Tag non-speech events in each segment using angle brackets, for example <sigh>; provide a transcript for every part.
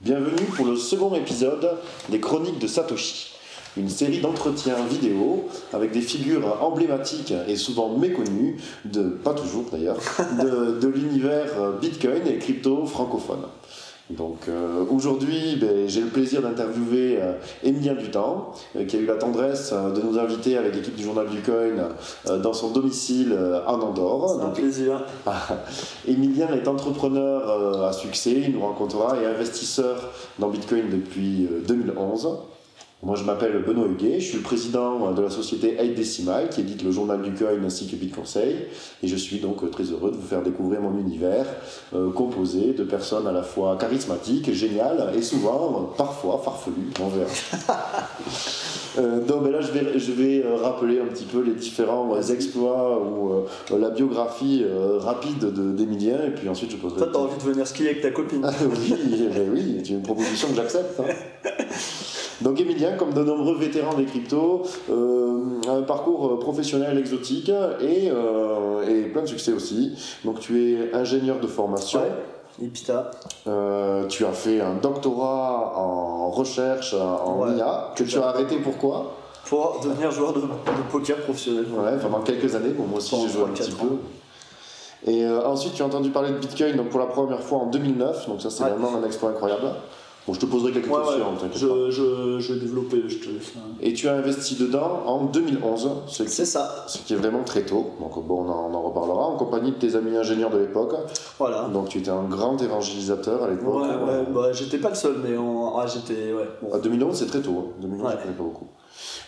Bienvenue pour le second épisode des Chroniques de Satoshi, une série d'entretiens vidéo avec des figures emblématiques et souvent méconnues, de, pas toujours d'ailleurs, de, de l'univers Bitcoin et crypto francophone. Donc euh, aujourd'hui, ben, j'ai le plaisir d'interviewer euh, Emilien Dutan, euh, qui a eu la tendresse euh, de nous inviter avec l'équipe du Journal du Coin euh, dans son domicile euh, en Andorre. Un plaisir. <laughs> Emilien est entrepreneur euh, à succès, il nous rencontrera, et investisseur dans Bitcoin depuis euh, 2011. Moi, je m'appelle Benoît Huguet, je suis le président de la société 8 Decimal, qui édite le journal du coin ainsi que BitConseil, et je suis donc très heureux de vous faire découvrir mon univers, euh, composé de personnes à la fois charismatiques, géniales, et souvent, parfois, farfelues, on verra. <laughs> Euh, donc ben là, je vais, je vais euh, rappeler un petit peu les différents exploits ou euh, la biographie rapide de- d'Emilien, et puis ensuite je poserai... Toi, t'as envie de venir skier avec ta copine. <laughs> Ah oui, eh oui, c'est une proposition que j'accepte. hein. <laughs> Donc Emilien, comme de nombreux vétérans des cryptos, euh, a un parcours euh, professionnel exotique et, euh, et plein de succès aussi. Donc tu es ingénieur de formation, Ouais. Euh, tu as fait un doctorat en recherche en Ouais. IA, que tu as arrêté pourquoi Pour devenir joueur de, de poker professionnel. Ouais, pendant quelques années, bon, moi aussi j'ai joué un petit peu. Et euh, ensuite, tu as entendu parler de Bitcoin donc pour la première fois en 2009, donc ça c'est vraiment un exploit incroyable. Bon, je te poserai quelques Ouais, questions, ouais. Je, je, je vais développer, je te laisse. hein. Et tu as investi dedans en 2011, ce qui, C'est ça. ce qui est vraiment très tôt. Donc bon, on en, on en reparlera en compagnie de tes amis ingénieurs de l'époque. Voilà. Donc tu étais un grand évangélisateur à l'époque. Ouais, ouais, bah, j'étais pas le seul, mais en... ah, j'étais. Ouais. Bon. Ah, 2011, c'est très tôt. Hein. 2011, Ouais. je connais pas beaucoup.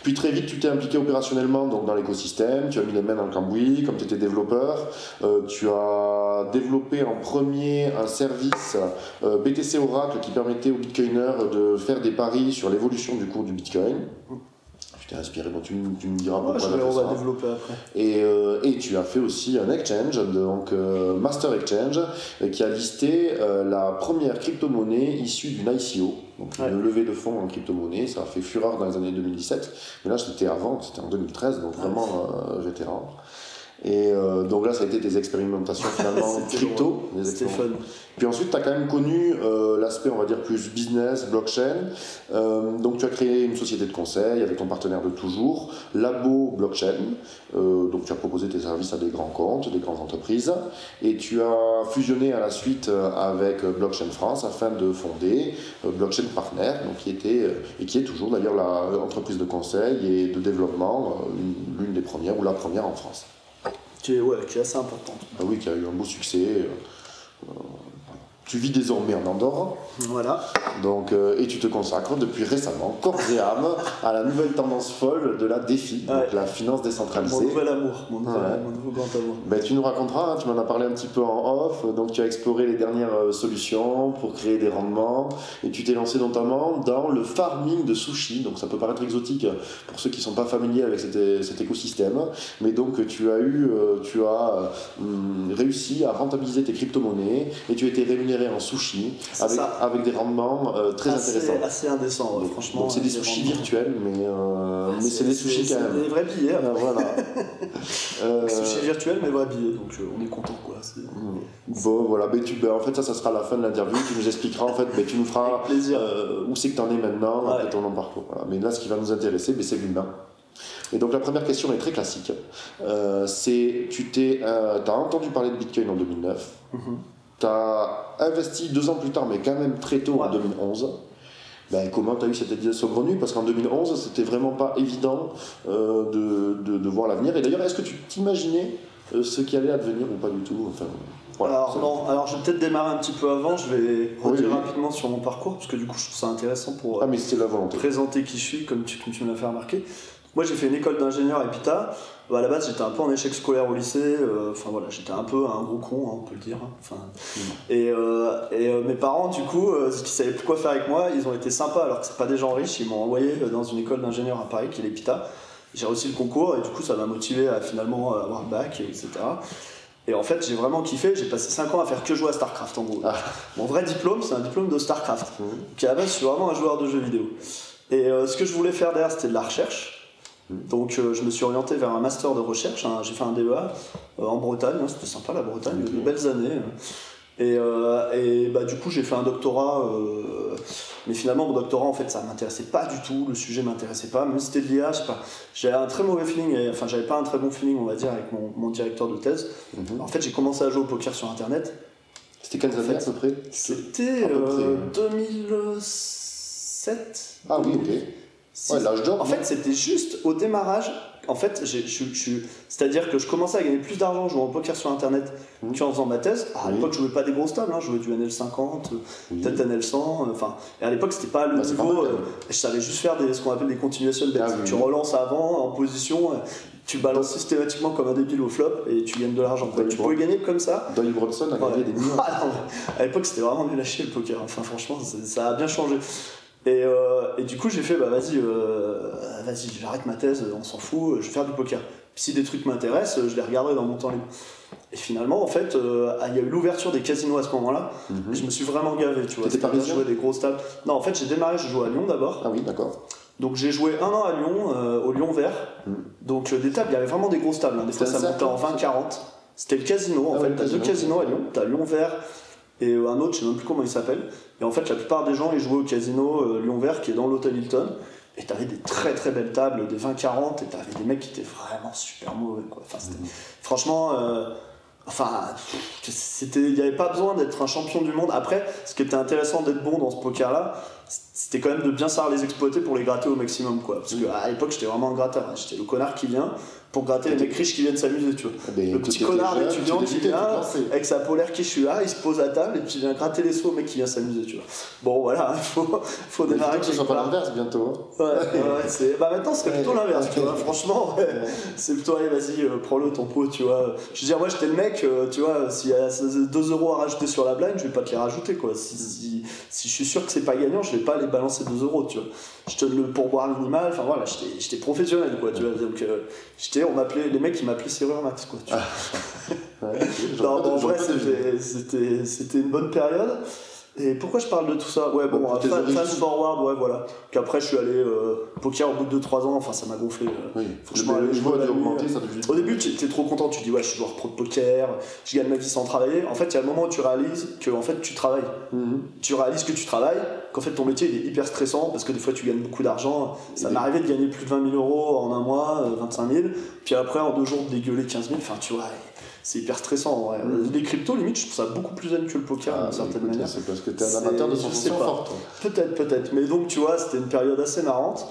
Puis très vite, tu t'es impliqué opérationnellement donc, dans l'écosystème, tu as mis les mains dans le cambouis, comme tu étais développeur. Euh, tu as développé en premier un service euh, BTC Oracle qui permettait aux bitcoiners de faire des paris sur l'évolution du cours du bitcoin. Tu t'es inspiré, bon, tu, me- tu me diras Ouais, pourquoi je vais- fait on va développer après. Et, euh, et tu as fait aussi un exchange, donc euh, Master Exchange, euh, qui a listé la première crypto-monnaie issue d'une ICO, donc Ouais. une levée de fonds en crypto-monnaie. Ça a fait fureur dans les années 2017, mais là c'était avant, c'était en 2013, donc vraiment vétéran. Et euh, donc là, ça a été tes expérimentations finalement crypto. des expérimentations. <laughs> fun. Puis ensuite, tu as quand même connu euh, l'aspect, on va dire, plus business, blockchain. Euh, donc tu as créé une société de conseil avec ton partenaire de toujours, Labo Blockchain. Euh, donc tu as proposé tes services à des grands comptes, des grandes entreprises. Et tu as fusionné à la suite euh, avec euh, Blockchain France afin de fonder Blockchain Partner, donc qui était, et qui est toujours d'ailleurs l'entreprise de conseil et de développement, une- l'une des premières ou la première en France. Qui est, ouais, qui est assez importante. Ah oui, qui a eu un beau succès. euh, tu vis désormais en Andorre. Voilà. Donc, euh, et tu te consacres depuis récemment, corps et âme, à la nouvelle tendance folle de la DeFi, donc la finance Mon décentralisée. nouvel amour. Mon, nouvel, Ouais. mon nouveau grand amour. Ben, tu nous raconteras, hein, tu m'en as parlé un petit peu en off, donc tu as exploré les dernières euh, solutions pour créer des rendements, et tu t'es lancé notamment dans le farming de sushi, donc ça peut paraître exotique pour ceux qui ne sont pas familiers avec cet, écosystème, mais donc tu as eu, euh, tu as hum, réussi à rentabiliser tes crypto-monnaies, et tu as été en sushi, avec, des rendements euh, très assez, intéressants. assez indécent, ouais, franchement. Donc c'est des euh, sushis virtuels, mais, euh, mais c'est des sushis quand même. des vrais billets. <laughs> Euh, voilà. Sushis virtuels, mais vrais billets, donc on est content quoi. c'est- Bon, voilà, ben, tu, ben, en fait, ça, ça sera la fin de l'interview. Tu nous expliqueras, en fait, ben, tu nous feras où c'est que tu en es maintenant, Ouais. ton long parcours. Voilà. Mais là, ce qui va nous intéresser, ben, c'est l'humain. Et donc, la première question est très classique. Euh, c'est, tu t'es, euh, as entendu parler de Bitcoin en 2009. Mhm. Tu as investi deux ans plus tard, mais quand même très tôt, en Ouais. 2011. Ben, comment tu as eu cette idée saugrenue Parce qu'en 2011, c'était vraiment pas évident euh, de, de, de voir l'avenir. Et d'ailleurs, est-ce que tu t'imaginais euh, ce qui allait advenir ou pas du tout? Enfin, voilà, alors, non, alors je vais peut-être démarrer un petit peu avant, je vais oui. rapidement sur mon parcours, parce que du coup je trouve ça intéressant pour euh, Ah, mais la présenter qui je suis, comme tu, comme tu me l'as fait remarquer. Moi j'ai fait une école d'ingénieur à Epita. Bah, à la base j'étais un peu en échec scolaire au lycée, euh, enfin voilà, j'étais un peu un gros con, hein, on peut le dire. hein. Enfin, Et, euh, et euh, mes parents, du coup, euh, qui savaient plus quoi faire avec moi, ils ont été sympas, alors que c'est pas des gens riches, ils m'ont envoyé dans une école d'ingénieur à Paris qui est l'Epita. J'ai réussi le concours et du coup ça m'a motivé à finalement avoir le bac, etc. Et en fait, j'ai vraiment kiffé. J'ai passé 5 ans à faire que jouer à StarCraft en gros. Ah. Mon vrai diplôme, c'est un diplôme de StarCraft. Mhm. Qui à la base, je suis vraiment un joueur de jeux vidéo. Et euh, ce que je voulais faire derrière, c'était de la recherche. Donc je me suis orienté vers un master de recherche, hein. j'ai fait un DEA en Bretagne, hein. c'était sympa la Bretagne, de belles années. Et, et bah, du coup j'ai fait un doctorat mais finalement, mon doctorat, en fait, ça m'intéressait pas du tout, le sujet m'intéressait pas, même si c'était de l'IA, j'avais un très mauvais feeling, et, enfin, j'avais pas un très bon feeling, on va dire, avec mon, directeur de thèse. Mhm. En fait, j'ai commencé à jouer au poker sur Internet. C'était quelles années à peu près? C'était 2007. Euh, ah oui, ok. Ouais, l'âge d'or. En fait, c'était juste au démarrage en fait, c'est-à-dire que je commençais à gagner plus d'argent jouant au poker sur internet mmh. qu'en faisant ma thèse. à l'époque, je jouais pas des grosses tables, hein, je jouais du NL50, peut-être NL100. Euh, enfin, et à l'époque, c'était pas le bah, niveau. Euh, je savais juste faire des, ce qu'on appelle des continuations de ah, Tu relances avant, en position, euh, tu balances systématiquement comme un débile au flop et tu gagnes de l'argent. Tu pouvais gagner comme ça. Donny Bronson a gagné des millions. <laughs> Ah, à l'époque, c'était vraiment nul à chier le poker. Enfin, franchement, ça a bien changé. Et, euh, et, du coup, j'ai fait, bah vas-y, euh, vas-y, j'arrête ma thèse, on s'en fout, je vais faire du poker. Puis si des trucs m'intéressent, je les regarderai dans mon temps libre. Et finalement, en fait, euh, il y a eu l'ouverture des casinos à ce moment-là. Mhm. Je me suis vraiment gavé, tu vois. T'étais pas joué des grosses tables. Non, en fait, j'ai démarré, je jouais à Lyon d'abord. Ah oui, d'accord. Donc j'ai joué un an à Lyon, au Lyon Vert. Mhm. Donc des tables, il y avait vraiment des grosses tables. Hein. Des fois, ça montait en 20-40. C'était le casino, en ah fait. T'as deux casinos à Lyon. T'as Lyon Vert et un autre, je sais même plus comment il s'appelle. Et en fait, la plupart des gens, ils jouaient au casino euh, Lyon Vert qui est dans l'hôtel Hilton. Et t'avais des très très belles tables, des 20-40, et t'avais des mecs qui étaient vraiment super mauvais. Quoi. Enfin, mmh. Franchement, euh, enfin, il n'y avait pas besoin d'être un champion du monde. Après, ce qui était intéressant d'être bon dans ce poker-là, c'était quand même de bien savoir les exploiter pour les gratter au maximum. Quoi. Parce qu'à l'époque, j'étais vraiment un gratteur. Hein. J'étais le connard qui vient, pour gratter les mecs riches qui viennent s'amuser, tu vois. Ah, le petit connard d'étudiant qui vient avec sa polaire qui suis là, il se pose à table et puis il vient gratter les sauts au mec qui vient s'amuser, tu vois. Bon, voilà, il <laughs> faut, faut démarrer. Que ce soit pas l'inverse bientôt. Hein. Ouais, ouais, bah maintenant c'est plutôt l'inverse, tu vois. Franchement, c'est plutôt, allez, vas-y, euh, prends-le ton pot, tu vois. Je veux dire, moi j'étais le mec, euh, tu vois, s'il y a 2 euros à rajouter sur la blind, je vais pas te les rajouter, quoi. Si, si, si je suis sûr que c'est pas gagnant, je vais pas balancer 2 euros, tu vois. Je te le pourboire minimal, enfin voilà, j'étais professionnel, quoi, tu vois. Donc, euh, j'étais, on m'appelait, les mecs, ils m'appelaient Serrure Max, quoi. Tu vois. <laughs> non, en vrai, c'était une bonne période. Et pourquoi je parle de tout ça? Ouais, bon, fast forward, ouais, voilà. Puis après, je suis allé euh, poker au bout de 2-3 ans, enfin, ça m'a gonflé. Euh. Oui. Franchement, le, je vois augmenter, ça Au début, tu es trop content, tu dis, ouais, je suis joueur pro de poker, je gagne ma vie sans travailler. En fait, il y a le moment où tu réalises que en fait, tu travailles. Mhm. Tu réalises que tu travailles, qu'en fait, ton métier il est hyper stressant parce que des fois, tu gagnes beaucoup d'argent. Ça m'est arrivé de gagner plus de 20 000 euros en un mois, 25 euh, 000. Puis après, en deux jours, de dégueuler 15 000. Enfin, tu vois c'est hyper stressant. Mm. Les cryptos, limite, je trouve ça beaucoup plus zen que le poker d'une ah, certaine manière. C'est parce que tu es un amateur de sensations fortes. Peut-être, peut-être. Mais donc, tu vois, c'était une période assez marrante.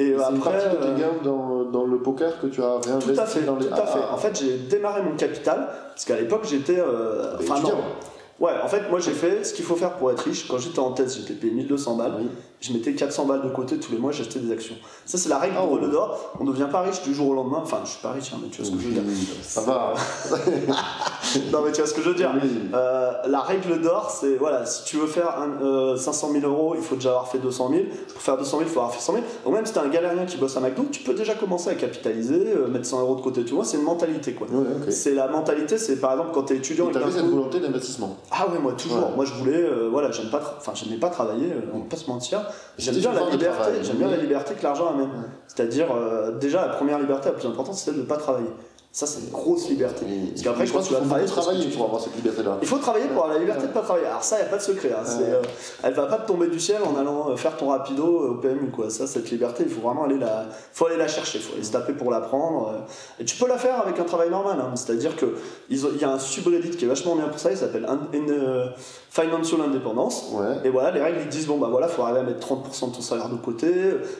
Et, après. Une tes euh, gains dans, dans, le poker que tu as réinvesti tout à fait, dans les. Tout à fait. En fait, j'ai démarré mon capital, parce qu'à l'époque, j'étais. Euh, enfin, non. Ouais, en fait, moi j'ai fait ce qu'il faut faire pour être riche. Quand j'étais en thèse, j'étais payé 1200 balles. Je mettais 400 balles de côté tous les mois, j'achetais des actions. Ça, c'est la règle du d'or. On ne devient pas riche du jour au lendemain. Enfin, je suis pas riche, hein, mais tu vois ce que je veux dire. Ça va. <laughs> non, mais tu vois ce que je veux dire. Euh, la règle d'or, c'est voilà, si tu veux faire un, 500 euh, 000 euros, il faut déjà avoir fait 200 000. Pour faire 200 000, il faut avoir fait 100 000. Donc, même si tu un galérien qui bosse à McDo, tu peux déjà commencer à capitaliser, euh, mettre 100 euros de côté. Tu vois, c'est une mentalité quoi. C'est la mentalité, c'est par exemple quand tu es étudiant. Tu avais cette volonté d'investissement. Ah ouais, moi toujours. Moi, je voulais, voilà, j'aime pas, enfin, j'aimais pas travailler, on va pas se mentir. J'aime bien la liberté. J'aime bien la liberté que l'argent amène. C'est-à-dire, déjà, la première liberté la plus importante, c'est de ne pas travailler. Ça, c'est une grosse liberté. Parce qu'après, je pense que tu vas travailler, pour avoir cette liberté-là. Il faut travailler pour avoir la liberté de ne pas travailler. Alors, ça, il n'y a pas de secret. Hein. Euh, elle va pas te tomber du ciel en allant euh, faire ton rapido au PMU. Quoi. Ça, cette liberté, il faut vraiment aller la, faut aller la chercher. Il faut aller se taper pour la prendre. Euh. Et tu peux la faire avec un travail normal. Hein. C'est-à-dire qu'il y a un subreddit qui est vachement bien pour ça. Il s'appelle Financial Independence. Et voilà, les règles, ils disent bon, bah voilà, faut arriver à mettre 30% de ton salaire de côté.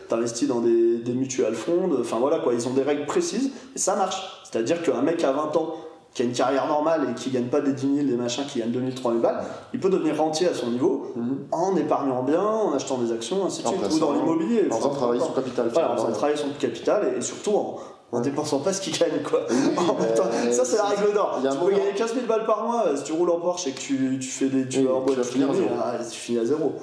T'investis dans des, des mutual funds. Enfin, voilà, quoi. Ils ont des règles précises. Et ça marche. C'est-à-dire qu'un mec à 20 ans qui a une carrière normale et qui gagne pas des 10 000, des machins, qui gagne 2 000, 3 000 balles, il peut devenir rentier à son niveau mhm. en épargnant bien, en achetant des actions, ainsi de suite, ou dans l'immobilier. En faisant travailler son capital. Voilà, en faisant travailler son capital et, surtout en, en dépensant pas ce qu'il gagne quoi. <laughs> ça c'est la règle d'or. Tu peux gagner 15 000 balles par mois si tu roules en Porsche et que tu, tu fais des tu vas en boîte tu, ah, tu finis à zéro.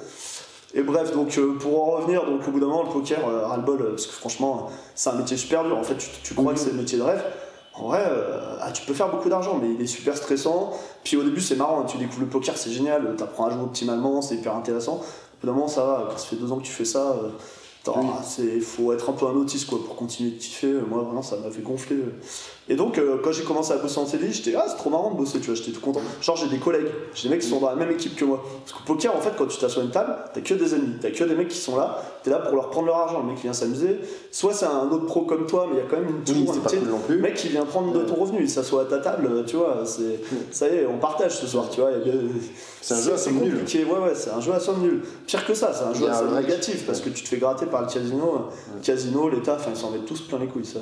Et bref, donc euh, pour en revenir, donc au bout d'un moment le poker, euh, ras le bol, parce que franchement c'est un métier super dur. En fait, tu, tu crois que c'est le métier de rêve en vrai, euh, ah, tu peux faire beaucoup d'argent, mais il est super stressant. Puis au début, c'est marrant, tu découvres le poker, c'est génial, tu apprends à jouer optimalement, c'est hyper intéressant. Au bout d'un moment, ça va, quand ça fait deux ans que tu fais ça, euh, Il faut être un peu un autiste quoi, pour continuer de kiffer. Moi, vraiment, ça m'a fait gonfler. Et donc, euh, quand j'ai commencé à bosser en CDI, j'étais ah, c'est trop marrant de bosser, tu vois, j'étais tout content. Genre, j'ai des collègues, j'ai des mecs qui sont dans la même équipe que moi. Parce qu'au poker, en fait, quand tu t'assois à une table, t'as que des ennemis, t'as que des mecs qui sont là, t'es là pour leur prendre leur argent. Le mec qui vient s'amuser, soit c'est un autre pro comme toi, mais il y a quand même une toujours un mec qui vient prendre de ton revenu, il s'assoit à ta table, tu vois, c'est ça y est, on partage ce soir, tu vois. C'est un jeu à somme nulle. Ouais, ouais, c'est un jeu à somme nulle. Pire que ça, c'est un jeu à somme négatif parce que tu te fais gratter par le casino. Le casino, l'État, enfin, ils s'en mettent tous plein les couilles, ça.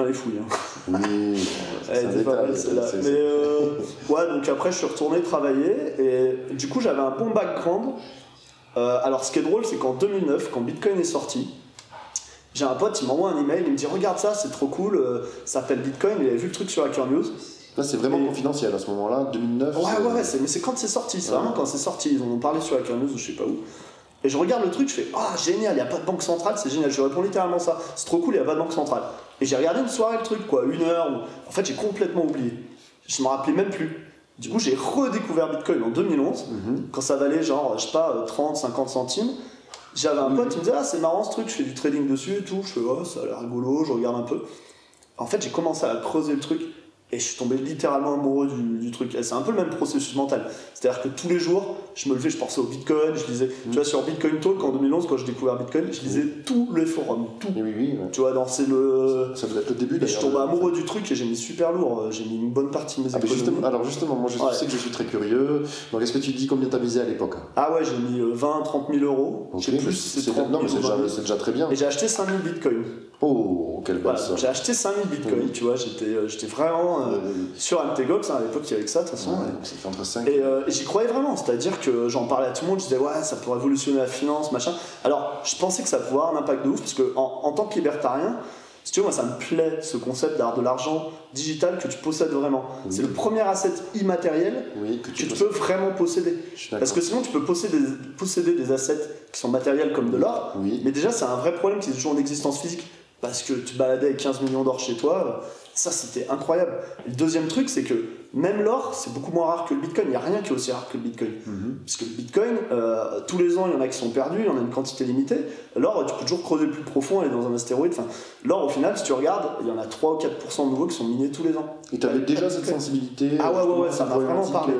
Plein les fouilles. Hein. Oui, c'est pas mal celle-là. Mais euh, ouais, donc après, je suis retourné travailler et du coup, j'avais un bon background. Euh, alors, ce qui est drôle, c'est qu'en 2009, quand Bitcoin est sorti, j'ai un pote, il m'envoie un email, il me dit Regarde ça, c'est trop cool, euh, ça s'appelle Bitcoin, il avait vu le truc sur Hacker News. Là, c'est vraiment confidentiel à ce moment-là, 2009. Ouais, ouais, ouais, mais c'est quand c'est sorti, c'est vraiment quand c'est sorti. Ils en ont parlé sur Hacker News ou je sais pas où. Et je regarde le truc, je fais Ah, génial, il n'y a pas de banque centrale, c'est génial. Je réponds littéralement ça. C'est trop cool, il n'y a pas de banque centrale. Et j'ai regardé une soirée le truc, quoi, une heure. Où... En fait, j'ai complètement oublié. Je me rappelais même plus. Du coup, j'ai redécouvert Bitcoin en 2011, mhm. quand ça valait genre, je sais pas, 30, 50 centimes. J'avais un pote qui me disait Ah, c'est marrant ce truc, je fais du trading dessus et tout. Je fais Oh, ça a l'air rigolo, je regarde un peu. En fait, j'ai commencé à creuser le truc. Et je suis tombé littéralement amoureux du, truc. C'est un peu le même processus mental. C'est-à-dire que tous les jours, je me levais, je pensais au Bitcoin, je lisais. Tu vois, sur Bitcoin Talk en 2011, quand j'ai découvert Bitcoin, je lisais tous les forums, tout. Oui, oui, Tu vois, dans c'est le. Ça être le début Et je suis tombé amoureux du truc et j'ai mis super lourd. J'ai mis une bonne partie de mes ah, justement, Alors justement, moi je sais que je suis très curieux. Donc est-ce que tu dis combien t'as misé à l'époque? Ah ouais, j'ai mis 20, 30 000 euros. Okay, plus, c'est Non, mais c'est déjà, très bien. Et j'ai acheté 5000 Bitcoins. Oh, quelle belle J'ai acheté 5000 bitcoins, tu vois, j'étais, euh, vraiment sur MTGOX, hein, à l'époque il y avait que ça de toute façon. Euh, et, j'y croyais vraiment, c'est-à-dire que j'en parlais à tout le monde, je disais ouais, ça pourrait révolutionner la finance, machin. Alors je pensais que ça pouvait avoir un impact de ouf, parce que en, tant que libertarien, si tu veux, moi ça me plaît ce concept de l'argent digital que tu possèdes vraiment. C'est le premier asset immatériel que tu, peux vraiment posséder. Parce que sinon tu peux posséder, posséder des assets qui sont matériels comme de l'or, mais déjà c'est un vrai problème qui est toujours en existence physique parce que tu baladais avec 15 millions d'or chez toi, ça c'était incroyable. le deuxième truc, c'est que même l'or, c'est beaucoup moins rare que le bitcoin. Il n'y a rien qui est aussi rare que le bitcoin. Mhm. Parce que le bitcoin, euh, tous les ans, il y en a qui sont perdus, il y en a une quantité limitée. L'or, tu peux toujours creuser plus profond, aller dans un astéroïde. Enfin, l'or, au final, si tu regardes, il y en a 3 ou 4% de nouveaux qui sont minés tous les ans. Et tu avais déjà cette <laughs> sensibilité Ah ouais, ouais, ouais, ça m'a vraiment parlé.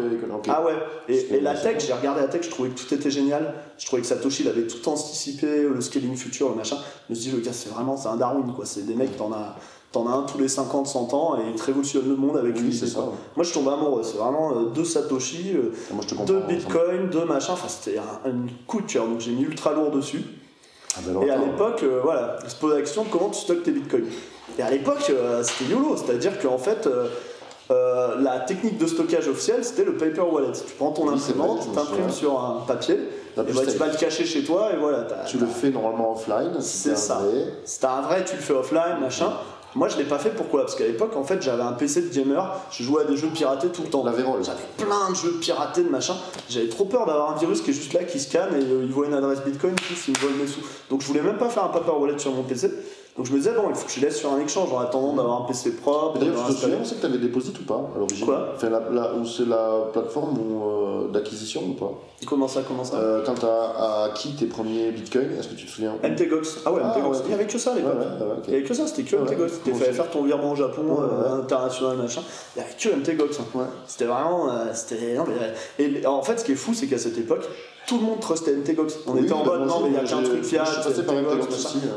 Ah ouais, et, la tech, j'ai regardé la tech, je trouvais que tout était génial. Je trouvais que Satoshi, il avait tout anticipé, le scaling futur, le machin. Je me suis dit, le gars, c'est vraiment, c'est un Darwin, quoi. C'est des mecs, t'en as T'en as un tous les 50, 100 ans et il te révolutionne le monde avec lui. C'est ça. Moi je tombe amoureux, c'est vraiment euh, deux Satoshi, euh, deux Bitcoin, deux machins, enfin c'était un, une coup de cœur, donc j'ai mis ultra lourd dessus. Ah, ben et à l'époque, euh, voilà, je pose la question comment tu stockes tes bitcoins? Et à l'époque, c'était YOLO, c'est-à-dire qu'en fait, la technique de stockage officielle, c'était le paper wallet. Tu prends ton imprimante, tu t'imprimes sur un papier, et bah, tu vas le cacher chez toi, et voilà. Tu le fais normalement offline, c'est ça. Si t'as un vrai, tu le fais offline, machin. Moi, je l'ai pas fait pourquoi? Parce qu'à l'époque, en fait, j'avais un PC de gamer, je jouais à des jeux piratés tout le temps. La J'avais plein de jeux piratés, de machin. J'avais trop peur d'avoir un virus qui est juste là, qui scanne et euh, il voit une adresse Bitcoin, il me vole mes sous. Donc, je voulais même pas faire un paper wallet sur mon PC. Donc je me disais, bon, il faut que je laisse sur un échange en attendant d'avoir un PC propre. D'ailleurs, je te souviens, c'est que tu avais déposé ou pas à l'origine Quoi? Enfin, la, Ou c'est la plateforme euh, d'acquisition ou pas? Comment ça, comment ça? Euh, Quand tu as acquis tes premiers bitcoins, est-ce que tu te souviens? MTGOX. Ah ouais, ah, MTGOX. Il n'y avait que ça à l'époque. Il n'y avait que ça, c'était que MTGOX. Tu fait faire ton virement au Japon, euh, international, machin. Il n'y avait que MTGOX. C'était vraiment. c'était... Et en fait, ce qui est fou, c'est qu'à cette époque, tout le monde trustait MTGOX. On était en mode, non, mais il y a qu'un truc fiable.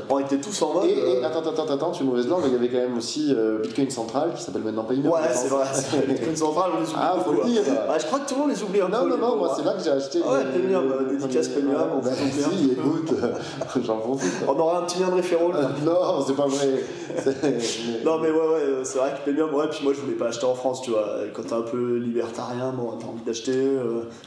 On était tous en mode. Et, euh, attends, attends, attends, tu es mauvaise langue, il y avait quand même aussi euh, Bitcoin Central qui s'appelle maintenant Paymap. Ouais, c'est vrai, Bitcoin Central, on les oublie. Ah, faut le dire. Ah, je crois que tout le monde les oublie un peu. Non, non, non, moi c'est là que j'ai acheté. Ouais, Premium, euh, dédicace Premium. Si, écoute, <laughs> j'en profite. On aura un petit lien de référent. Non, c'est pas vrai. <laughs> Non, mais ouais, ouais, c'est vrai que Premium, ouais, puis moi je voulais pas acheter en France, tu vois. Quand t'es un peu libertarien, bon, t'as envie d'acheter.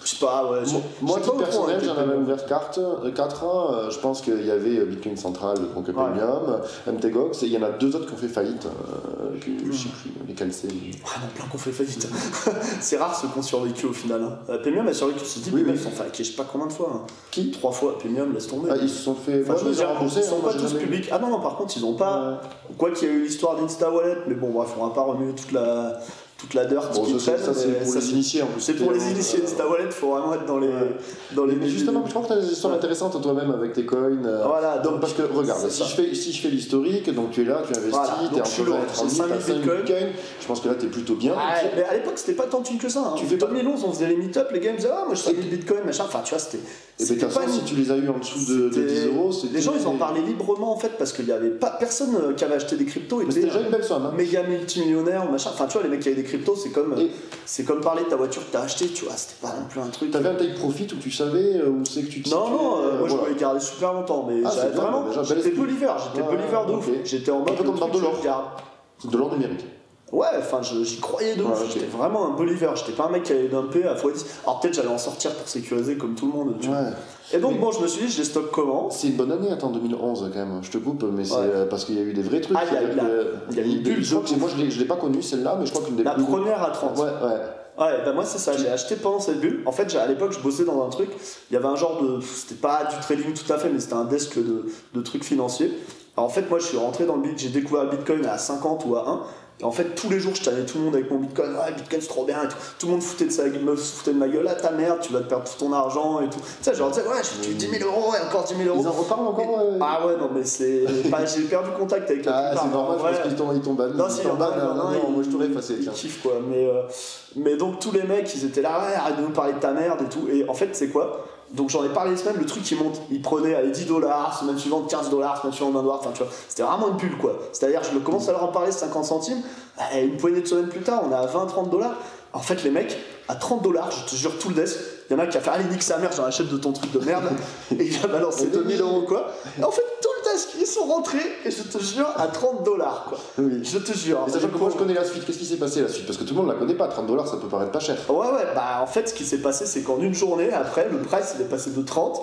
Je sais pas, ouais. Moi, personnel, j'en avais ouvert 4, 4 ans, je pense qu'il y avait Bitcoin Central, donc Premium, MTGOX, et il y en a deux autres qui ont fait faillite, euh, que, je sais plus lesquels c'est. Ouais, il y en a plein qui ont fait faillite. <laughs> c'est rare ceux qui ont survécu au final. Hein. Euh, Premium a survécu, c'est dit, oui, mais ils sont fait je sais pas combien de fois. Hein. Qui? Trois fois, Premium, laisse tomber. Ah, ils se sont fait. Enfin, je veux dire, ils sont hein, pas tous publics. Ah non, non, par contre, ils ont pas. Quoi qu'il y ait eu l'histoire d'Insta Wallet, mais bon, bref, on va pas remuer toute la toute la dirt Bon, qui ça, ça, c'est pour les initiés en plus. C'est pour les initiés. C'est ta wallet, faut vraiment être dans les, Ouais. dans les. Mais justement, je crois que tu as des histoires Ouais. intéressantes toi-même avec tes coins. euh, Voilà, donc, parce que regarde, si ça. je, fais, si je fais l'historique, donc tu es là, tu investis, Voilà, tu donc es je suis entre lourd, 20 et 30 j'ai 000, 5000 t'as 5000 bitcoins. Je pense que là, tu es plutôt bien. Mais à l'époque, c'était pas tant de que ça. hein. Tu En fais pas- 2011, on faisait les meet-up, les gars me disaient Ah, moi je fais des bitcoins, machin. Enfin, tu vois, c'était. Et ben, toute façon, pas si tu les as eu en dessous de, de c'était- 10 euros, c'était. Les gens, ils en parlaient librement en fait, parce qu'il y avait pas personne euh, qui avait acheté des cryptos. Était c'était déjà une belle somme. hein. méga multimillionnaire, machin. Enfin, tu vois, les mecs qui avaient des cryptos, c'est comme, Et- c'est comme parler de ta voiture que t'as acheté, tu vois. C'était pas non plus un truc. T'avais un take profit où tu savais euh, où c'est que tu te Non, non, euh, euh, moi je voulais garder super longtemps, mais Ah, vraiment. J'étais believer, j'étais believer de ok. ouf. J'étais en Un mode. peu le comme dans truc, de l'or. de l'or numérique. Ouais, enfin, j'y croyais de ouf. Ouais. J'étais vraiment un believer. J'étais pas un mec qui allait dumper à x10. Alors peut-être j'allais en sortir pour sécuriser comme tout le monde. tu vois. Ouais. Et donc, Mais- bon, je me suis dit, je les stocke comment? C'est une bonne année, attends, 2011 quand même. Je te coupe, mais c'est Ouais. euh, parce qu'il y a eu des vrais trucs. Ah, il y a- y y eu une bulle Je crois que moi, je l'ai- pas connue celle-là, mais je crois qu'une des La plus. première à 30. Ouais, ouais. Ouais, bah moi c'est ça, j'ai acheté pendant cette bulle. En fait, à l'époque, je bossais dans un truc, il y avait un genre de. C'était pas du trading tout à fait, mais c'était un desk de, de trucs financiers. Alors, en fait, moi je suis rentré dans le bit, j'ai découvert bitcoin à 50 ou à 1. Et en fait, tous les jours, je tannais tout le monde avec mon bitcoin. Ouais, bitcoin c'est trop bien et tout. Tout le monde foutait de, sa, me foutait de ma gueule. Ah, ta merde, tu vas te perdre tout ton argent et tout. Tu sais, genre, tu sais, ouais, j'ai eu 10 000 euros et encore 10 000 euros. Ils en reparlent encore euh, Ah ouais, non, mais c'est. <laughs> enfin, j'ai perdu contact avec la Ah, c'est normal, je Ouais. pense qu'ils t'ont ils t'ont. Non, Ils t'ont non, il- moi je t'aurais effacé, il tiens. kiffe quoi. Mais, euh, mais donc tous les mecs, ils étaient là, ouais, arrête de nous parler de ta merde et tout. Et en fait, c'est quoi? Donc j'en ai parlé les semaines, le truc il monte. Ils prenaient allez, 10 dollars, semaine suivante 15 dollars, semaine suivante 20 dollars. Enfin, tu vois, c'était vraiment une bulle quoi. C'est-à-dire, je commence à leur en parler 50 centimes. et une poignée de semaines plus tard, on est à 20-30 dollars. En fait, les mecs, à 30 dollars, je te jure, tout le desk, il y en a qui a fait Allez, nique sa mère, j'en achète de ton truc de merde. <laughs> et il a balancé 2000 euros quoi. Et en fait, tout le desk, ils sont rentrés, et je te jure, à 30 dollars quoi. Oui. Je te jure. Et sachant que moi je connais la suite, qu'est-ce qui s'est passé la suite? Parce que tout le monde la connaît pas, 30 dollars ça peut paraître pas cher. Ouais, ouais, bah en fait, ce qui s'est passé, c'est qu'en une journée, après, le price il est passé de 30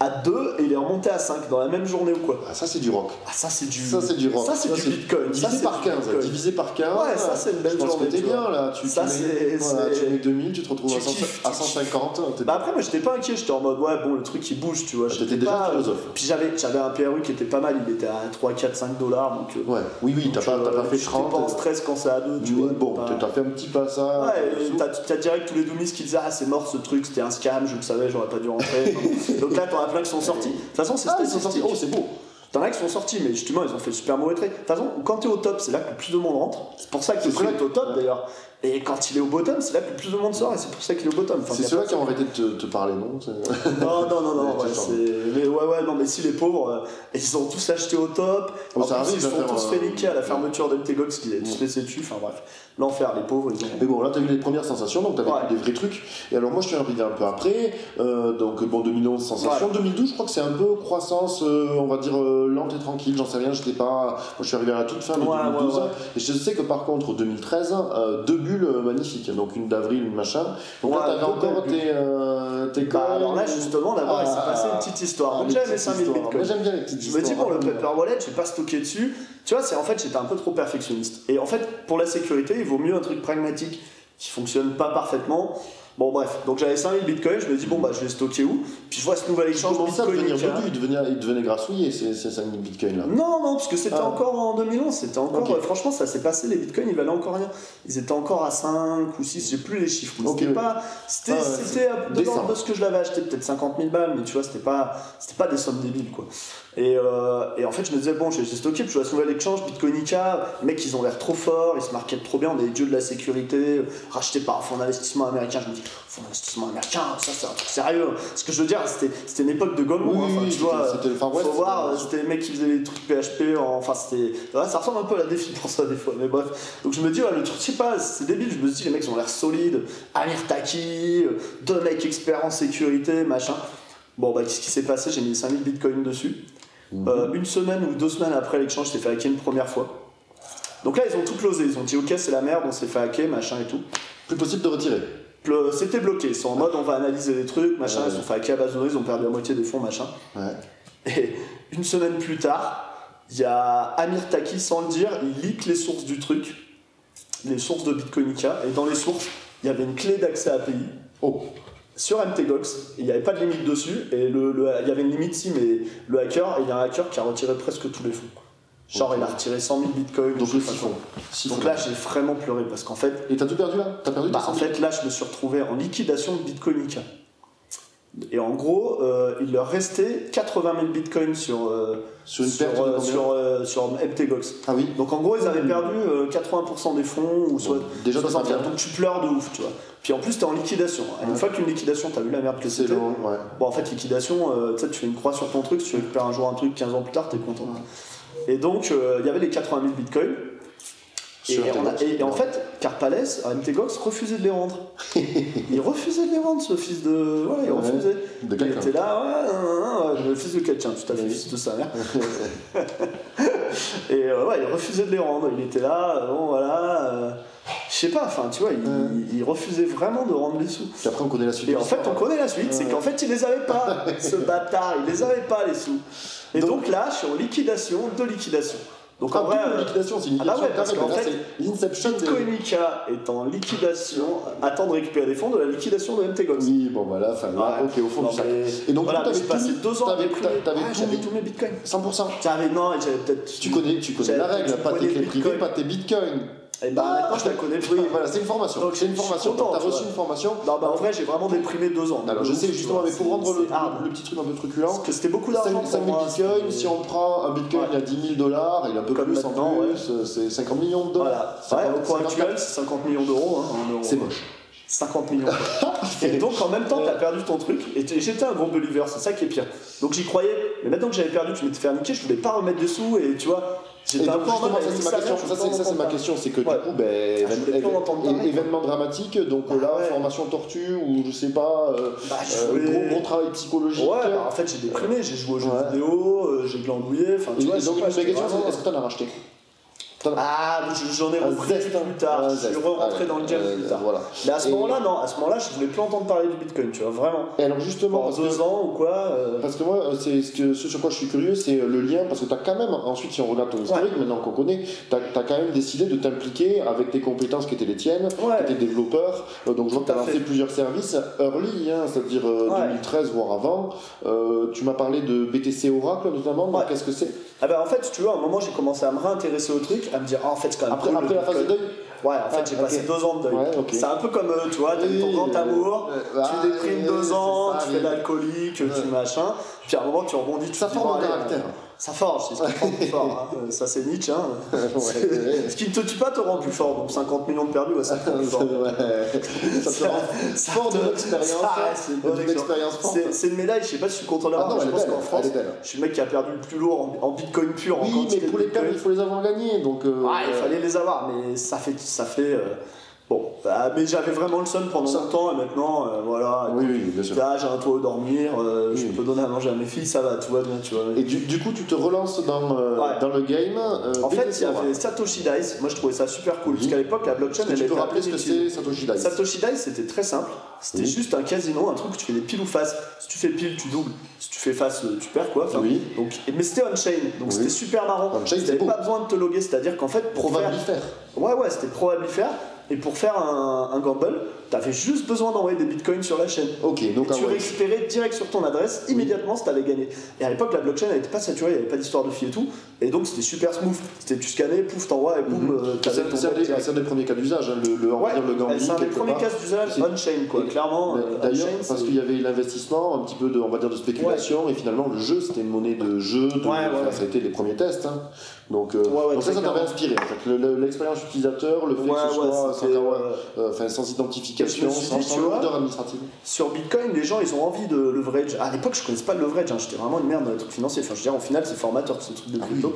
à 2 et il est remonté à 5 dans la même journée ou quoi. Ah, ça c'est du rock. Ah, ça c'est du. Ça c'est du rock. Ça c'est du bitcoin. Divisé par du 15, bitcoin. divisé par 15. Ouais, ça, c'est une belle Je pense journée, que t'es tu bien là. Tu, Ça, mets, voilà, tu mets 2000, tu te retrouves Tu à, 100 kiffes, à tu kiffes. 150. t'es- Bah après, moi j'étais pas inquiet, j'étais en mode ouais, bon, le truc il bouge, tu vois. Ah, t'étais j'étais déjà pas- philosophe. Puis j'avais, j'avais un PRU qui était pas mal, il était à 3, 4, 5 dollars donc. euh, Ouais, oui, oui, t'as pas, t'as euh, pas fait j'étais 30. pas en stress quand c'est à 2, tu vois. bon, t'as fait un petit pas ça. Ouais, euh, t'as direct tous les doomies qui disaient Ah, c'est mort ce truc, c'était un scam, je le savais, j'aurais pas dû rentrer. <laughs> Donc là, t'en as plein qui sont sortis. De toute façon, c'est Ah, ils sont sortis. Oh, c'est beau. T'en as qui sont sortis, mais justement, ils ont fait super mauvais trade. De toute façon, quand t'es au top, c'est là que plus de monde rentre. C'est pour ça que le prix est au top d'ailleurs. Et quand il est au bottom, c'est là que plus de monde sort et c'est pour ça qu'il est au bottom. Enfin, C'est a ceux-là qui ont arrêté de te, te parler, non Non, non, non, non. <laughs> Ouais, mais ouais, ouais, non, mais si les pauvres, euh, ils ont tous acheté au top. Oh, en ça plus, ils se sont tous fait niquer à la fermeture d'MTGOX qui les tous laissé dessus. Enfin bref, l'enfer, les pauvres, ils ont. Mais bon, là, t'as eu les premières sensations, donc t'as vécu des vrais trucs. Et alors, moi, je suis arrivé un peu après. euh, donc, bon, 2011, sensation. 2012, je crois que c'est un peu croissance, euh, on va dire, euh, lente et tranquille. J'en sais rien, j'étais pas. Moi, je suis arrivé à la toute fin de Ouais, 2012. ouais, ouais. Et je sais que par contre, 2013, euh, euh, magnifiques. Donc, une d'avril, une machin. Donc là, Ouais, t'avais encore tes, euh, tes Bah, alors là, justement, d'abord, il s'est passé une petite histoire. Donc, les j'avais mes petites 5000 histoires. bitcoins. Moi, j'aime bien les petites Je me dis, histoires. bon, le paper wallet, je vais pas stocker dessus. Tu vois, c'est en fait, j'étais un peu trop perfectionniste. Et en fait, pour la sécurité, il vaut mieux un truc pragmatique qui fonctionne pas parfaitement. Bon, bref, donc j'avais 5000 bitcoins, je me dis, bon, bah, je vais stocker où? Puis je vois ce nouvel échange à devenir bitcoin. dodu, il devenait, il devenait grassouillé, ces, ces 5000 bitcoins là. Non, non, parce que c'était Ah. encore en 2011, c'était encore. Euh, franchement, ça s'est passé, les bitcoins, ils valaient encore rien. Ils étaient encore à 5 ou 6, j'ai plus les chiffres. C'était pas. C'était Ah ouais, de de ce que je l'avais acheté, peut-être 50 000 balles, mais tu vois, c'était pas, pas des sommes débiles, quoi. Et, euh, et en fait, je me disais, bon, j'ai stocké, puis je vois ce nouvel exchange, Bitcoinica, mecs, ils ont l'air trop forts, ils se marketent trop bien, on est les dieux de la sécurité, rachetés par un fonds d'investissement américain. Je me dis, fonds d'investissement américain, ça, c'est un truc sérieux. Ce que je veux dire, c'était c'était une époque de Goldman, Oui, hein, oui, enfin, tu vois. Faut voir, c'était- les mecs qui faisaient les trucs PHP, en- enfin c'était. ouais, ça ressemble un peu à la défi pour ça des fois, mais bref. Donc je me dis, ouais, le truc, je sais pas, c'est débile, je me dis, les mecs ils ont l'air solides, Amir Taki, deux mecs experts en sécurité, machin. Bon, bah qu'est-ce qui s'est passé? J'ai mis 5000 bitcoins dessus. Mhm. Euh, une semaine ou deux semaines après l'échange, j'étais fait hacker une première fois. Donc là, ils ont tout closé, ils ont dit, ok, c'est la merde, on s'est fait hacker, machin et tout. Plus possible de retirer. C'était bloqué, ils sont en mode, on va analyser les trucs, machin, ils sont fait à données, ils ont perdu la moitié des fonds, machin. Et une semaine plus tard, il y a Amir Taki, sans le dire, il leak les sources du truc, les sources de Bitcoinica, et dans les sources, il y avait une clé d'accès API Oh, sur MTGOX, il n'y avait pas de limite dessus, et le, le- il y avait une limite si, mais le hacker, il y a un hacker qui a retiré presque tous les fonds. Genre, il a retiré 100 000 bitcoins. Donc le siphon. Donc là, j'ai vraiment pleuré parce qu'en fait, Et t'as tout perdu là T'as perdu bah, en 100 000? fait, là, je me suis retrouvé en liquidation de Bitcoinica. Et en gros, euh, il leur restait 80 000 bitcoins sur, euh, sur une sur, perte euh, sur, euh, sur MTGOX. Ah oui. Donc en gros, ils avaient perdu euh, 80% des fonds ou soit Bon, déjà, t'es 60 pas bien. Donc tu pleures de ouf, tu vois. Puis en plus, t'es en liquidation. Une fois qu'une liquidation, t'as vu la merde que C'est c'était. ouais. Bon, en fait, liquidation, euh, tu fais une croix sur ton truc, si tu récupères un jour un truc 15 ans plus tard, t'es content. Et donc, euh, il y avait les 80 000 bitcoins. Et, on a- et- et en fait, Carpales, à MTGOX, refusait de les rendre. <laughs> il refusait de les rendre, ce fils de. Ouais, il Ouais. refusait. De Il était là, ouais, ouais, le fils de quelqu'un, tout à fait, fils de sa mère. <laughs> et euh, ouais, il refusait de les rendre. Il était là, euh, bon voilà. euh, je sais pas, enfin, tu vois, il, refusait vraiment de rendre les sous. Puis après, on connaît la suite. Et en fait, on connaît la suite, c'est qu'en fait, il les avait pas, <laughs> ce bâtard, il les avait pas, les sous. Et donc, Donc- là, je suis en liquidation de liquidation. Donc en vrai, euh, liquidation, c'est une ah bah liquidation ouais, parce qu'en fait, l'Inception. Bitcoinica est en liquidation, attend de récupérer des fonds de la liquidation de MTGOX. Oui, bon, voilà, enfin, là, ok, au fond du sac. Et donc, voilà, j'ai passé deux ans Ah, tout J'avais tous mes bitcoins. 100%. J'avais, non, j'avais peut-être. Tu connais, tu connais la règle, pas tes clés privées, pas tes bitcoins. Et bah maintenant, je la connais Oui, plus. voilà, c'est une formation. Donc, C'est une formation. content, Donc, t'as reçu une formation. Non, bah en vrai, j'ai vraiment déprimé deux ans. Alors, je sais justement, mais pour rendre le, le petit truc un peu truculent, Parce que c'était beaucoup d'argent. 5 pour 000 moi, bitcoins, c'était- si on prend un bitcoin a 10 000 dollars, il est un peu Comme plus en maintenant, plus, euh, c'est 50 millions de dollars. Voilà. Ouais, au 54. actuel, c'est 50 millions d'euros. Hein. C'est moche. 50 millions. <laughs> et donc en même temps, t'as perdu ton truc. Et j'étais un gros believer, c'est ça qui est pire. Donc j'y croyais. Mais maintenant que j'avais perdu, tu m'étais fait niquer, je voulais pas remettre des sous. Et tu vois, Justement, ça c'est ma question. Ça c'est c'est ma question, c'est que du coup, ben, Ah, événement dramatique, donc Bah, là, ouais. formation tortue ou je sais pas, euh, Bah, euh, gros, travail psychologique. Ouais, bah, en fait j'ai déprimé, j'ai joué aux jeux vidéo, euh, j'ai glandouillé, enfin tu vois, donc, c'est vraiment- est-ce que t'en as racheté? Ah, je- j'en ai repris zeste, plus tard, je suis Allez. dans le game Euh, plus tard. Voilà. Mais à ce moment-là, non, à ce moment-là, je voulais plus entendre parler du bitcoin, tu vois, vraiment. Et alors justement, Pendant deux ans ou quoi. euh, Parce que moi, euh, c'est ce, que, ce sur quoi je suis curieux, c'est le lien, parce que tu as quand même, ensuite si on regarde ton historique, maintenant qu'on connaît, tu as, quand même décidé de t'impliquer avec tes compétences qui étaient les tiennes, Ouais. tu étais développeur, donc je vois que tu as lancé plusieurs services early, hein, c'est-à-dire euh, Ouais. 2013 voire avant. Euh, tu m'as parlé de BTC Oracle notamment, qu'est-ce que c'est? Ah bah en fait, tu vois, à un moment, j'ai commencé à me réintéresser au truc, à me dire, ah, en fait, c'est quand même après, cool, après la phase de deuil Ouais, en fait, Ah, j'ai ok. passé deux ans de deuil. Ouais. C'est un peu comme, euh, tu vois, t'as eu ton Oui, grand euh, amour, euh, tu ah, déprimes oui, deux ans, ça, tu oui. fais l'alcoolique, Ouais. tu machin, puis à un moment, tu rebondis, Ça forme un caractère. euh, Ça forge, c'est ce qui te rend plus fort. hein. Euh, <laughs> Ça, c'est Nietzsche. Hein. <laughs> Ouais. Ce qui ne te tue pas te rend plus fort, donc 50 millions de perdus, ouais, ça te rend plus fort. <laughs> Ouais. Ça te rend Ça fort de l'expérience, c'est une médaille, je sais pas si je suis content de Ah non, je pense qu'en France, je suis le mec qui a perdu le plus lourd en, en bitcoin pur. en Oui, mais pour les perdre, il faut les avoir gagnés, donc... euh, Ah, il fallait les avoir, mais ça fait. Ça fait euh, bon, bah, mais j'avais vraiment le seum pendant longtemps, et maintenant, euh, voilà. Oui, oui, bien sûr. Là, j'ai un toit où dormir, euh, je peux donner à manger à mes filles, ça va, tout va bien, tu vois. Et du, du coup, tu te relances dans, euh, Ouais. dans le game. En fait, il y avait. Satoshi Dice, moi je trouvais ça super cool, parce qu'à l'époque, la blockchain, elle tu peux rappeler ce que c'est Satoshi Dice Satoshi Dice, c'était très simple. C'était juste un casino, un truc où tu fais des piles ou face. Si tu fais pile, tu doubles. Si tu fais face, tu perds quoi. Enfin, Oui. Donc, mais c'était on-chain, donc c'était super marrant. On-chain, Tu n'avais pas besoin de te loguer, c'est-à-dire qu'en fait, pour faire. Ouais, ouais, c'était probabilifère. Et pour faire un, un gamble, t'avais juste besoin d'envoyer des bitcoins sur la chaîne. Ok, Et donc ah tu récupérais direct sur ton adresse, immédiatement, si t'avais gagné. Et à l'époque, la blockchain, elle était pas saturée, il n'y avait pas d'histoire de filles et tout. Et donc, c'était super smooth. C'était tu scannais, pouf, t'envoies, et boum, C'est t'avais ton c'est un, des- premiers cas d'usage, hein, le, le, Ouais, le gambling c'est un des premiers cas d'usage on-chain, quoi. Et- Clairement, euh, D'ailleurs, parce qu'il y avait l'investissement, un petit peu de, on va dire, de spéculation, et finalement le jeu c'était une monnaie de jeu, de, Ouais, enfin, ça a été les premiers tests. hein. Donc, euh, donc ça, ça t'avait inspiré en fait. L'expérience utilisateur, le fait que ce soit sans, euh, enfin, sans identification, sans, sans lourdeur administrative. Sur Bitcoin, les gens, ils ont envie de leverage. À l'époque, je connaissais pas le leverage, hein, j'étais vraiment une merde dans les trucs financiers. Enfin, je veux dire, au final, c'est formateur, ce truc de Ah crypto.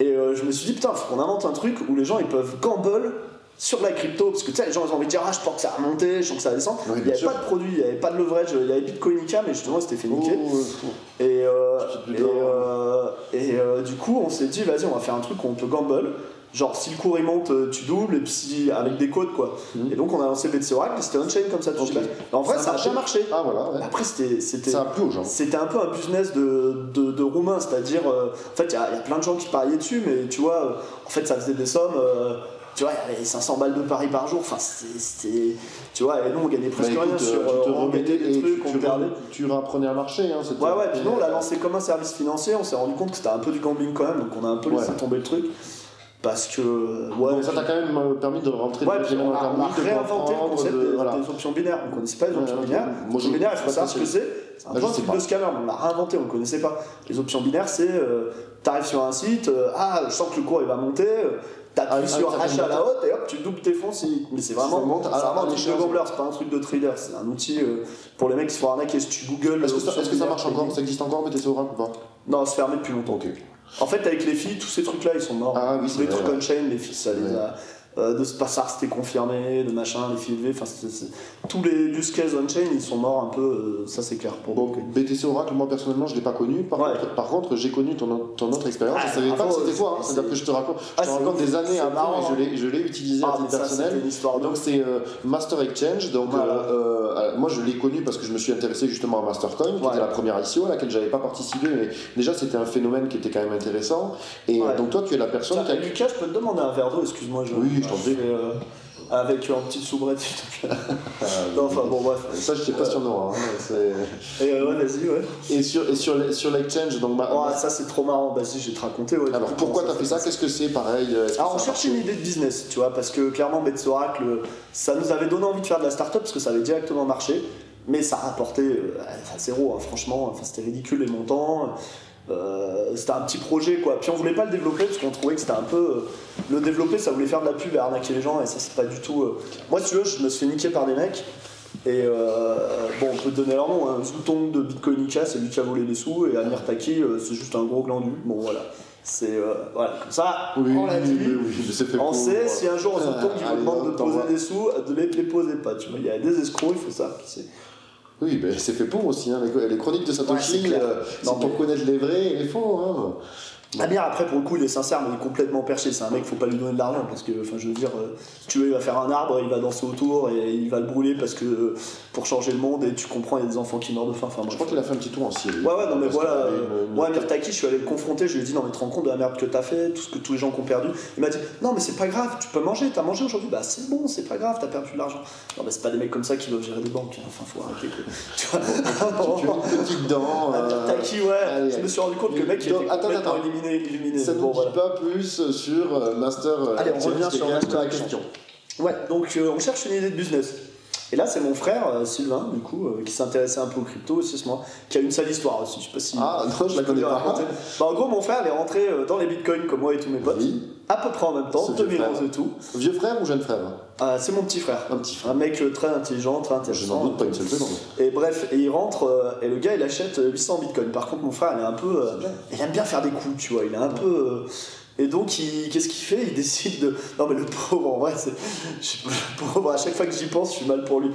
Et euh, je me suis dit, putain, faut qu'on invente un truc où les gens, ils peuvent gamble sur la crypto. Parce que tu sais, les gens, ils ont envie de dire, ah, je pense que ça a monté, je pense que ça va descendre. Oui, il n'y avait sûr. pas de produit, il n'y avait pas de leverage, il y avait Bitcoinica, mais justement, c'était fait niquer. Oh, oh. Euh, euh, et, euh, du coup, on s'est dit, vas-y, on va faire un truc où on peut gamble. Genre, si le cours il monte, euh, tu doubles, et puis si- avec des codes, quoi. Mhm. Et donc, on a lancé BTC Oracle, et c'était on-chain comme ça, tout Ok. de suite. En vrai, Ça a ça a marché. Ah voilà, ouais. Après, c'était. c'était- ça a plu aux gens. c'était un peu un business de, de, de roumain, c'est-à-dire, euh, en fait, il y, a- il y a plein de gens qui pariaient dessus, mais tu vois, euh, en fait, ça faisait des sommes. euh, tu vois, il y avait 500 balles de paris par jour. Enfin, c'était. Tu vois, et nous, on gagnait presque Bah, rien écoute, sur. euh, euh, tu te remettais des et trucs, tu, on tu, perdait. tu un marché. Hein, Ouais, ouais, puis nous, on l'a lancé comme un service financier. On s'est rendu compte que c'était un peu du gambling quand même, donc on a un peu laissé tomber le truc. Parce que. euh, Ouais, Donc ça t'a quand même euh, permis de rentrer Ouais, dans on a, on a de réinventé le concept de- des, voilà. des options binaires. On ne connaissait pas les options binaires. Moi, Les options je- binaires, je sais pas ce que c'est. C'est un Bah, pas. de scammer, on l'a réinventé, on ne connaissait pas. Les options binaires, c'est euh, t'arrives sur un site, euh, ah, je sens que le cours il va monter, t'appuies Ah, sur ah, fait achat à la haute et hop, tu doubles tes fonds. si- Mais c'est vraiment, monte c'est vraiment un truc de gambler, c'est pas un truc de trader, c'est un outil euh, pour les mecs qui se font arnaquer. Si tu googles. Est-ce que, ça, est-ce que ça marche encore? Ça existe encore BTC Oracle ou pas? Non, c'est fermé depuis longtemps. En fait, avec les filles, tous ces trucs-là, ils sont morts. Ah oui, c'est les vrai, trucs ouais. on-chain, les filles, ça les a. euh, de Spassar, c'était confirmé, de machin, les filles élevées, enfin, tous les use cases on-chain, ils sont morts un peu, euh, ça c'est clair pour Bon. BTC Oracle, moi personnellement, je l'ai pas connu. Par, Ouais. contre, par contre, j'ai connu ton, autre- ton autre expérience. Ah, je savais pas que c'était toi. hein. c'est- C'est-à-dire que je te raconte, Ah, je te raconte des années après, marrant, et je l'ai, je l'ai utilisé Ah, à mais titre personnel. Donc c'est euh, Master Exchange. Donc Voilà. euh, moi je l'ai connu parce que je me suis intéressé justement à Mastercoin, qui Ouais. était la première ICO à laquelle j'avais pas participé, mais déjà c'était un phénomène qui était quand même intéressant. Et Ouais. donc toi tu es la personne Tiens, qui a Lucas, je peux te demander un verre d'eau, excuse-moi, je. Oui, prie. fais, euh, avec une petite soubrette, s'il te plaît. Euh, Non, enfin bon, bref. Ça je sais pas si on aura. hein, Et euh, ouais, vas-y, ouais. Et sur, et sur, les- sur l'exchange, donc ma- Oh, ça c'est trop marrant, vas-y, je vais te raconter, ouais. alors pourquoi t'as fait ça? Qu'est-ce que c'est pareil Alors on cherchait une idée de business, tu vois, parce que clairement Bets Oracle, ça nous avait donné envie de faire de la start-up parce que ça avait directement marché, mais ça rapportait euh, zéro, hein, franchement, enfin, c'était ridicule les montants. Euh, c'était un petit projet quoi. Puis on voulait pas le développer parce qu'on trouvait que c'était un peu. euh, le développer ça voulait faire de la pub et arnaquer les gens et ça c'est pas du tout. euh, Moi si tu veux, je me suis fait niquer par des mecs. Et bon, on peut te donner leur nom. Hein. Zouton de Bitcoinica, c'est lui qui a volé les sous. Et Amir Taki, c'est juste un gros glandu. Bon, voilà. C'est. voilà, comme ça, Oui, on l'a dit. oui, oui, oui, c'est fait On sait si un jour Zouton qui Allez, vous demande de poser des sous, de les, les poser pas. Tu vois, il y a des escrocs, il faut ça. C'est- Oui, ben, c'est fait pour aussi. Hein, les, les chroniques de Ouais, Satoshi, c'est clair. euh, c'est pour connaître les vrais et les faux. Hein. Amir, après, pour le coup, il est sincère, mais il est complètement perché. C'est un mec, faut pas lui donner de l'argent parce que, enfin, je veux dire, euh, si tu veux, il va faire un arbre, il va danser autour et il va le brûler parce que euh, pour changer le monde. Et tu comprends, il y a des enfants qui meurent de faim. Enfin, Je bref. crois qu'il a fait un petit tour en Syrie. Ouais, ouais, non, mais Parce voilà. euh, une- Moi, Amir Taki, je suis allé le confronter, je lui ai dit, non, mais tu te rends compte de la merde que t'as fait, tout ce que tous les gens qui ont perdu. Il m'a dit, non, mais c'est pas grave, tu peux manger, t'as mangé aujourd'hui, bah c'est bon, c'est pas grave, t'as perdu de l'argent. Non, mais c'est pas des mecs comme ça qui doivent gérer des banques, hein. enfin, faut arrêter. quoi. <laughs> Tu vois Tu as une petite dent. Amir euh, Taki, ouais, allez, je me suis rendu compte que le mec il était attends. Éliminé. éliminé. Ça ne Bon, voilà. pas plus sur euh, Master. euh, Allez, on revient sur Master la question. Ouais, donc euh, on cherche une idée de business. Et là, c'est mon frère euh, Sylvain, du coup, euh, qui s'intéressait un peu aux crypto aussi, ce mois, qui a une sale histoire aussi. Je sais pas si. Ah, non, je la peux connais pas. Bah, en gros, mon frère, il est rentré dans les bitcoins comme moi et tous mes potes, Oui. À peu près en même temps, Ce vieux 2011 frère. et tout. Vieux frère ou jeune frère? Ah, c'est mon petit frère. Un petit frère. Un mec euh, très intelligent, très Je intéressant. n'en doute pas une seule seconde. Et bref, et il rentre, euh, et le gars il achète euh, 800 bitcoins. Par contre, mon frère il est un peu. euh, il aime bien faire des coups, tu vois. Il est un peu. euh, et donc, qu'est-ce qu'il fait? Il décide de. Non, mais le pauvre, en vrai, c'est. Le pauvre, à chaque fois que j'y pense, je suis mal pour lui.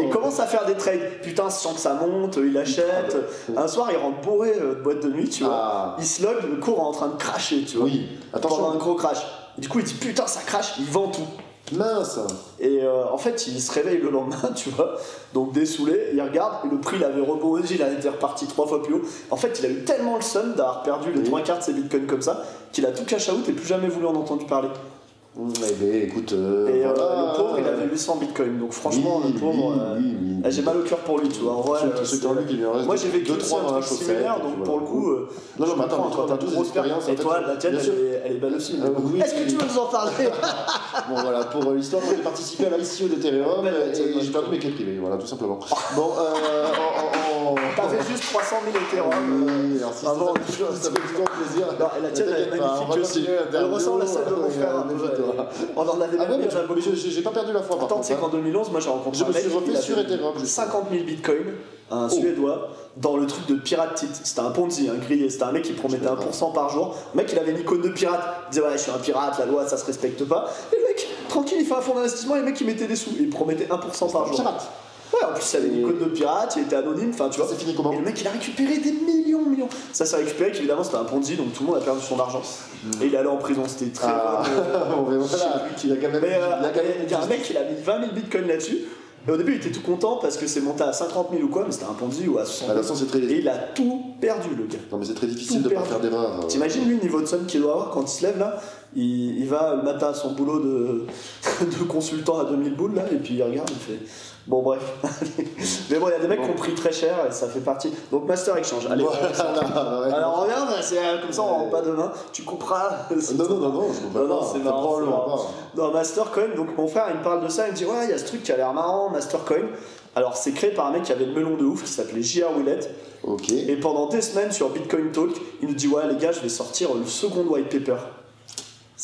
Il commence à faire des trades. Putain, sent que ça monte, il achète. Un soir, il rentre bourré euh, de boîte de nuit, tu vois. Ah, Il se log, le cours est en train de cracher, tu vois. oui. Pendant un Attention. gros crash. Et du coup, il dit Putain, ça crache, il vend tout. Mince. Et euh, en fait, il se réveille le lendemain, <laughs> tu vois, donc dessoulé, il regarde, et le prix il avait rebondi, il était reparti trois fois plus haut. En fait, il a eu tellement le seum d'avoir perdu les Oui. trois quarts de ses bitcoins comme ça, qu'il a tout cash out et plus jamais voulu en entendre parler. Eh ben, écoute. euh, et euh, voilà. le pauvre, il avait 800 bitcoins, donc franchement, Oui, le pauvre, oui, euh, oui, oui. ah, j'ai mal au cœur pour lui, tu vois. En vrai, euh, Moi j'ai vécu deux, aussi trois un dans la truc similaire, donc pour le coup, euh, Non, non, mais attends, toi, t'as deux grosse période. expériences, en Et toi, la tienne, elle est, elle est belle aussi. Est-ce que tu veux nous en parler? <laughs> Bon voilà, pour l'histoire, j'ai participé à l'ICO d'Ethereum et j'ai perdu mes clés privées, voilà, tout simplement. <laughs> Bon, on- on- on- T'avais juste 300 000 Ethereum. avant- ça, fait toujours plaisir. Non, et la tienne, elle est magnifique aussi. Elle ressemble à celle de mon frère On en avait Ah ouais, même mais j'ai- pas perdu la foi Attends, tu sais contre. qu'en hein. 2011, moi j'ai rencontré Je un me mec suis il sur Ethereum, justement. 50 000 bitcoins, un suédois, dans le truc de pirate tit. C'était un Ponzi, un grillé. C'était un mec qui promettait Je 1% par jour. Le mec, il avait une icône de pirate. Il disait, ouais, je suis un pirate, la loi, ça se respecte pas. Et le mec, tranquille, il fait un fonds d'investissement et le mec, il mettait des sous. Il promettait 1% par jour. Pirate. En plus, il avait une icône de pirate, il était anonyme, enfin, tu vois. C'est fini comment Et le mec, il a récupéré des millions, millions. Ça s'est récupéré qu'évidemment, c'était un Ponzi, donc tout le monde a perdu son argent. Et il est allé en prison, c'était très. Ah, <laughs> bon, voilà, il a quand même. mais euh, il quand même- il y a un mec, il a mis 20 000 bitcoins là-dessus. Et au début, il était tout content parce que c'est monté à 50 000 ou quoi, mais c'était un Ponzi ou à 60 Ah, de 000. toute façon, c'est très. Et il a tout perdu, le gars. Non, mais c'est très difficile Tout de pas perdu. faire d'erreur. euh. T'imagines lui le niveau de somme qu'il doit avoir quand il se lève là il, il va le matin à son boulot de, <laughs> de consultant à 2000 boules, là, et puis il regarde, il fait. Bon, bref. <laughs> Mais bon, il y a des mecs qui ont pris très cher et ça fait partie. Donc, Master Exchange. Allez, Voilà, <laughs> ouais. alors regarde, c'est euh, comme ça, on rentre pas demain. Tu couperas. Non, non, non, non, je comprends Non, non, pas. c'est marrant, Non, Mastercoin, donc mon frère il me parle de ça, il me dit Ouais, il y a ce truc qui a l'air marrant, Mastercoin. Alors, c'est créé par un mec qui avait le melon de ouf qui s'appelait J.R. Willett. pas. Ok. Et pendant des semaines sur Bitcoin Talk, il nous dit Ouais, les gars, je vais sortir le second white paper.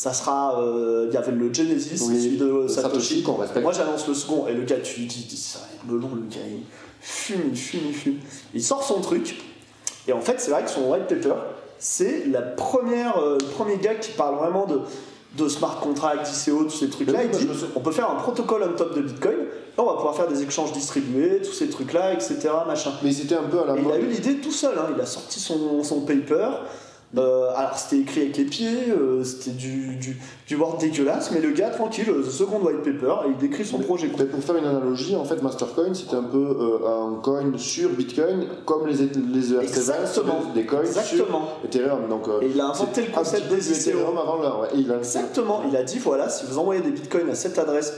Ça sera. euh, Il y avait le Genesis, Oui, celui de Satoshi. Moi, j'annonce le second, et le gars, tu lui dis C'est un melon, le gars, il fume, il fume, il fume. Il sort son truc, et en fait, c'est vrai que son white paper, c'est la première, euh, le premier gars qui parle vraiment de, de smart contract, d'ICO, tous ces trucs-là. Il dit on peut faire un protocole on top de Bitcoin, on va pouvoir faire des échanges distribués, tous ces trucs-là, etc. Machin. Mais c'était un peu à la Et il a eu mode. l'idée tout seul, hein. il a sorti son, son paper. Euh, alors c'était écrit avec les pieds, euh, c'était du, du, du Word dégueulasse, mais le gars tranquille, euh, second white paper, et il décrit son projet. pour faire une analogie, en fait, Mastercoin, c'était un peu euh, un coin sur Bitcoin, comme les, les ERC20, Exactement. des coins Exactement. sur Ethereum. Donc, Et il a inventé le concept des. Ethereum avant l'heure. Ouais. Et il a Exactement, il a dit voilà, si vous envoyez des bitcoins à cette adresse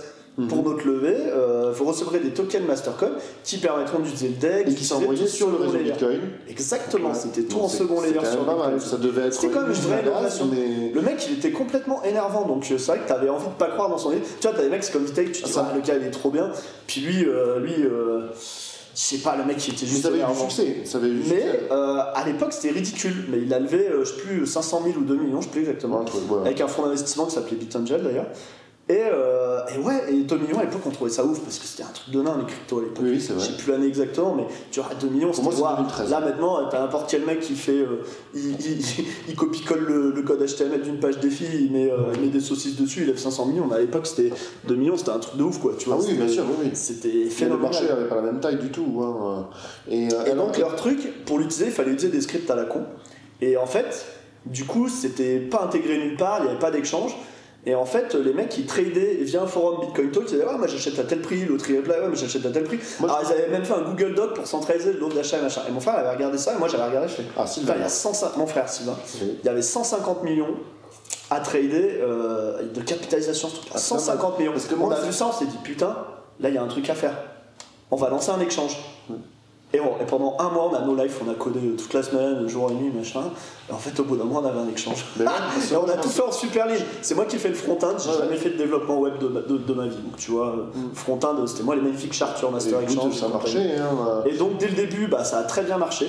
pour notre levée, euh, vous recevrez des tokens Mastercoin qui permettront d'utiliser le deck, et qui s'est envoyé d'utiliser sur le réseau. Bitcoin. Exactement, Ouais. c'était tout en second layer sur pas mal. Ça devait être. C'était comme une vraie mais- Le mec, il était complètement énervant, donc euh, c'est vrai que t'avais envie de pas croire dans son idée. Tu vois, t'as des mecs, c'est comme Take, tu te dis, Ça- ah, le gars, il est trop bien. Puis lui, euh, lui, euh, je sais pas, le mec, il était Mais juste ça avait eu du énervant. succès. Ça avait eu du Mais euh, à l'époque, c'était ridicule. Mais il a levé, euh, je sais plus, 500 000 ou 2 millions, je sais plus exactement. Ouais, ouais. Avec un fonds d'investissement qui s'appelait BitAngel d'ailleurs. Et, euh, et ouais, et 2 millions à l'époque, on trouvait ça ouf parce que c'était un truc de nain les cryptos à l'époque. Oui, Je sais plus l'année exactement, mais tu vois, 2 millions, c'était. 2013. Là maintenant, t'as n'importe quel mec qui fait. euh, il, il, il copie-colle le, le code HTML d'une page défi, il met, euh, il met des saucisses dessus, il lève 500 millions. Mais à l'époque, c'était 2 millions, c'était un truc de ouf quoi. Tu vois, Ah oui, bien sûr, oui. C'était Mais le phénoménal. marché n'avait pas la même taille du tout. hein. Et, Et donc leur truc, pour l'utiliser, il fallait utiliser des scripts à la con. Et en fait, du coup, c'était pas intégré nulle part, il n'y avait pas d'échange. Et en fait, les mecs ils tradaient via un forum Bitcoin Talk, ils disaient Ouais, moi j'achète à tel prix, l'autre il est là, ouais, mais j'achète à tel prix. Moi, Alors ils avaient même fait un Google Doc pour centraliser l'offre d'achat et machin. Et mon frère avait regardé ça, et moi j'avais regardé, je fais Ah, Sylvain. il y a 150 mon frère Sylvain, Oui. il y avait 150 millions à trader euh, de capitalisation ce truc Ah, c'est pas 150 millions. Parce que on a vu ça, on s'est dit putain, là il y a un truc à faire. On va lancer un échange. Et, bon, et pendant un mois, on a no life, on a codé toute la semaine, jour et nuit, machin. Et en fait, au bout d'un mois, on avait un. Mais que <laughs> et on a tout fait en super ligne. C'est moi qui fais le front-end, j'ai Ouais, jamais ouais. fait de développement web de, ma- de, de ma vie. Donc tu vois, front-end, c'était moi les magnifiques charts sur Master Écoute, Exchange. ça et marchait. Hein. Et donc dès le début, bah, ça a très bien marché.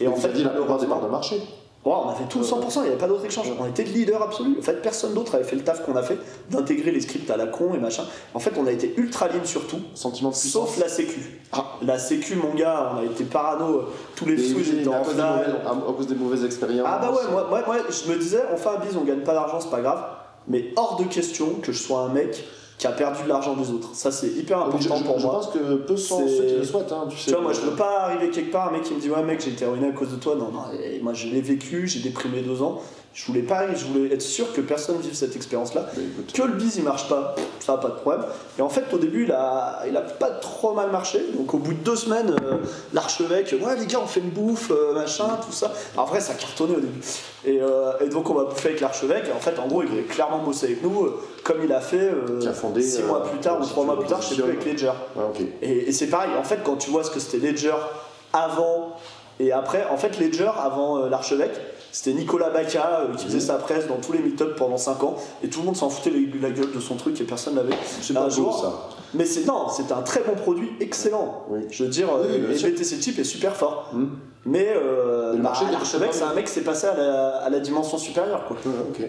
Et Et en vous fait, aviez la parts de marché. Ouais, on avait tout 100%, il n'y avait pas d'autre échange. On était le leader absolu. En fait, personne d'autre avait fait le taf qu'on a fait, d'intégrer les scripts à la con et machin. En fait, on a été ultra lean sur tout, Sentiment de puissance. sauf la sécu. Ah. La sécu, mon gars, on a été parano, euh, tous les oui, étaient en à, à cause des mauvaises expériences. Ah bah ouais, moi, moi, moi, je me disais, on fait un bise, on gagne pas d'argent, c'est pas grave. Mais hors de question que je sois un mec qui a perdu de l'argent des autres. Ça, c'est hyper je, important je- pour je moi. pense que peu sont ceux qui le souhaitent. Hein, tu sais, Tu vois, moi je veux pas arriver quelque part, un mec qui me dit Ouais, mec, j'ai été ruiné à cause de toi. Non, non, moi je l'ai vécu, j'ai déprimé deux ans. Je voulais pas, je voulais être sûr que personne vive cette expérience-là. Écoute, Que le bise il marche pas, ça a pas de problème. Et en fait, au début, il a, il a pas trop mal marché. Donc, au bout de deux semaines, euh, l'archevêque, ouais, les gars, on fait une bouffe, euh, machin, tout ça. En vrai, ça cartonnait au début. Et, euh, et donc, on va bouffer avec l'archevêque. Et en fait, en gros, il a clairement bossé avec nous, comme il a fait a fondé, six mois plus tard ou trois mois plus tard, je sais plus, avec Ledger. ouais. Et, et c'est pareil, en fait, quand tu vois ce que c'était Ledger avant et après, en fait, Ledger avant l'archevêque, c'était Nicolas Baca euh, qui faisait sa presse dans tous les meet-ups pendant 5 ans et tout le monde s'en foutait la la gueule de son truc et personne l'avait. C'est pas beau ça. Mais c'est non, c'est un très bon produit, excellent. Oui. Je veux dire, Oui, euh, et. BTC Chip est super fort. Hmm. Mais, euh, Mais le bah, marché, l'archevêque, c'est un mec qui s'est passé à la, à la dimension supérieure. Quoi.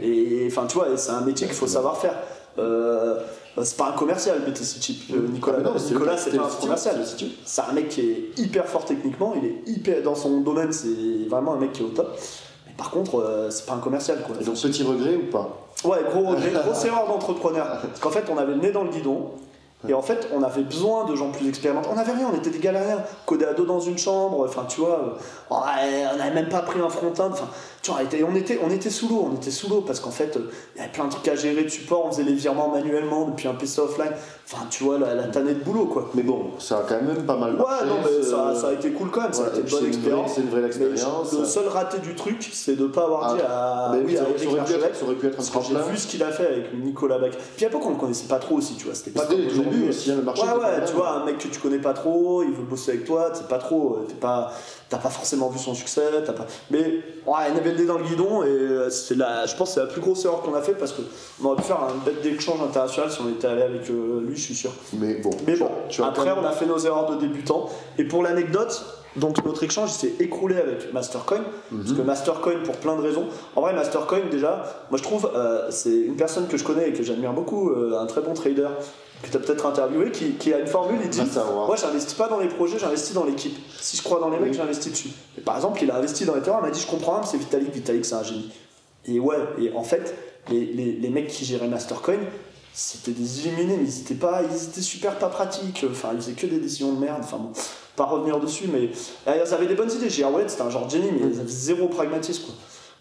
Et enfin, tu vois, c'est un métier qu'il faut savoir faire. Euh, c'est pas un commercial, BTC Chip. Euh, Nicolas, Ah, non, c'est Nicolas c'est pas un commercial. C'est un mec qui est hyper fort techniquement, il est hyper dans son domaine, c'est vraiment un mec qui est au top. Par contre, euh, c'est pas un commercial quoi. Et donc petit regret ou pas? Ouais, gros regret, grosse erreur d'entrepreneur. Parce qu'en fait, on avait le nez dans le guidon. Et en fait, on avait besoin de gens plus expérimentés. On avait rien, on était des galériens. Codés à dos dans une chambre, enfin, tu vois. euh, on n'avait même pas pris un front-end. Enfin, tu vois, on était, on était, sous l'eau. On était sous l'eau parce qu'en fait, euh, il y avait plein de trucs à gérer de support. On faisait les virements manuellement depuis un PC offline. Enfin, tu vois, la, la tannée de boulot, quoi. Mais bon, ça a quand même pas mal Ouais, marché, non, mais ce- ça, ça a été cool quand même, ça a Voilà, été une bonne expérience. C'est une vraie expérience. le seul raté du truc, c'est de ne pas avoir Ah, dit à, Mais oui, à ça aurait- Eric ça aurait pu être- un j'ai vu ce qu'il a fait avec Nicolas Bac. Puis à l'époque, on le connaissait pas trop aussi, tu vois. C'était pas Aussi, hein, le marché Ouais, ouais, tu vois, un mec que tu connais pas trop, il veut bosser avec toi, tu sais pas trop, euh, t'es pas, t'as pas forcément vu son succès, t'as pas. Mais ouais, nez dans le guidon et euh, c'est la, je pense que c'est la plus grosse erreur qu'on a fait parce qu'on aurait pu faire un bête d'échange international si on était allé avec euh, lui, je suis sûr. Mais bon, Mais tu après on a fait nos erreurs de débutants. Et pour l'anecdote, donc notre échange s'est écroulé avec Mastercoin. Mhm. Parce que Mastercoin, pour plein de raisons. En vrai, Mastercoin, déjà, moi je trouve, euh, c'est une personne que je connais et que j'admire beaucoup, euh, un très bon trader, que tu as peut-être interviewé, qui, qui a une formule, il dit. Moi j'investis pas dans les projets, j'investis dans l'équipe. Si je crois dans les mecs, j'investis dessus. Et par exemple, il a investi dans les terrains, il m'a dit Je comprends, c'est Vitalik, Vitalik c'est un génie. Et ouais, et en fait, les, les, les mecs qui géraient Mastercoin, c'était des illuminés, mais ils étaient, pas, ils étaient super pas pratiques. Enfin, ils faisaient que des décisions de merde. Enfin bon, pas revenir dessus, mais euh, ils avaient des bonnes idées. J.R. Wallet, c'était un genre de génie, mais ils avaient zéro pragmatisme. Quoi.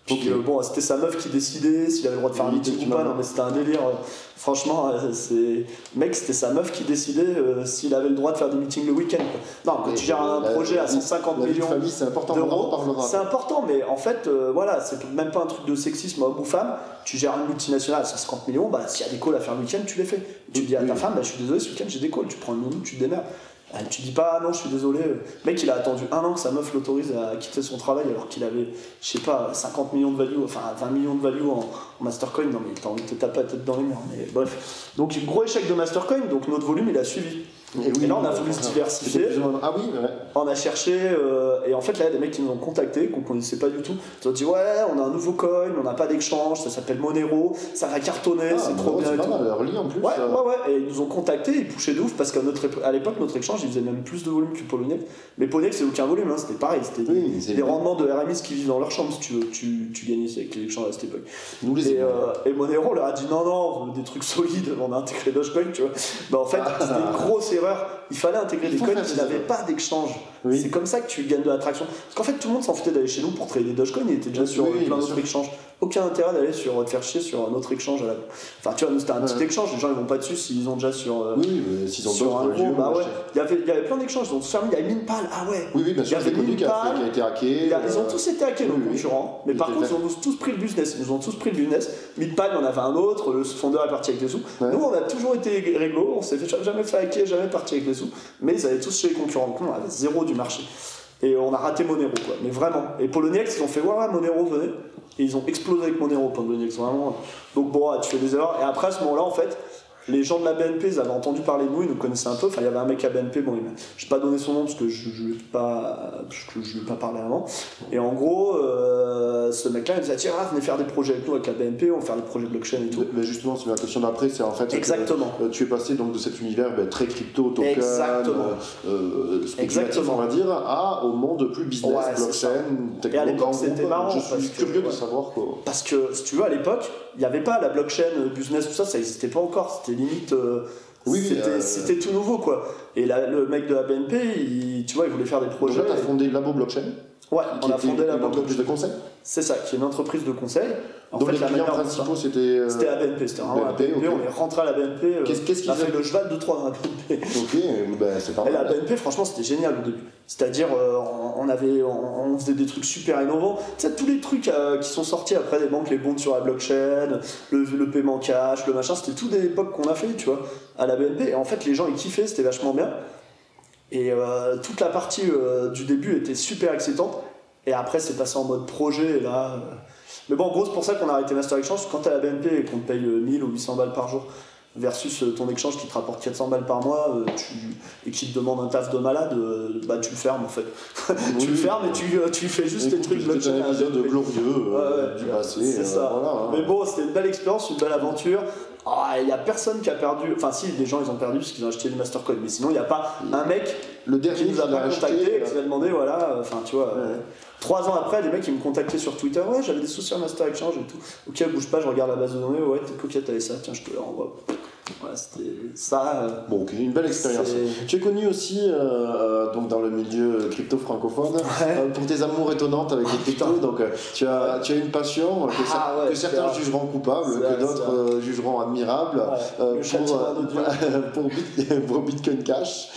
Puis Ok. euh, bon, c'était sa meuf qui décidait s'il avait le droit de faire un meeting ou pas. Non, mais c'était un délire. Franchement, euh, c'est. Mec, c'était sa meuf qui décidait euh, s'il avait le droit de faire des meetings le week-end. Non, quand tu gères un la- projet à la- 150 La vie de millions c'est important, c'est important, mais en fait, euh, voilà, c'est même pas un truc de sexisme homme ou femme. Tu gères une multinationale à 150 millions, bah, s'il y a des calls à faire le week-end, tu les fais. Tu Oui, dis à ta oui. femme, bah, je suis désolé, ce week-end j'ai des calls, tu prends une minute, tu te démerdes. Euh, Tu dis pas, ah non, je suis désolé. Le mec, il a attendu un an que sa meuf l'autorise à quitter son travail alors qu'il avait, je sais pas, 50 millions de value, enfin 20 millions de value en, en Mastercoin. Non, mais t'as envie de te taper la tête dans les murs. Mais bref. Donc, gros échec de Mastercoin, donc notre volume, il a suivi. Et oui, Et là, on a voulu se diversifier. Ah oui, ouais. On a cherché, euh, et en fait là, il y a des mecs qui nous ont contactés, qu'on connaissait pas du tout. Ils ont dit Ouais, on a un nouveau coin, on n'a pas d'exchange, ça s'appelle Monero, ça va cartonner, Ah, c'est trop bien c'est mal, early en plus. Ouais, euh, ouais, ouais, et ils nous ont contactés, ils pushaient de ouf parce qu'à notre épo- à l'époque, notre exchange il faisait même plus de volume que Poloniex. Mais Poloniex, c'est aucun volume, hein, c'était pareil, c'était Oui, des, rendements de RMIs qui vivent dans leur chambre si tu veux, tu, tu gagnais avec les échanges à cette époque. Nous les Et, aimons. euh, et Monero leur a dit non, non, on veut des trucs solides, on a intégré Dogecoin, tu vois. Bah en fait, c'était une grosse Il fallait intégrer Il des faire qui des n'avaient pas d'exchange. Oui. C'est comme ça que tu gagnes de l'attraction. Parce qu'en fait, tout le monde s'en foutait d'aller chez nous pour trader Dogecoin, il était déjà Oui, sur oui, plein d'autres sûr. exchanges. Aucun intérêt d'aller sur te faire chier sur un autre exchange à la. Enfin, tu vois, nous c'était un petit Ouais. échange, les gens ils vont pas dessus s'ils ont déjà sur. euh, Oui, mais s'ils ont sur un gros, bah ouais. Il y avait, il y avait plein d'échanges, ils ont tous fermé, il y avait Minpal, ah ouais. Oui, oui, bien sûr, Il y avait c'est connu qui a, Minpal, qui a été hacké. A- Ils ont euh, tous été hackés, nos concurrents, mais par contre, ils ont tous pris le business. Ils nous ont tous pris le business. Midpan, il en avait un autre, le fondeur est parti avec des sous. Nous, on a toujours été réglo, on s'est fait jamais fait hacker, jamais parti avec des sous, mais ils avaient tous chez les concurrents. Donc, on avait zéro du marché. Et on a raté Monero, quoi. Mais vraiment. Et Poloniex, ils ont fait, ouais, ouais, Monero, venez. Et ils ont explosé avec Monero, Poloniex, vraiment. Donc, bon, tu fais des erreurs. Et après, à ce moment-là, en fait, les gens de la BNP, ils avaient entendu parler de nous, ils nous connaissaient un peu. Enfin, il y avait un mec à BNP, bon, je vais pas donner son nom parce que je ne lui ai pas, lui ai pas parlé avant. Et en gros, euh, ce mec-là, il disait tiens, ah, venez faire des projets avec nous avec la BNP, on va faire des projets blockchain et tout. Mais justement, c'est ma question d'après, c'est en fait. que, Exactement. euh, tu es passé donc de cet univers ben, très crypto, token, Exactement. euh, Exactement. on va dire, à au monde plus business, Ouais, blockchain, technologie. Et à l'époque, c'était marrant, Je suis que, curieux de ouais. savoir quoi. Parce que, si tu veux, à l'époque, il n'y avait pas la blockchain, euh, business, tout ça, ça n'existait pas encore. C'était limite. euh, Oui, c'était euh, c'était tout nouveau, quoi. Et là, le mec de la BNP, il, tu vois, il voulait faire des Donc projets. là, as fondé Labo Blockchain, Ouais, qui on a fondé la banque. entreprise de conseil. C'est ça, qui est une entreprise de conseil. En Donc fait, les la clients principaux, c'était. euh, C'était la BNP, c'était vraiment. On est rentré à la BNP. euh, Qu'est-ce- qu'ils on a fait le cheval de 3 dans la BNP. Ok, ben, c'est pas Et la mal. BNP, franchement, c'était génial au début. C'est-à-dire, euh, on, avait, on, on faisait des trucs super innovants. Tu sais, tous les trucs euh, qui sont sortis après des banques, les bonds sur la blockchain, le, le paiement cash, le machin, c'était tout des époques qu'on a fait, tu vois, à la BNP. Et en fait, les gens, ils kiffaient, c'était vachement bien. Et euh, toute la partie euh, du début était super excitante. Et après, c'est passé en mode projet, et là. euh, Mais bon, en gros, c'est pour ça qu'on a arrêté Master Exchange. Quand t'es à la BNP et qu'on te paye euh, 1000 ou 800 balles par jour, versus euh, ton exchange qui te rapporte 400 balles par mois euh, tu, et qui te demande un taf de malade, euh, bah tu le fermes en fait. <laughs> tu le fermes et tu, euh, tu fais juste tes trucs C'était blockchain. un à la épisode glorieux euh, Ouais, du passé. c'est euh, ça. voilà, hein. Mais bon, c'était une belle expérience, une belle aventure. Ah, Il n'y a personne qui a perdu. Enfin, si, des gens ils ont perdu parce qu'ils ont acheté du Mastercoin. Mais sinon, il n'y a pas un mec Le qui dernier nous a contacté et qui nous a demandé, voilà, enfin, tu vois. euh, Ouais. Trois ans après, les mecs ils me contactaient sur Twitter, ouais, j'avais des soucis sur Master Exchange et tout. Ok, bouge pas, je regarde la base de données, ouais, t'es coquette avec ça, tiens, je te le renvoie. Voilà, c'était ça. euh, Bon, une belle expérience. Tu es connu aussi euh, donc dans le milieu crypto francophone euh, pour tes amours étonnantes avec les cryptos. Donc tu as, tu as une passion que, Ah ouais, que certains jugeront coupable, que d'autres jugeront admirable. Ouais, pour, <laughs> pour Bitcoin Cash.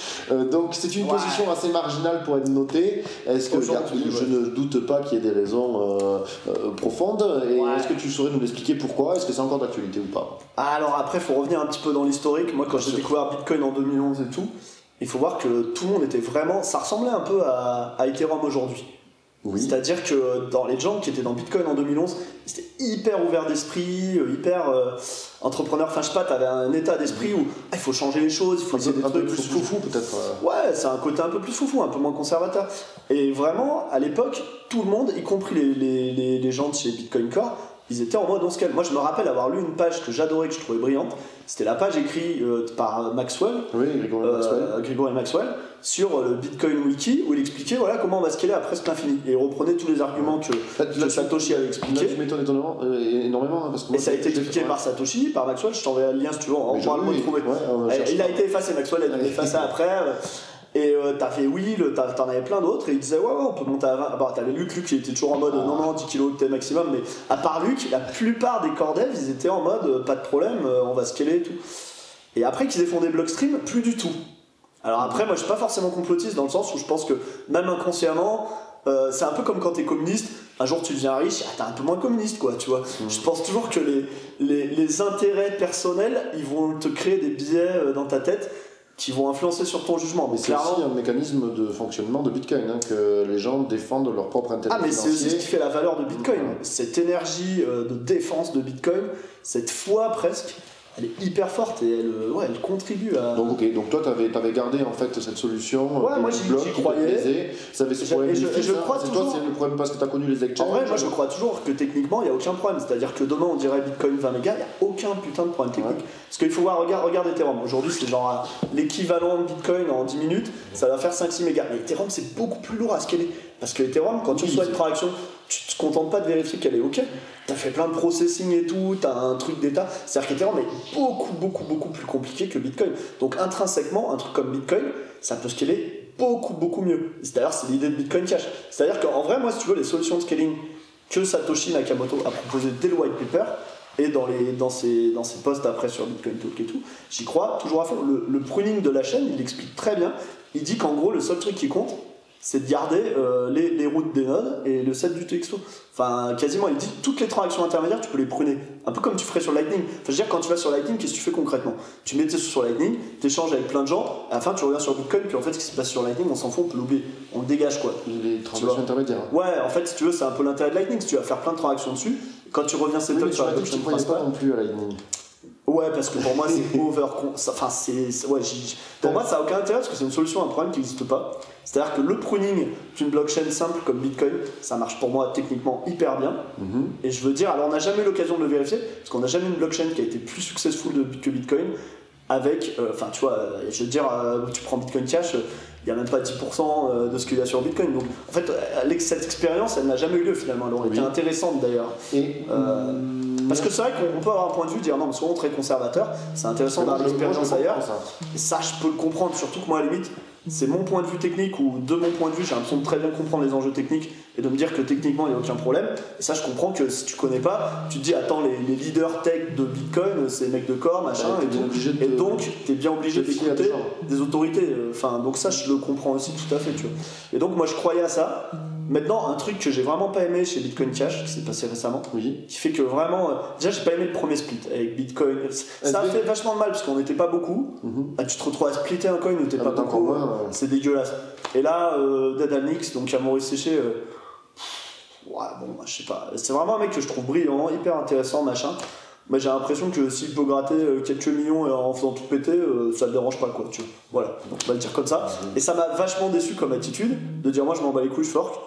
Donc c'est une Ouais. position assez marginale pour être notée. Est-ce que je ne doute pas qu'il y ait des raisons euh, euh, profondes et Ouais. est-ce que tu saurais nous l'expliquer pourquoi? Est-ce que c'est encore d'actualité ou pas? Alors après, il faut revenir un petit peu dans l'historique. Moi, quand j'ai découvert Bitcoin en 2011 et tout, il faut voir que tout le monde était vraiment. Ça ressemblait un peu à, à Ethereum aujourd'hui. Oui. C'est-à-dire que dans les gens qui étaient dans Bitcoin en 2011, ils étaient hyper ouverts d'esprit, euh, hyper euh, entrepreneurs. Enfin, je sais pas, t'avais un état d'esprit où ah, il faut changer les choses, il faut essayer des un peu plus foufou peut-être. euh. Ouais, c'est un côté un peu plus foufou, un peu moins conservateur. Et vraiment, à l'époque, tout le monde, y compris les, les, les, les gens de chez Bitcoin Core, ils étaient en mode on scale. Moi, je me rappelle avoir lu une page que j'adorais, que je trouvais brillante. C'était la page écrite euh, par Maxwell, Oui, Grégory euh, Maxwell. Grégory Maxwell, sur le Bitcoin Wiki, où il expliquait voilà, comment on va scaler à presque l'infini. Et il reprenait tous les arguments que, Là, là, Satoshi avait Là, expliqués. tu m'étonnes euh, énormément, hein, parce que Et ça a été expliqué par Satoshi, par Maxwell. Je t'enverrai le lien si tu veux, on pourra le retrouver. Eh, il a été effacé, Maxwell a Ouais. <laughs> l'effacer après. Et euh, t'as fait Will, t'en avais plein d'autres, et il disait ouais, ouais, on peut monter à 20. Ah bah, t'avais Luc, Luc, il était toujours en mode Ah. non, non, 10 kilos de maximum, mais à part Luc, la plupart des core devs, ils étaient en mode euh, pas de problème, euh, on va scaler et tout. Et après qu'ils aient fondé Blockstream, plus du tout. Alors après, moi je suis pas forcément complotiste dans le sens où je pense que même inconsciemment, euh, c'est un peu comme quand t'es communiste, un jour tu deviens riche, ah, t'es un peu moins communiste quoi, tu vois. Je pense toujours que les, les, les intérêts personnels, ils vont te créer des biais dans ta tête qui vont influencer sur ton jugement. Mais c'est aussi un mécanisme de fonctionnement de Bitcoin, hein, que les gens défendent leur propre intérêt Ah mais c'est aussi ce qui fait la valeur de Bitcoin. Cette énergie euh, de défense de Bitcoin, cette foi presque, elle est hyper forte et elle, euh, ouais, elle contribue à... Donc ok, donc toi tu avais, gardé en fait cette solution, Ouais, euh, moi, du j'y- croyais. ça avait ce Et problème je- et crois c'est toi toujours- c'est le problème parce que tu as connu les exchanges. En vrai, moi je crois toujours que techniquement il n'y a aucun problème. C'est-à-dire que demain on dirait Bitcoin 20 mégas, il n'y a aucun putain de problème technique. Ouais. Parce qu'il faut voir, regarde, regarde Ethereum. Aujourd'hui c'est genre euh, l'équivalent de Bitcoin en 10 minutes, ça va faire 5-6 mégas. Mais Ethereum c'est beaucoup plus lourd à scaler. Parce que Ethereum, quand tu reçois une transaction, tu te contentes pas de vérifier qu'elle est OK. Tu as fait plein de processing et tout, tu as un truc d'état. C'est-à-dire qu'Ethereum est beaucoup, beaucoup, beaucoup plus compliqué que Bitcoin. Donc intrinsèquement, un truc comme Bitcoin, ça peut scaler beaucoup, beaucoup mieux. Et D'ailleurs, c'est l'idée de Bitcoin Cash. C'est-à-dire qu'en vrai, moi, si tu veux, les solutions de scaling que Satoshi Nakamoto a proposées dès le white paper et dans, les, dans, ses, dans ses posts après sur Bitcoin Talk et tout, j'y crois toujours à fond. Le, le pruning de la chaîne, il l'explique très bien. Il dit qu'en gros, le seul truc qui compte, c'est de garder euh, les, les routes des nodes et le set du texto. Enfin, quasiment, il dit toutes les transactions intermédiaires, tu peux les pruner. Un peu comme tu ferais sur Lightning. Enfin, je veux dire, quand tu vas sur Lightning, qu'est-ce que tu fais concrètement? Tu mets tes sous sur Lightning, tu échanges avec plein de gens, à la fin tu reviens sur Bitcoin, puis en fait, ce qui se passe sur Lightning, on s'en fout, on peut l'oublier. On le dégage quoi. Les transactions intermédiaires. Ouais, en fait, si tu veux, c'est un peu l'intérêt de Lightning. Si tu vas faire plein de transactions dessus, quand tu reviens Oui, mais tu sur tu ne croyais pas non plus à Lightning. Ouais, parce que pour moi, c'est <laughs> over. Enfin, c'est. Ouais, pour moi, ça n'a aucun intérêt parce que c'est une solution à un problème qui n'existe pas. C'est-à-dire que le pruning d'une blockchain simple comme Bitcoin, ça marche pour moi techniquement hyper bien. Mhm. Et je veux dire, alors on n'a jamais eu l'occasion de le vérifier, parce qu'on n'a jamais eu une blockchain qui a été plus successful de- que Bitcoin, avec, euh, enfin tu vois, euh, je veux dire, euh, tu prends Bitcoin Cash, il n'y a même pas 10% euh, de ce qu'il y a sur Bitcoin. Donc en fait, cette expérience, elle n'a jamais eu lieu finalement, elle aurait Oui. été intéressante d'ailleurs. Mm, Parce que c'est vrai qu'on peut avoir un point de vue, dire non, mais souvent très conservateur, c'est intéressant d'avoir l'expérience ailleurs. Et ça, je peux le comprendre, surtout que moi, à la limite, c'est mon point de vue technique ou de mon point de vue, j'ai l'impression de très bien comprendre les enjeux techniques et de me dire que techniquement, il n'y a aucun problème. Et ça, je comprends que si tu connais pas, tu te dis, attends, les, les leaders tech de Bitcoin, c'est les mecs de corps, machin, Ouais, t'es et, de donc, tu es bien obligé à des autorités. Enfin, donc ça, je le comprends aussi tout à fait, tu vois. Et donc, moi, je croyais à ça. Maintenant, un truc que j'ai vraiment pas aimé chez Bitcoin Cash, qui s'est passé récemment, Oui. qui fait que vraiment. euh, déjà, j'ai pas aimé le premier split avec Bitcoin. Ça a fait vachement de mal parce qu'on n'était pas beaucoup. Mhm. Ah, tu te retrouves à splitter un coin où t'es Ah, pas beaucoup. ouais. C'est dégueulasse. Et là, euh, Dead Alnix, donc à Maurice Séché, euh, ouais, bon, je sais pas. C'est vraiment un mec que je trouve brillant, hyper intéressant, machin. Mais j'ai l'impression que s'il peut gratter euh, quelques millions et en faisant tout péter, euh, ça le dérange pas, quoi, tu vois. Voilà, donc on va le dire comme ça. Et ça m'a vachement déçu comme attitude de dire moi je m'en bats les couilles, je fork.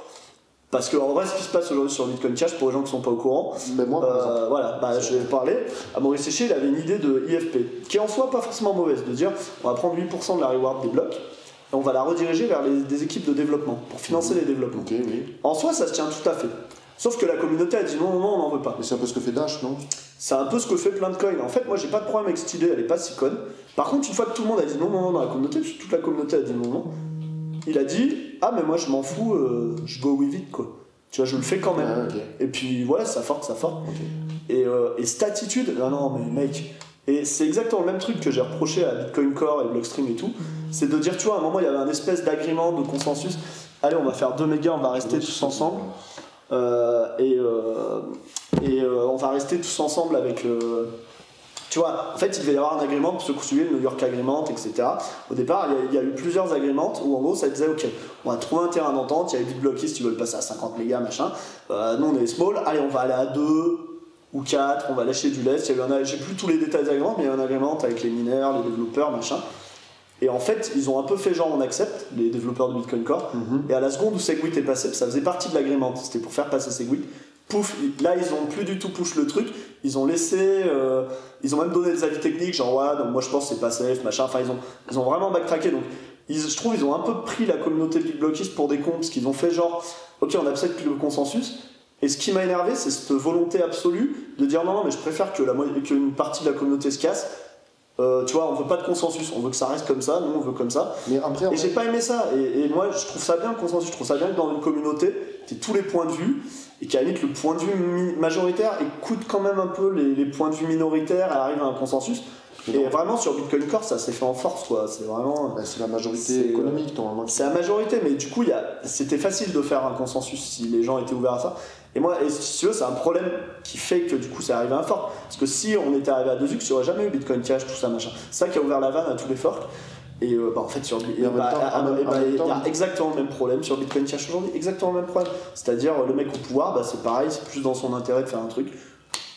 Parce que en vrai, ce qui se passe aujourd'hui sur Bitcoin Cash, pour les gens qui sont pas au courant, Mais moi, euh, voilà, bah, je vais parler. À Maurice Séché, il avait une idée de IFP, qui est en soi pas forcément mauvaise, de dire on va prendre 8% de la reward des blocs et on va la rediriger vers les, des équipes de développement pour financer les développements. oui. En soi, ça se tient tout à fait. Sauf que la communauté a dit non, non, on n'en veut pas. Mais c'est un peu ce que fait Dash, non? C'est un peu ce que fait plein de coins. En fait, moi, j'ai pas de problème avec cette idée, elle est pas si conne. Par contre, une fois que tout le monde a dit non, non, non dans la communauté, parce que toute la communauté a dit non, non, il a dit ah, mais moi, je m'en fous, euh, je go with it, quoi. Tu vois, je le fais quand même. Ah. Et puis voilà, ça force, ça. Et, euh, et cette attitude, non, non, mais mec. Et c'est exactement le même truc que j'ai reproché à Bitcoin Core et Blockstream et tout. C'est de dire, tu vois, à un moment, il y avait un espèce d'agrément, de consensus. Allez, on va faire 2 mégas, on va rester tous ensemble. Euh, et euh, euh, on va rester tous ensemble avec. tu vois, en fait, il devait y avoir un agrément pour qui suivaient le New York Agreement, etc. Au départ, il y, a, eu plusieurs agréments où en gros ça disait ok, on va trouver un terrain d'entente, il y a les BitBlockies qui veulent passer à 50 mégas, machin. Euh, nous on est small, allez, on va aller à 2 ou 4, on va lâcher du lest. Il y a J'ai plus tous les détails des agréments, mais il y a eu un agrément avec les mineurs, les développeurs, machin. Et en fait, ils ont un peu fait genre on accepte, les développeurs de Bitcoin Core. Et à la seconde où Segwit est passé, ça faisait partie de l'agrément, c'était pour faire passer Segwit. Pouf, là ils ont plus du tout push le truc, ils ont laissé, euh, ils ont même donné des avis techniques, genre ouais, donc moi je pense que c'est pas safe, machin, enfin ils ont, ils ont vraiment backtracké. Donc ils, je trouve ils ont un peu pris la communauté de BitBlockist pour des cons, parce qu'ils ont fait genre, ok on accepte le consensus. Et ce qui m'a énervé, c'est cette volonté absolue de dire non, non, mais je préfère que la qu'une partie de la communauté se casse. Euh, tu vois, on veut pas de consensus, on veut que ça reste comme ça, nous on veut comme ça. Mais après, Et j'ai pas aimé ça. Et, et moi, je trouve ça bien le consensus. Je trouve ça bien que dans une communauté, tu tous les points de vue et qu'à la limite, le point de vue majoritaire écoute quand même un peu les, les points de vue minoritaires et arrive à un consensus. Et non. vraiment, sur Bitcoin Core, ça s'est fait en force, quoi. C'est vraiment. bah, c'est la majorité économique, normalement. C'est la majorité, mais du coup, a- c'était facile de faire un consensus si les gens étaient ouverts à ça. Et moi, et si tu veux, c'est un problème qui fait que du coup, c'est arrivé à un fork. Parce que si on était arrivé à 2 x il n'y aurait jamais eu Bitcoin Cash, tout ça, machin. C'est ça qui a ouvert la vanne à tous les forks. Et euh, bah, en fait, sur bah, ah, bah, il y a exactement le même problème sur Bitcoin Cash aujourd'hui. Exactement le même problème. C'est-à-dire, le mec au pouvoir, bah, c'est pareil, c'est plus dans son intérêt de faire un truc.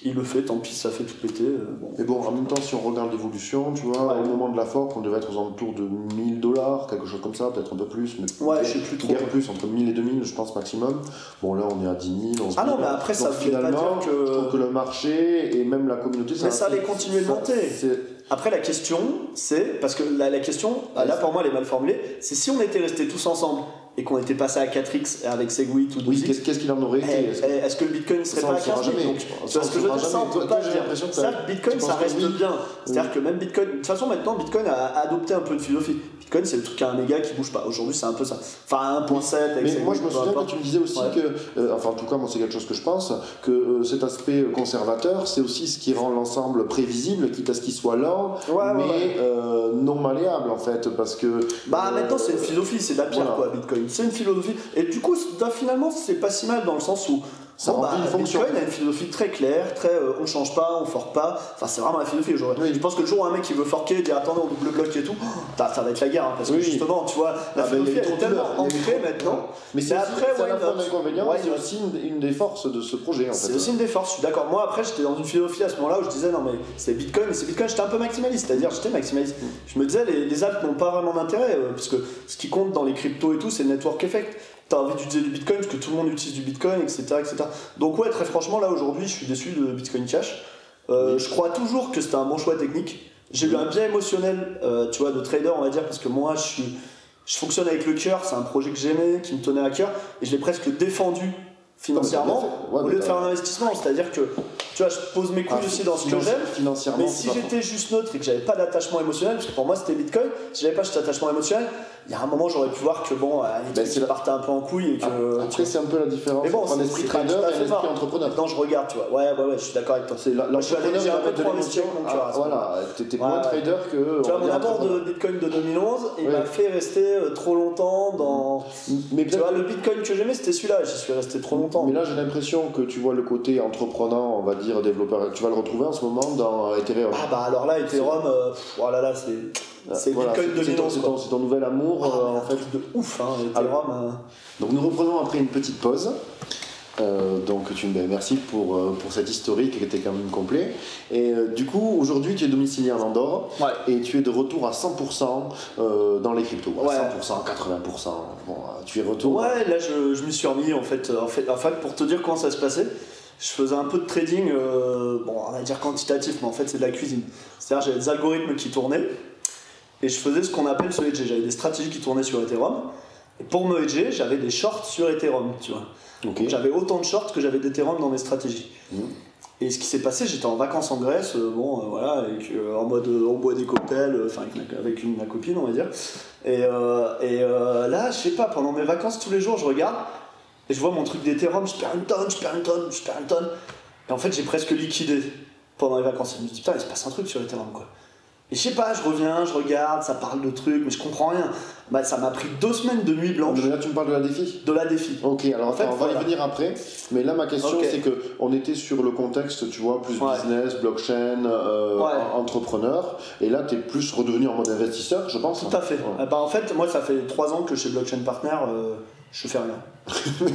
Il le fait, tant pis, ça fait tout péter. euh, bon. Mais bon, en même temps, si on regarde l'évolution, tu vois, Ouais. au moment de la fork, on devait être aux alentours de 1000 dollars, quelque chose comme ça, peut-être un peu plus. Mais Ouais, je sais plus trop. plus, entre 1000 et 2000, je pense, maximum. Bon, là, on est à 10 000, 11 000. Ah non, mais après, ça pas finalement, dire que- je trouve que le marché et même la communauté... Mais ça allait continuer de monter. Après, la question, c'est. Parce que la, la question, là pour moi, elle est mal formulée. C'est si on était restés tous ensemble et qu'on était passé à 4x avec Segwit ou 12x, Oui, qu'est-ce qu'il en aurait eh, été? Est-ce que- eh, est-ce que le bitcoin ne serait Ça, pas à le saura 15 000 jamais. donc, Ça, ce que je veux dire Ça, on peut Toi, pas toi, dire. Ça, t'as- Bitcoin, ça reste oui. bien. C'est-à-dire que même Bitcoin. De toute façon, maintenant, Bitcoin a adopté un peu de philosophie. Bitcoin, c'est le truc à un méga qui bouge pas. Aujourd'hui, c'est un peu ça. Enfin, à 1.7 avec Mais moi, je me souviens que tu me disais aussi Ouais. que, euh, enfin, en tout cas, moi, c'est quelque chose que je pense, que euh, cet aspect conservateur, c'est aussi ce qui rend l'ensemble prévisible, quitte à ce qu'il soit lent, Ouais, mais ouais. euh, non malléable, en fait, parce que. Bah euh, maintenant c'est une philosophie, c'est de la pierre voilà. quoi, Bitcoin. C'est une philosophie. Et du coup, finalement, c'est pas si mal dans le sens où Remplit bah, une fonction. Bitcoin a une philosophie très claire, très euh, on change pas, on forque pas. Enfin, c'est vraiment la philosophie aujourd'hui. Oui. Je pense que le jour où un mec qui veut forquer, dire attendez, on double bloc et tout, <gasps> ça, ça va être la guerre. hein, parce que justement, tu vois, la Ah, y philosophie elle est tellement ancrée maintenant. Mais c'est après, c'est not? aussi une, une des forces de ce projet, en C'est aussi une des forces, je suis d'accord. Moi, après, j'étais dans une philosophie à ce moment-là où je disais non, mais c'est Bitcoin, c'est Bitcoin, j'étais un peu maximaliste, c'est-à-dire j'étais maximaliste. Je me disais, les, les apps n'ont pas vraiment d'intérêt, euh, parce que ce qui compte dans les cryptos et tout, c'est le network effect. T'as envie d'utiliser du Bitcoin parce que tout le monde utilise du Bitcoin, etc. etc. Donc, ouais, très franchement, là aujourd'hui, je suis déçu de Bitcoin Cash. Euh, Oui. Je crois toujours que c'était un bon choix technique. J'ai eu un biais émotionnel, euh, tu vois, de trader, on va dire, parce que moi, je suis. Je fonctionne avec le cœur, c'est un projet que j'aimais, qui me tenait à cœur, et je l'ai presque défendu financièrement. Ouais, au lieu de faire un investissement. C'est-à-dire que, tu vois, je pose mes couilles Ah, aussi dans ce que j'aime, Financièrement, mais si j'étais juste neutre et que j'avais pas d'attachement émotionnel, parce que pour moi c'était Bitcoin, si j'avais pas cet attachement émotionnel, il y a un moment j'aurais pu voir que bon, euh, les trucs partaient un peu en couille et que. fort. Après, c'est un peu la différence mais bon, entre un c'est esprit trader et un esprit entrepreneur. Maintenant je regarde, tu vois. Ouais, ouais, ouais, je suis d'accord avec toi. C'est l'entrepreneur, j'ai un peu trop investi Ah, Voilà, t'es moins trader que. Tu vois, mon abord de. Bitcoin de 2011, il m'a fait rester euh, trop longtemps dans. Mais Tu vois, le Bitcoin que j'aimais, c'était celui-là, j'y suis resté trop longtemps. Mais là, j'ai l'impression que tu vois le côté entreprenant, on va dire développeur, tu vas le retrouver en ce moment dans Ethereum. Ah bah alors là, Ethereum, euh, oh là là, c'est. C'est Voilà, ton- 2011 C'est quoi. ton, c'est ton nouvel amour, Ah, euh, en fait. de ouf, hein, Ethereum. euh. Donc nous reprenons après une petite pause. Euh, donc tu ben, merci pour, euh, pour cet historique qui était quand même complet. Et euh, du coup, aujourd'hui, tu es domicilié en Andorre Ouais. et tu es de retour à 100% euh, dans les cryptos. Ouais. 100%, 80%. Bon, tu es retour. Ouais, là je, je m'y suis remis en fait. En fait, en fait, pour te dire comment ça se passait, je faisais un peu de trading, bon, on va dire quantitatif, mais en fait c'est de la cuisine. C'est-à-dire j'avais des algorithmes qui tournaient et je faisais ce qu'on appelle ce hedge. J'avais des stratégies qui tournaient sur Ethereum Et pour me hedger, j'avais des shorts sur Ethereum, tu vois. J'avais autant de shorts que j'avais d'Ethereum dans mes stratégies. Mhm. Et ce qui s'est passé, j'étais en vacances en Grèce, euh, bon, euh, voilà, avec, euh, en mode on boit des cocktails, enfin avec, une, ma copine, on va dire. Et, et là, je sais pas, pendant mes vacances, tous les jours, je regarde et je vois mon truc d'Ethereum, je perds une tonne, je perds une tonne, je perds une tonne. Et en fait, j'ai presque liquidé pendant les vacances. Et je me dis, putain, il se passe un truc sur Ethereum, quoi. Et je sais pas, je reviens, je regarde, ça parle de trucs, mais je comprends rien. Bah, ça m'a pris deux semaines de nuit blanche Mais là, tu me parles de la défi de la défi. Ok, alors En fait, on va voilà. y venir après. Mais là, ma question, c'est que on était sur le contexte, tu vois, plus Ouais. business, blockchain, euh, Ouais. entrepreneur. Et là, tu es plus redevenu en mode investisseur, je pense. Tout à fait. Ouais. Ah bah, en fait, moi, ça fait trois ans que chez Blockchain Partner, euh, je fais rien.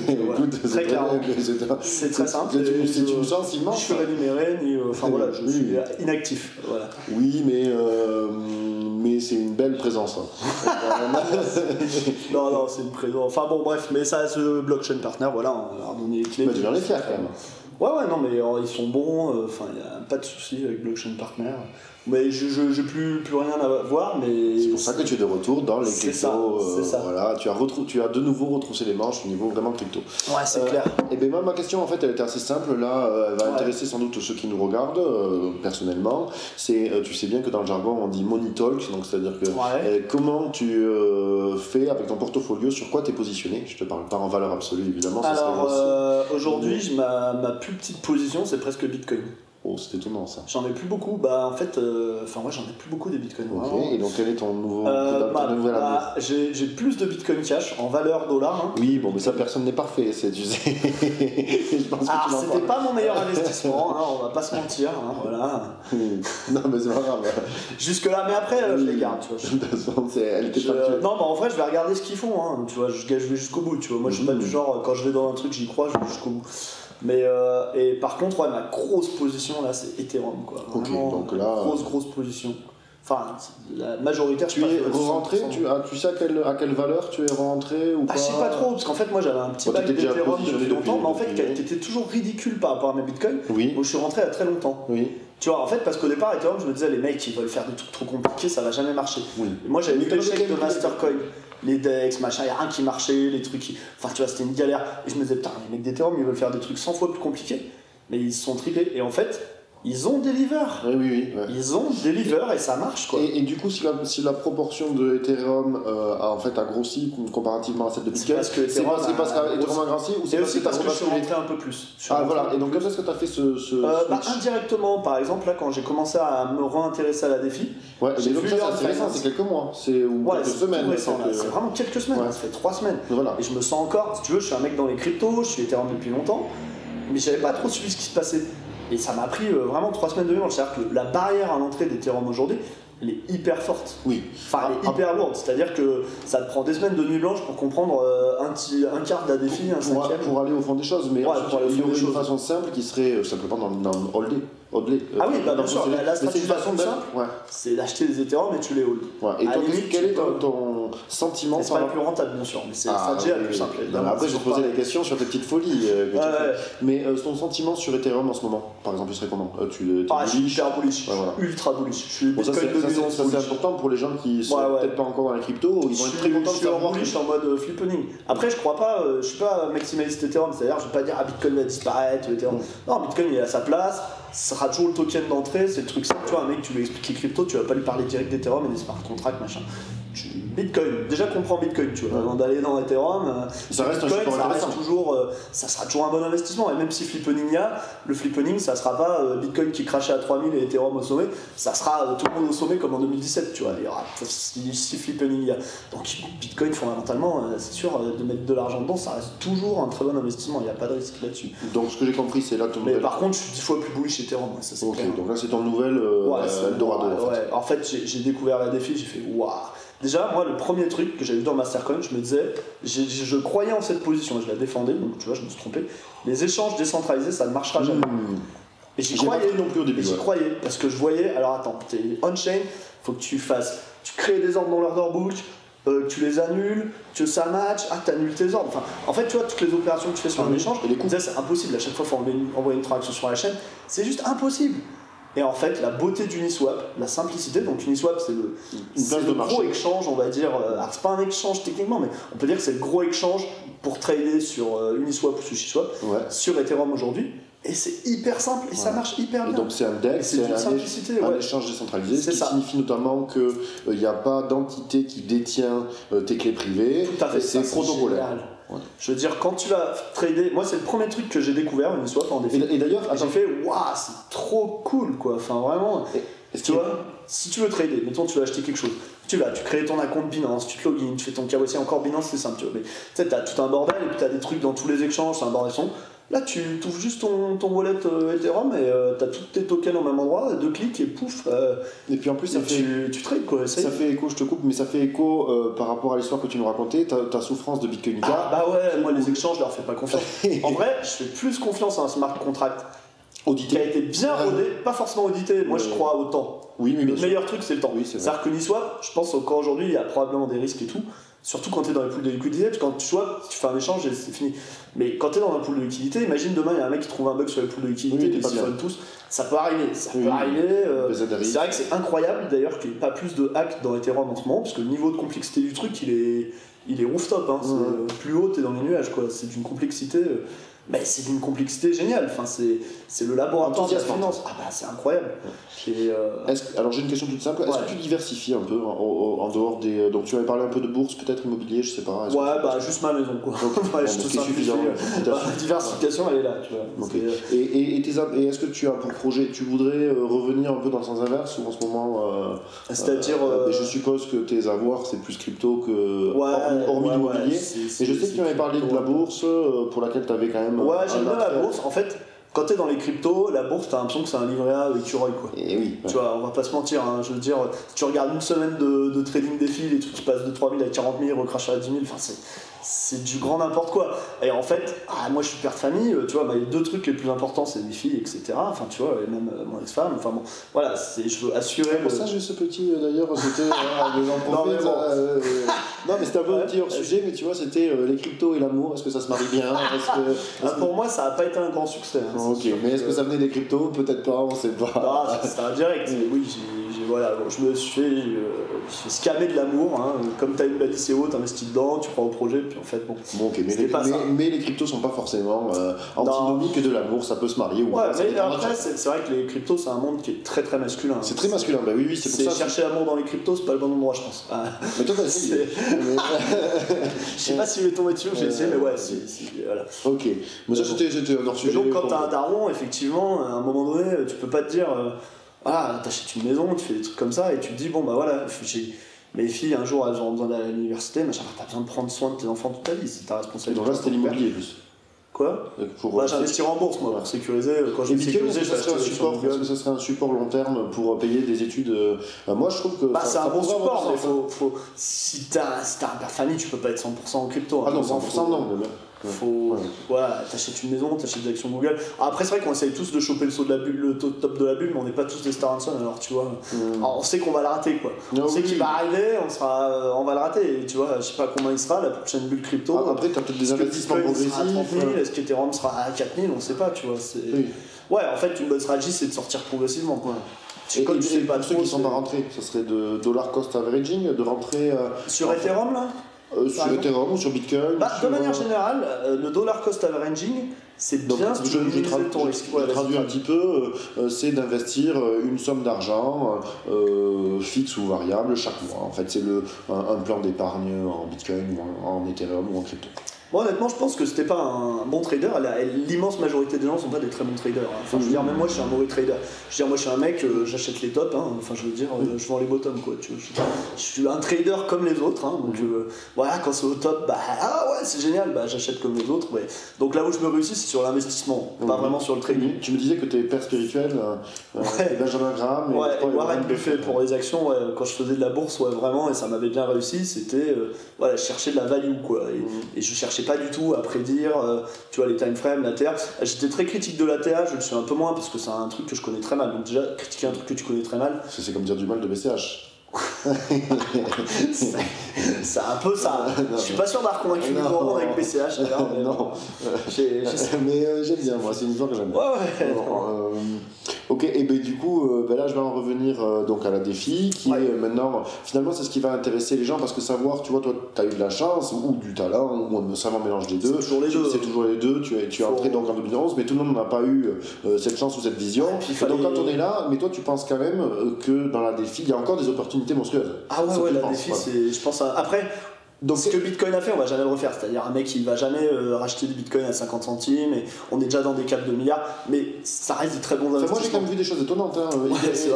Écoute, Très c'est clairement. c'est- C'est très simple. C'est une, je- une chance Je immense. suis rémunéré, euh, enfin voilà, je oui. suis inactif. Voilà. Oui, mais, euh, mais c'est une belle présence. hein. <laughs> Non, non, c'est une présence. Enfin bon, bref, mais ça, ce Blockchain Partner, voilà, on a donné les clés. Mais tu en es fier quand même. Ouais, ouais, non, mais euh, ils sont bons, euh, enfin, il n'y a pas de souci avec Blockchain Partner. Mais je n'ai plus, plus rien à voir, mais. C'est pour ça que tu es de retour dans les cryptos. euh. Voilà, tu as, tu as de nouveau retroussé les manches au niveau vraiment crypto. Ouais, c'est Euh, clair. Et bien moi ma question en fait elle était assez simple là, euh, elle va Ouais. intéresser sans doute ceux qui nous regardent euh, personnellement. C'est tu sais bien que dans le jargon on dit money talk, donc c'est à dire que Ouais. comment tu fais avec ton portfolio, sur quoi tu es positionné? Je te parle pas en valeur absolue évidemment, Alors, aujourd'hui, ma, ma plus petite position, c'est presque Bitcoin. Oh c'est étonnant ça. J'en ai plus beaucoup. Bah, en fait, euh, enfin, moi, j'en ai plus beaucoup des bitcoins. Ok, vraiment. et donc quel est ton nouveau Euh, bah, bah, j'ai plus de bitcoin cash en valeur dollar. hein. Oui, bon, mais ça, personne n'est parfait, c'est, <laughs> je pense que Alors, l'en c'était pas mon meilleur investissement, hein, on va pas se mentir. hein, voilà. <laughs> non, mais c'est pas grave. Jusque-là, mais après, euh, je les garde. Tu vois, je- De toute façon, elle je- non, mais en vrai, je vais regarder ce qu'ils font. hein, tu vois, je, je vais jusqu'au bout. Tu vois, moi, je suis pas du genre, euh, quand je vais dans un truc, j'y crois, je vais jusqu'au bout. Mais euh, et par contre, ouais, ma grosse position là, c'est Ethereum, quoi. Ok, Vraiment, donc là, grosse, grosse position. Enfin, la majoritaire. Tu es à 100%. rentré tu, ah, tu sais à quelle, à quelle valeur tu es rentré ou Ah, pas je sais pas trop, parce qu'en fait, moi j'avais un petit t'étais déjà d'Ethereum depuis longtemps, mais en fait, était toujours ridicule par rapport à mes bitcoins. Oui, Donc je suis rentré à très longtemps. oui, Tu vois, en fait, parce qu'au départ, Ethereum, je me disais, les mecs, ils veulent faire des trucs trop compliqués, ça va jamais marcher. oui. Et moi, j'avais dans l'échec lequel- de Mastercoin, les DEX, machin, il a rien qui marchait, les trucs qui. Enfin, tu vois, c'était une galère. Et je me disais, putain, les mecs d'Ethereum, ils veulent faire des trucs 100 fois plus compliqués, mais ils se sont tripés. Et en fait, ils ont deliver. Oui, oui, oui. ouais. Ils ont deliver et ça marche, quoi. Et, et du coup, si la, si la proportion de Ethereum euh, a, en fait, a grossi comparativement à celle de C'est Bitcoin, parce que c'est Ethereum pas- c'est parce a- qu'Ethereum a grossi ou c'est aussi parce que je suis rentré un peu plus. Ah voilà, et donc plus. quand est-ce que tu as fait ce, ce Euh, bah, indirectement, par exemple, là, quand j'ai commencé à me réintéresser à la défi, Ouais, j'ai vu ça, c'est récent, c'est quelques mois, c'est ou ouais, quelques c'est semaines. c'est vraiment quelques semaines, ça fait trois semaines. Et je me sens encore, si tu veux, je suis un mec dans les cryptos, je suis Ethereum depuis longtemps, mais j'avais pas trop suivi ce qui se passait. Et ça m'a pris euh, vraiment trois semaines de mémoire. C'est-à-dire que la barrière à l'entrée d'Ethereum aujourd'hui, elle est hyper forte. Oui. Enfin, elle est Ah, hyper lourde. C'est-à-dire que ça te prend des semaines de nuit blanche pour comprendre euh, un, petit, un quart d'un défi, un pour, cinquième. pour aller au fond des choses, mais Ouais, pour aller au il y fond aurait des une façon simple qui serait euh, simplement dans, dans le holder. Euh, Ah oui, bah, bien sûr, la- la stratégie une façon la d'être- simple. Ouais, C'est d'acheter des Ethereum et tu les hold. ouais. Et À toi, la limite, quel est ton, ton sentiment c'est pas rapport- plus rentable, bien sûr, mais c'est la Ah, stratégie la plus simple. Non, après, je vais te poser des questions sur tes petites folies. euh, tu Ouais. Mais euh, ton sentiment sur Ethereum en ce moment, par exemple, il serait comment? Euh, Tu Ah, je suis bullish? hyper bullish, voilà. ultra bullish. Je suis Bon, ça, c'est ça, c'est- 2011 ça, c'est bullish. important pour les gens qui sont Ouais, ouais. peut-être pas encore dans les cryptos. Ils vont je être très contents de je suis en savoir. bullish en mode euh, flippening. Après, je crois pas, euh, je suis pas maximaliste Ethereum, c'est-à-dire je vais pas dire ah Bitcoin va disparaître Ethereum. Non, Bitcoin il est à sa place, ce sera toujours le token d'entrée, c'est le truc simple. Tu vois, un mec, tu lui expliques les crypto, tu vas pas lui parler direct d'Ethereum et des smart contracts, machin. Bitcoin, déjà comprends Bitcoin, tu vois, avant d'aller dans Ethereum. euh, Ça reste Bitcoin, ça reste toujours, euh, ça sera toujours un bon investissement. Et même si flippening y a, le flippening, ça sera pas euh, Bitcoin qui crachait à 3000 et Ethereum au sommet, ça sera euh, tout le monde au sommet comme en 2017, tu vois. Il y aura si, si flippening y a. Donc Bitcoin, fondamentalement, c'est sûr, de mettre de l'argent dedans, ça reste toujours un très bon investissement. Il n'y a pas de risque là-dessus. Donc, ce que j'ai compris, c'est là ton Mais par contre, je suis 10 fois plus bullish Ethereum, ça c'est Ok, clair. donc là, c'est ton nouvel euh, Ouais, Eldorado. en fait. ouais. En fait, j'ai j'ai découvert la défi, j'ai fait waouh. Déjà, moi, le premier truc que j'avais vu dans Mastercoin, je me disais, j'ai- je croyais en cette position, je la défendais, donc tu vois, je me suis trompé. Les échanges décentralisés, ça ne marchera jamais. Hmm. Et j'y J'ai croyais. non plus au début. Et j'y ouais. croyais, parce que je voyais, alors attends, t'es on-chain, faut que tu fasses, tu crées des ordres dans l'order book, euh, tu les annules, que ça match, ah t'annules tes ordres. Enfin, en fait, tu vois, toutes les opérations que tu fais sur un Mhm. échange, Et les c'est impossible, à chaque fois, il faut envoyer une, envoyer une transaction sur la chaîne, c'est juste impossible. Et en fait, la beauté d'Uniswap, la simplicité, donc Uniswap, c'est le, marché. gros exchange, on va dire. euh, alors, c'est pas un exchange techniquement, mais on peut dire que c'est le gros exchange pour trader sur euh, Uniswap ou SushiSwap, Ouais. sur Ethereum aujourd'hui. Et c'est hyper simple et ça marche hyper Et bien. donc c'est un DEX, c'est un, simplicité, un ouais. échange décentralisé, ce qui ça. signifie notamment qu'il n'y a pas d'entité qui détient euh, tes clés privées, Tout à fait, et c'est protocolaire. Je veux dire, quand tu vas trader, moi c'est le premier truc que j'ai découvert, Uniswap en défi. Et, et d'ailleurs, Et j'ai fait, waouh, c'est trop cool quoi. Enfin vraiment, est-ce tu vois, si tu veux trader, mettons tu veux acheter quelque chose, tu vas, tu crées ton compte Binance, tu te login, tu fais ton KYC, encore Binance c'est simple, tu vois. Mais tu sais, t'as tout un bordel et puis t'as des trucs dans tous les échanges, c'est un bordel son. Là, tu ouvres juste ton, ton wallet euh, Ethereum et euh, t'as tous tes tokens au même endroit, deux clics et pouf, euh, et puis en plus, ça et fait, tu, tu trades quoi. Ça fait écho, je te coupe, mais ça fait écho euh, par rapport à l'histoire que tu nous racontais, ta, ta souffrance de Bitcoin Ah, bah ouais, moi les échanges, je leur fais pas confiance. <laughs> En vrai, je fais plus confiance à un smart contract qui a audité. été bien rodé, pas forcément audité. Moi, je crois au temps. Oui, mais Le meilleur truc, c'est le temps. Oui. C'est-à-dire que je pense qu'encore aujourd'hui, il y a probablement des risques et tout. Surtout quand tu es dans les poules de liquidité, parce que quand tu swap, tu fais un échange et c'est fini. Mais quand tu es dans un pool de liquidité, imagine demain, il y a un mec qui trouve un bug sur les poules de liquidité, Oui, t'es pas bien. font tous. Ça peut arriver, ça Oui, peut oui. arriver. euh, c'est vrai que c'est incroyable d'ailleurs qu'il n'y ait pas plus de hacks dans Ethereum en ce moment, parce que le niveau de complexité du truc, il est, il est rooftop. Hein. Euh, plus haut, t'es dans les nuages, quoi. C'est d'une complexité. euh, mais c'est d'une complexité géniale. Enfin, c'est, le laboratoire de la finance. Ah bah c'est incroyable. Et, euh, que- alors j'ai une question toute simple. Est-ce Ouais. que tu diversifies un peu en, en- en dehors des. Donc tu avais parlé un peu de bourse, peut-être immobilier, je sais pas. Ouais, bah juste ma maison quoi. Ok. <laughs> Ouais, Bon, je ce te qui est simplifie. suffisant. Bah, La diversification, elle est là, tu vois. Euh, Et, et, et est-ce que tu as pour projet, tu voudrais euh, revenir un peu dans le sens inverse ou en ce moment euh, C'est-à-dire. euh, euh, je suppose que tes avoirs c'est plus crypto que Ouais, hormis, l'immobilier. Et je sais que tu avais parlé de la bourse euh, pour laquelle tu avais quand même. Ouais, j'aime bien la bourse. En fait, quand t'es dans les cryptos, la bourse, t'as l'impression que c'est un livret A écureuil quoi. Et oui. Tu vois, on va pas se mentir, hein, je veux dire, si tu regardes une semaine de, de trading défi, les trucs qui passent de 3000 à 40 000, recrachent à 10 000, enfin c'est, c'est du grand n'importe quoi. Et en fait, ah, moi je suis père de famille, euh, tu vois, bah, les deux trucs les plus importants c'est mes filles, etc. Enfin tu vois, et même euh, mon ex-femme, enfin bon, voilà, c'est, je veux assurer Pour le- ça, j'ai ce petit, euh, d'ailleurs, c'était euh, <laughs> Non, mais bon. euh, non, mais c'était un peu un petit hors sujet, mais tu vois, c'était les cryptos et l'amour, est-ce que ça se marie bien? Que- Ah, pour moi, ça n'a pas été un grand succès. hein, Ok, mais est-ce que ça venait des cryptos? Peut-être pas, on sait pas. Ah, c'est- c'était indirect. mais Oui, j'ai, voilà, bon, je me suis fait, euh, je suis scammer de l'amour. Hein. Comme tu as une belle ICO, tu investis dedans, tu crois au projet, puis en fait, bon. Bon, ok, mais les, pas mais, ça. mais les cryptos sont pas forcément euh, antinomiques de l'amour, ça peut se marier ou Ouais, pas, ça mais après, c'est, vrai que les cryptos, c'est un monde qui est très très masculin. C'est très masculin, bah oui, oui, c'est pour ça. chercher l'amour dans les cryptos, c'est pas le bon endroit, je pense. Ah, <laughs> Mais toi, t'as essayé. <laughs> Je sais pas si je vais tomber dessus ou j'ai essayé, mais ouais, c'est, c'est- voilà. ok, mais ça c'était un hors Et sujet. donc, quand t'as un daron, effectivement, à un moment donné, tu peux pas te dire, euh, ah, t'achètes une maison, tu fais des trucs comme ça, et tu te dis, bon, bah voilà, j'ai. Mes filles, un jour, elles auront besoin d'aller à l'université, machin, t'as besoin de prendre soin de tes enfants toute ta vie, c'est ta responsabilité. donc là, c'était l'immobilier plus. Quoi? Pour, Bah, euh, j'investis en bourse, moi, pour sécuriser. euh, Quand je sécuriser, que je serait un support, est-ce que ça serait un support long terme pour payer des études euh, euh, Moi, je trouve que Bah, c'est un bon support, mais faut, faut, si t'as si t'as un père famille, tu peux pas être 100% en crypto. hein. Ah non, Faut- 100% non. mais- Faut, Ouais. voilà, t'achètes une maison, t'achètes des actions Google. Après, c'est vrai qu'on essaye tous de choper le saut de la bulle, le top de la bulle, mais on n'est pas tous des Star Hanson, alors tu vois. Hmm. Alors, on sait qu'on va le rater, quoi. Ah on sait qu'il va arriver, on, sera, euh, on va le rater. Et tu vois, je sais pas combien il sera, la prochaine bulle crypto. Ah, Après, t'as peut-être des que investissements Bitcoin sera à 30 progressifs. 000 Est-ce qu'Ethereum sera à 4 000 On sait pas, tu vois. Oui. Ouais, en fait, une bonne stratégie, c'est de sortir progressivement, quoi. Et Comme tu sais pas ceux trop, qui sont pas rentrés, ça serait de dollar cost averaging, de rentrer euh, Sur Ethereum, là? Euh, sur Ethereum ou sur Bitcoin. Bah, sur, de manière euh, générale, euh, le dollar cost averaging, c'est bien je, veux je, ton je- Ouais, traduis un petit peu, euh, c'est d'investir une somme d'argent fixe ou variable chaque mois. En fait, c'est le un, un plan d'épargne en Bitcoin ou en, en Ethereum ou en crypto. Moi, honnêtement, je pense que c'était pas un bon trader. L'immense majorité des gens sont pas des très bons traders. hein. Enfin, je veux dire, même moi, je suis un mauvais trader. Je veux dire, moi, je suis un mec, euh, j'achète les tops. hein. Enfin, je veux dire, euh, je vends les bottoms, quoi. Tu vois, je, je suis un trader comme les autres. hein. Donc, euh, voilà, quand c'est au top, bah, ah ouais, c'est génial, bah, j'achète comme les autres. ouais. Donc, là où je me réussis, c'est sur l'investissement, pas Mhm. vraiment sur le trading. Tu me disais que tes pères spirituels, Ouais. Benjamin Graham et, Ouais, et Warren Buffett pour les actions, ouais, quand je faisais de la bourse, ouais, vraiment, et ça m'avait bien réussi, c'était, voilà, je cherchais de la value, quoi, et, Mhm. et je cherchais pas du tout à prédire, euh, tu vois, les time frames, la TR. J'étais très critique de la TR, je le suis un peu moins, parce que c'est un truc que je connais très mal, donc déjà, critiquer un truc que tu connais très mal, c'est comme dire du mal de BCH. C'est un peu ça. Je suis pas sûr d'avoir convaincu le monde avec PCH, d'ailleurs, mais non, j'ai- j'ai- mais euh, j'aime bien, moi, c'est une histoire que j'aime bien. Ouais, ouais. Euh, Ok, et ben du coup, euh, ben là je vais en revenir euh, donc à la défi, qui Ouais. est euh, maintenant, finalement c'est ce qui va intéresser les gens, parce que savoir, tu vois, toi tu as eu de la chance, ou du talent, ou un savant mélange des deux. C'est toujours les deux. C'est toujours les deux, tu es, tu es entré donc en 2011, mais tout le monde n'a pas eu euh, cette chance ou cette vision. Ouais, puis Et donc quand on est là, mais toi tu penses quand même euh, que dans la défi, il y a encore des opportunités monstrueuses. Ah ouais, ouais, la défi, c'est. Je pense à... Après, Donc ce que Bitcoin a fait, on va jamais le refaire. C'est-à-dire un mec, il va jamais euh, racheter du Bitcoin à 50 centimes, et on est déjà dans des caps de milliards, mais ça reste des très bons Enfin, moi j'ai quand investissements. même vu des choses étonnantes. Hein. Ouais. YFI,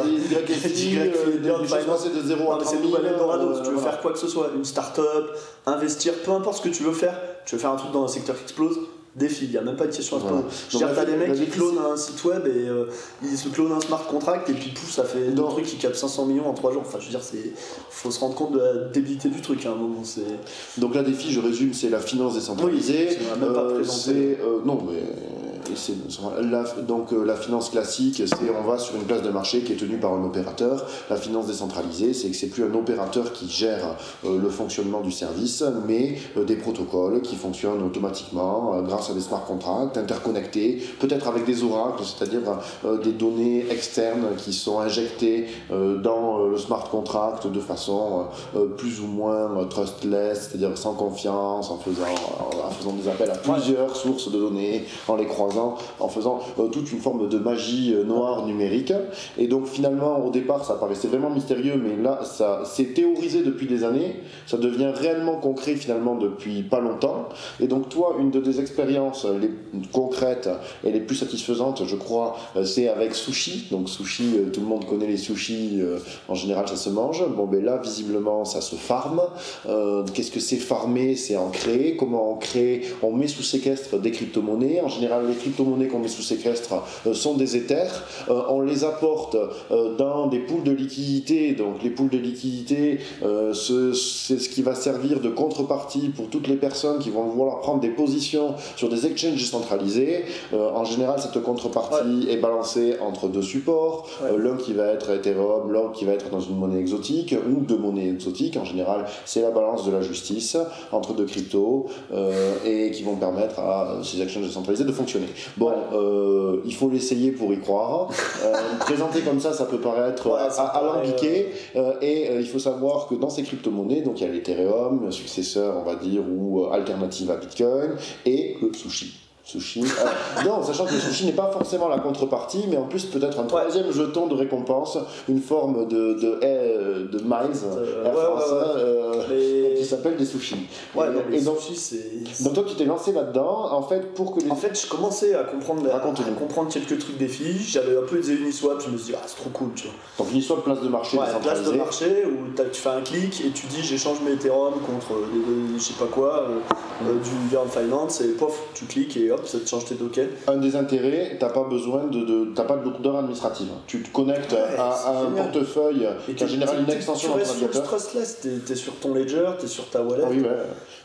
YFI, <laughs> euh, de 0 Non, à mais 30 c'est 000. le nouvel Eldorado. si tu veux euh, voilà. faire quoi que ce soit, une start-up, investir, peu importe ce que tu veux faire, tu veux faire un truc dans un secteur qui explose, défi, il n'y a même pas de question à se poser. Je veux dire, t'as des mecs qui clonent un site web et euh, ils se clonent un smart contract et puis pouf, ça fait un truc qui capte 500 millions en 3 jours. Enfin, je veux dire, c'est faut se rendre compte de la débilité du truc à un moment. C'est Donc la défi, je résume, c'est la finance décentralisée. Oui, on l'a même pas présenté. c'est euh, non, mais la, donc euh, la finance classique, c'est on va sur une place de marché qui est tenue par un opérateur. La finance décentralisée, c'est que c'est plus un opérateur qui gère euh, le fonctionnement du service, mais euh, des protocoles qui fonctionnent automatiquement euh, grâce à des smart contracts interconnectés, peut-être avec des oracles, c'est-à-dire euh, des données externes qui sont injectées euh, dans euh, le smart contract de façon plus ou moins trustless, c'est-à-dire sans confiance, en faisant, en faisant des appels à plusieurs sources de données, en les croisant, en faisant toute une forme de magie noire numérique. Et donc finalement, au départ, ça paraissait vraiment mystérieux, mais là, ça s'est théorisé depuis des années, ça devient réellement concret finalement depuis pas longtemps. Et donc toi, une de tes expériences les concrètes et les plus satisfaisantes, je crois, euh, c'est avec Sushi. Donc Sushi, euh, tout le monde connaît les sushis, euh, en général ça se mange. Bon ben là, visiblement, ça se farme. Qu'est-ce que c'est farmer? C'est en créer. Comment on crée On met sous séquestre des crypto-monnaies. En général, les crypto-monnaies qu'on met sous séquestre sont des éthers. On les apporte dans des poules de liquidité. Donc les poules de liquidité, ce- c'est ce qui va servir de contrepartie pour toutes les personnes qui vont vouloir prendre des positions sur des exchanges centralisés. Euh, en général, cette contrepartie est balancée entre deux supports. Ouais. Euh, L'un qui va être Ethereum, l'autre qui va être dans une monnaie exotique ou deux monnaies exotiques. En général, c'est la balance de la justice entre deux cryptos euh, et qui vont permettre à ces exchanges centralisés de fonctionner. Bon, il faut l'essayer pour y croire. <laughs> Présenter comme ça, ça peut paraître alambiqué. Et il faut savoir que dans ces crypto-monnaies, donc il y a l'Ethereum, successeur, on va dire, ou alternative à Bitcoin, et sushi. Sushi. euh, non, sachant que le sushi n'est pas forcément la contrepartie, mais en plus peut-être un troisième jeton de récompense, une forme de, de, de miles Euh, Air ouais, France, ouais, ouais. euh, qui s'appelle des sushis. Ouais, et, non, et donc, sushis, c'est. donc toi tu t'es lancé là-dedans, en fait, pour que les... En fait, je commençais à comprendre, à comprendre quelques trucs des filles. J'avais un peu des Uniswap, je me suis dit, ah, c'est trop cool, tu vois. Donc soit place de marché Ouais, place de marché où tu fais un clic et tu dis j'échange mes Ethereum contre euh, je sais pas quoi, euh, euh, du Learn Finance et pof, tu cliques et hop, ça te change tes tokens. Un des intérêts, t'as pas besoin de, de t'as pas de lourdeur administrative. Tu te connectes Ouais, à, un portefeuille Et qui est en général une extension Tu de sur le navigateur. stressless, t'es t'es sur ton Ledger, t'es sur ta wallet. Ah oui, ouais.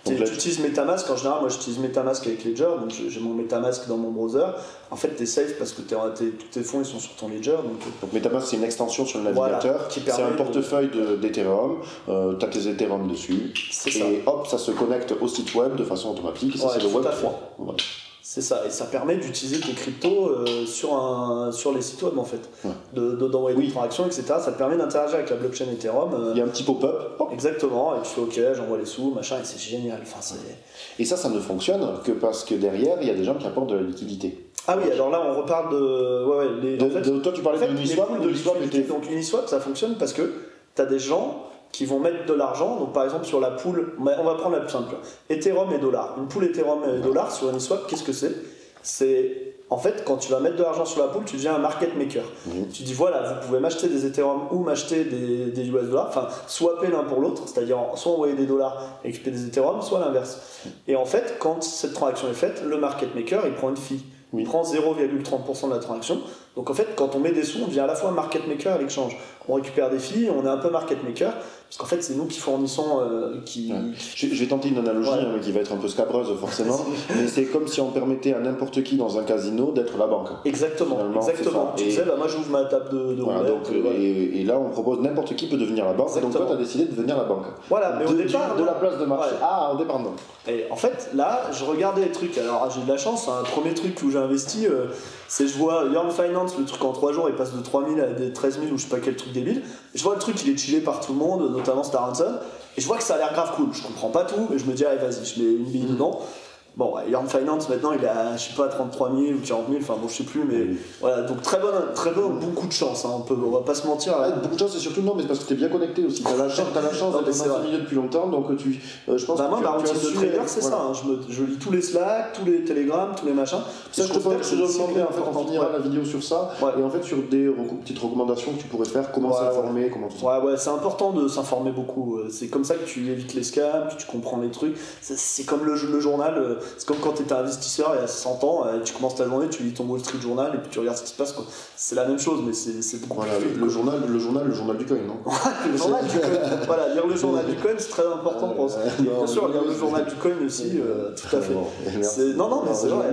Tu utilises Metamask, en général, moi j'utilise Metamask avec Ledger, donc j'ai mon Metamask dans mon browser. En fait, t'es safe parce que tous tes fonds ils sont sur ton Ledger. Donc, euh, donc Metamask c'est une extension sur le Voilà, navigateur. qui c'est un de- portefeuille de- d'Ethereum. Euh, t'as tes Ethereum dessus. Et ça. hop, ça se connecte au site web de façon automatique. Et ça Ouais, c'est le Web à fait. 3. Voilà. C'est ça, et ça permet d'utiliser tes cryptos euh, sur, un, sur les sites web en fait, Ouais. de, de- d'envoyer Oui. des transactions, etc. Ça te permet d'interagir avec la blockchain Ethereum. euh, Il y a un petit pop-up. Exactement, et tu fais ok, j'envoie les sous, machin, et c'est génial. Enfin. Et ça, ça ne fonctionne que parce que derrière, il y a des gens qui apportent de la liquidité. Ah oui, alors là on reparle de. Ouais, ouais, les, De- en fait, de- toi, tu en parlais fait, les poules de Uniswap liquidité, était- donc Uniswap ça fonctionne parce que tu as des gens qui vont mettre de l'argent, donc par exemple sur la poule, on va prendre la plus simple, Ethereum et dollar. Une poule Ethereum et dollar sur Uniswap, qu'est-ce que c'est? C'est en fait quand tu vas mettre de l'argent sur la poule, tu deviens un market maker. Tu dis voilà, vous pouvez m'acheter des Ethereum ou m'acheter des, des US dollars, enfin swapper l'un pour l'autre, c'est-à-dire soit envoyer des dollars et récupérer des Ethereum, soit l'inverse. Et en fait, quand cette transaction est faite, le market maker il prend une fee. Oui. Il prend 0,30% de la transaction. Donc en fait, quand on met des sous, on devient à la fois market maker et l'exchange. On récupère des filles, on est un peu market maker. Parce qu'en fait, c'est nous qui fournissons. euh, qui... Je, je vais tenter une analogie Ouais. hein, mais qui va être un peu scabreuse forcément, <laughs> mais c'est comme si on permettait à n'importe qui dans un casino d'être la banque. Exactement, Finalement, exactement. Tu Et- disais, bah, moi j'ouvre ma table de, de Voilà, roulette, donc, euh, et, et là, on propose n'importe qui peut devenir la banque. Donc toi, Exactement. tu as décidé de devenir la banque. Voilà, mais au départ. du- de la place de marché. Ah, au départ, non. Et en fait, là, je regardais les trucs. Alors, j'ai de la chance. Un premier truc où j'ai investi, euh, c'est je vois Young Finance, le truc en 3 jours, il passe de 3000 à des 13 000 ou je sais pas quel truc débile. Je vois le truc, il est chillé par tout le monde, notamment Staranson. Et je vois que ça a l'air grave cool. Je comprends pas tout, mais je me dis, allez, vas-y, je mets une bille Mhm. dedans. Bon, Young Finance, maintenant, il est à, je sais pas, 33 000 ou 40 000, enfin bon, je sais plus, mais Oui. voilà. Donc, très bonne, très bonne, beaucoup de chance, hein, on, peut, on va pas se mentir. Ah, hein. beaucoup de chance, c'est surtout non, mais c'est parce que tu es bien connecté aussi. Tu as la chance, t'as la <laughs> chance d'être dans ce milieu depuis longtemps, donc tu, euh, je pense Bah, que moi, tu, ma as routine de trader, c'est voilà. ça. hein. Je, me, je lis tous les Slack, tous les Telegram, tous les machins. Ça, je te, considère que je demanderai, en fait, on finira Ouais. la vidéo sur ça, Ouais. et en fait sur des petites recommandations que tu pourrais faire, comment Ouais, s'informer, comment tout ça. Ouais, ouais, c'est important de s'informer beaucoup. Euh, C'est comme ça que tu évites les scams, que tu comprends les trucs. C'est- comme le, le journal, euh, c'est comme quand tu étais investisseur il y a 100 ans, euh, tu commences ta journée, tu lis ton Wall Street Journal et puis tu regardes ce qui se passe. quoi. C'est la même chose, mais c'est beaucoup Voilà, plus le, le journal, le journal, le journal du coin, non le journal du coin. Voilà, lire le journal du coin, c'est très important ça. Euh, non, bien sûr, je lire le journal du coin aussi, euh, tout à fait. Non, non, mais c'est je vrai.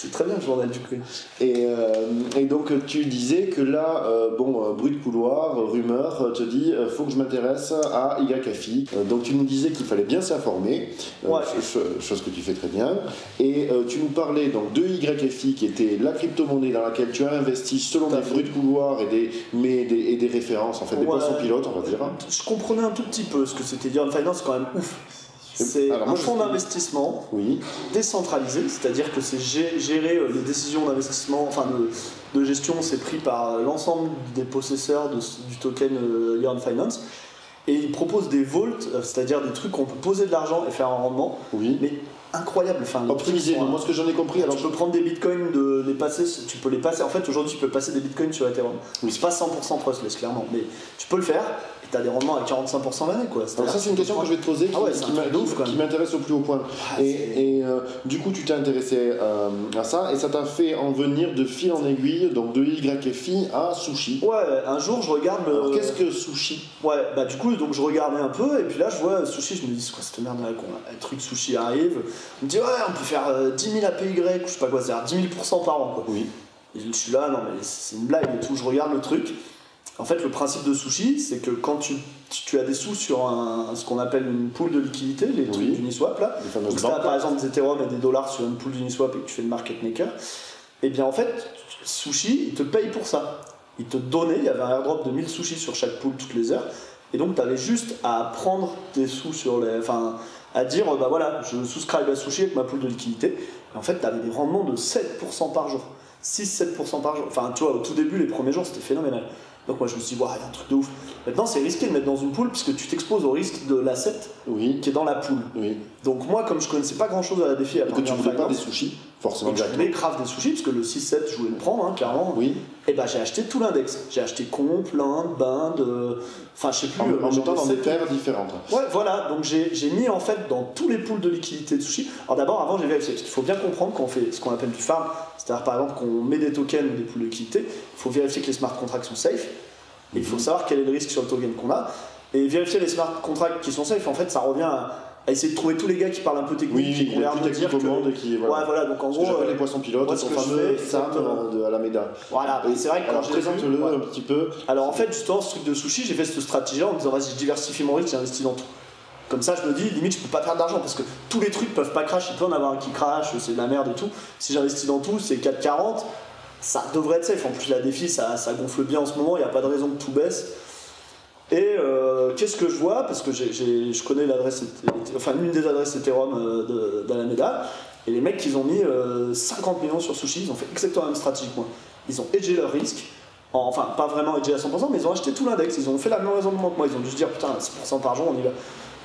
C'est très bien le journal du coin. Et, euh, et donc tu disais que là, euh, bon, bruit de couloir, rumeur, te dit, faut que je m'intéresse à YFI. Donc tu nous disais qu'il fallait bien s'informer, Ouais. ch- ch- chose que tu fais très bien. Et euh, tu nous parlais donc de YFI, qui était la crypto-monnaie dans laquelle tu as investi selon des bruits de couloir et des, mais des, et des références, en fait, des Ouais. poissons pilotes, on va dire. Je comprenais un tout petit peu ce que c'était Young Finance, c'est quand même ouf. C'est un je fonds d'investissement Oui, décentralisé, c'est-à-dire que c'est gé- gérer euh, les décisions d'investissement, enfin de, de gestion, c'est pris par l'ensemble des possesseurs de du token euh, Yearn Finance. Et ils proposent des vaults, c'est-à-dire des trucs où on peut poser de l'argent et faire un rendement, oui. mais incroyable. Enfin, sont, donc moi ce que j'en ai compris, alors tu peux prendre des bitcoins, de les passer, tu peux les passer. En fait, aujourd'hui, tu peux passer des bitcoins sur Ethereum. Oui. C'est pas 100% trustless, clairement, mais tu peux le faire et tu as des rendements à 45% l'année, quoi. Alors ça c'est une question que je vais te poser qui, Ah ouais, qui m'intéresse au plus haut point. Ah, et et, euh, du coup tu t'es intéressé euh, à ça et ça t'a fait en venir de fil en aiguille, donc de YFI à Sushi. Ouais, un jour, je regarde le. Alors qu'est-ce que Sushi? Ouais, bah du coup, donc je regardais un peu, et puis là, je vois sushi, je me dis, c'est quoi cette merde là, Un truc sushi arrive, on me dit, ouais, on peut faire euh, 10 000 APY, ou je sais pas quoi, c'est-à-dire 10 000% par an, quoi. Oui. Et je suis là, non, mais c'est une blague et tout, je regarde le truc. En fait, le principe de sushi, c'est que quand tu, tu as des sous sur un, ce qu'on appelle une pool de liquidité, les trucs Oui. d'Uniswap, là, donc, si tu as par exemple des Ethereum et des dollars sur une pool d'Uniswap et que tu fais le market maker, et bien en fait, Sushi, il te paye pour ça. Il te donnait, il y avait un airdrop de 1000 sushis sur chaque pool toutes les heures, et donc tu avais juste à prendre tes sous sur les. Enfin, à dire, bah voilà, je souscribe à Sushi avec ma pool de liquidité, et en fait, tu avais des rendements de 7% par jour. 6-7% par jour. Enfin, tu vois, au tout début, les premiers jours, c'était phénoménal. Donc moi, je me suis dit, il y a un truc de ouf. Maintenant, c'est risqué de mettre dans une pool, puisque tu t'exposes au risque de l'asset Oui. qui est dans la. Oui. Donc moi, comme je connaissais pas grand chose à la défi à part que tu voulais pas des Finance, sushis, forcément que je voulais grave des sushis, parce que le 6-7, je voulais le prendre, hein, clairement. Oui. Et bah j'ai acheté tout l'index. J'ai acheté Comp, l'Inde, Binde, euh, enfin je sais plus. En, euh, en mettant ai dans des paires différentes. Ouais, voilà, donc j'ai mis en fait dans tous les pools de liquidité de sushi. Alors d'abord, avant j'ai vérifié, parce qu'il faut bien comprendre qu'on fait ce qu'on appelle du farm, c'est-à-dire par exemple qu'on met des tokens ou des pools de liquidité, il faut vérifier que les smart contracts sont safe, et il faut savoir quel est le risque sur le token qu'on a. Et vérifier les smart contracts qui sont safe, en fait, ça revient à, à essayer de trouver tous les gars qui parlent un peu technique, Oui, qui ont l'air de dire que. qui. Ouais, Voilà. voilà, donc en gros. euh, les poissons pilotes, je fameux Sam euh, de Alameda. Voilà, Et- c'est vrai que quand je présente-le ouais. un petit peu. Alors en fait, justement, ce truc de sushi, j'ai fait cette stratégie-là en me disant, vas-y, je diversifie mon risque, j'investis dans tout. Comme ça, je me dis, limite, je peux pas faire d'argent parce que tous les trucs peuvent pas crash. Il peut en avoir un qui crash, c'est de la merde et tout. Si j'investis dans tout, c'est 4,40. Ça devrait être safe. En plus, la défi, ça, ça gonfle bien en ce moment. Il n'y a pas de raison que tout baisse. Et euh, qu'est-ce que je vois? Parce que je connais l'adresse, enfin une des adresses Ethereum euh, d'Alameda. Et les mecs, ils ont mis euh, 50 millions sur Sushi. Ils ont fait exactement la même stratégie que moi. Ils ont hedgé leur risque. En- enfin, pas vraiment hedgé à 100%, mais ils ont acheté tout l'index. Ils ont fait la même raisonnement que moi. Ils ont dû se dire, putain, 6% par jour, on y va.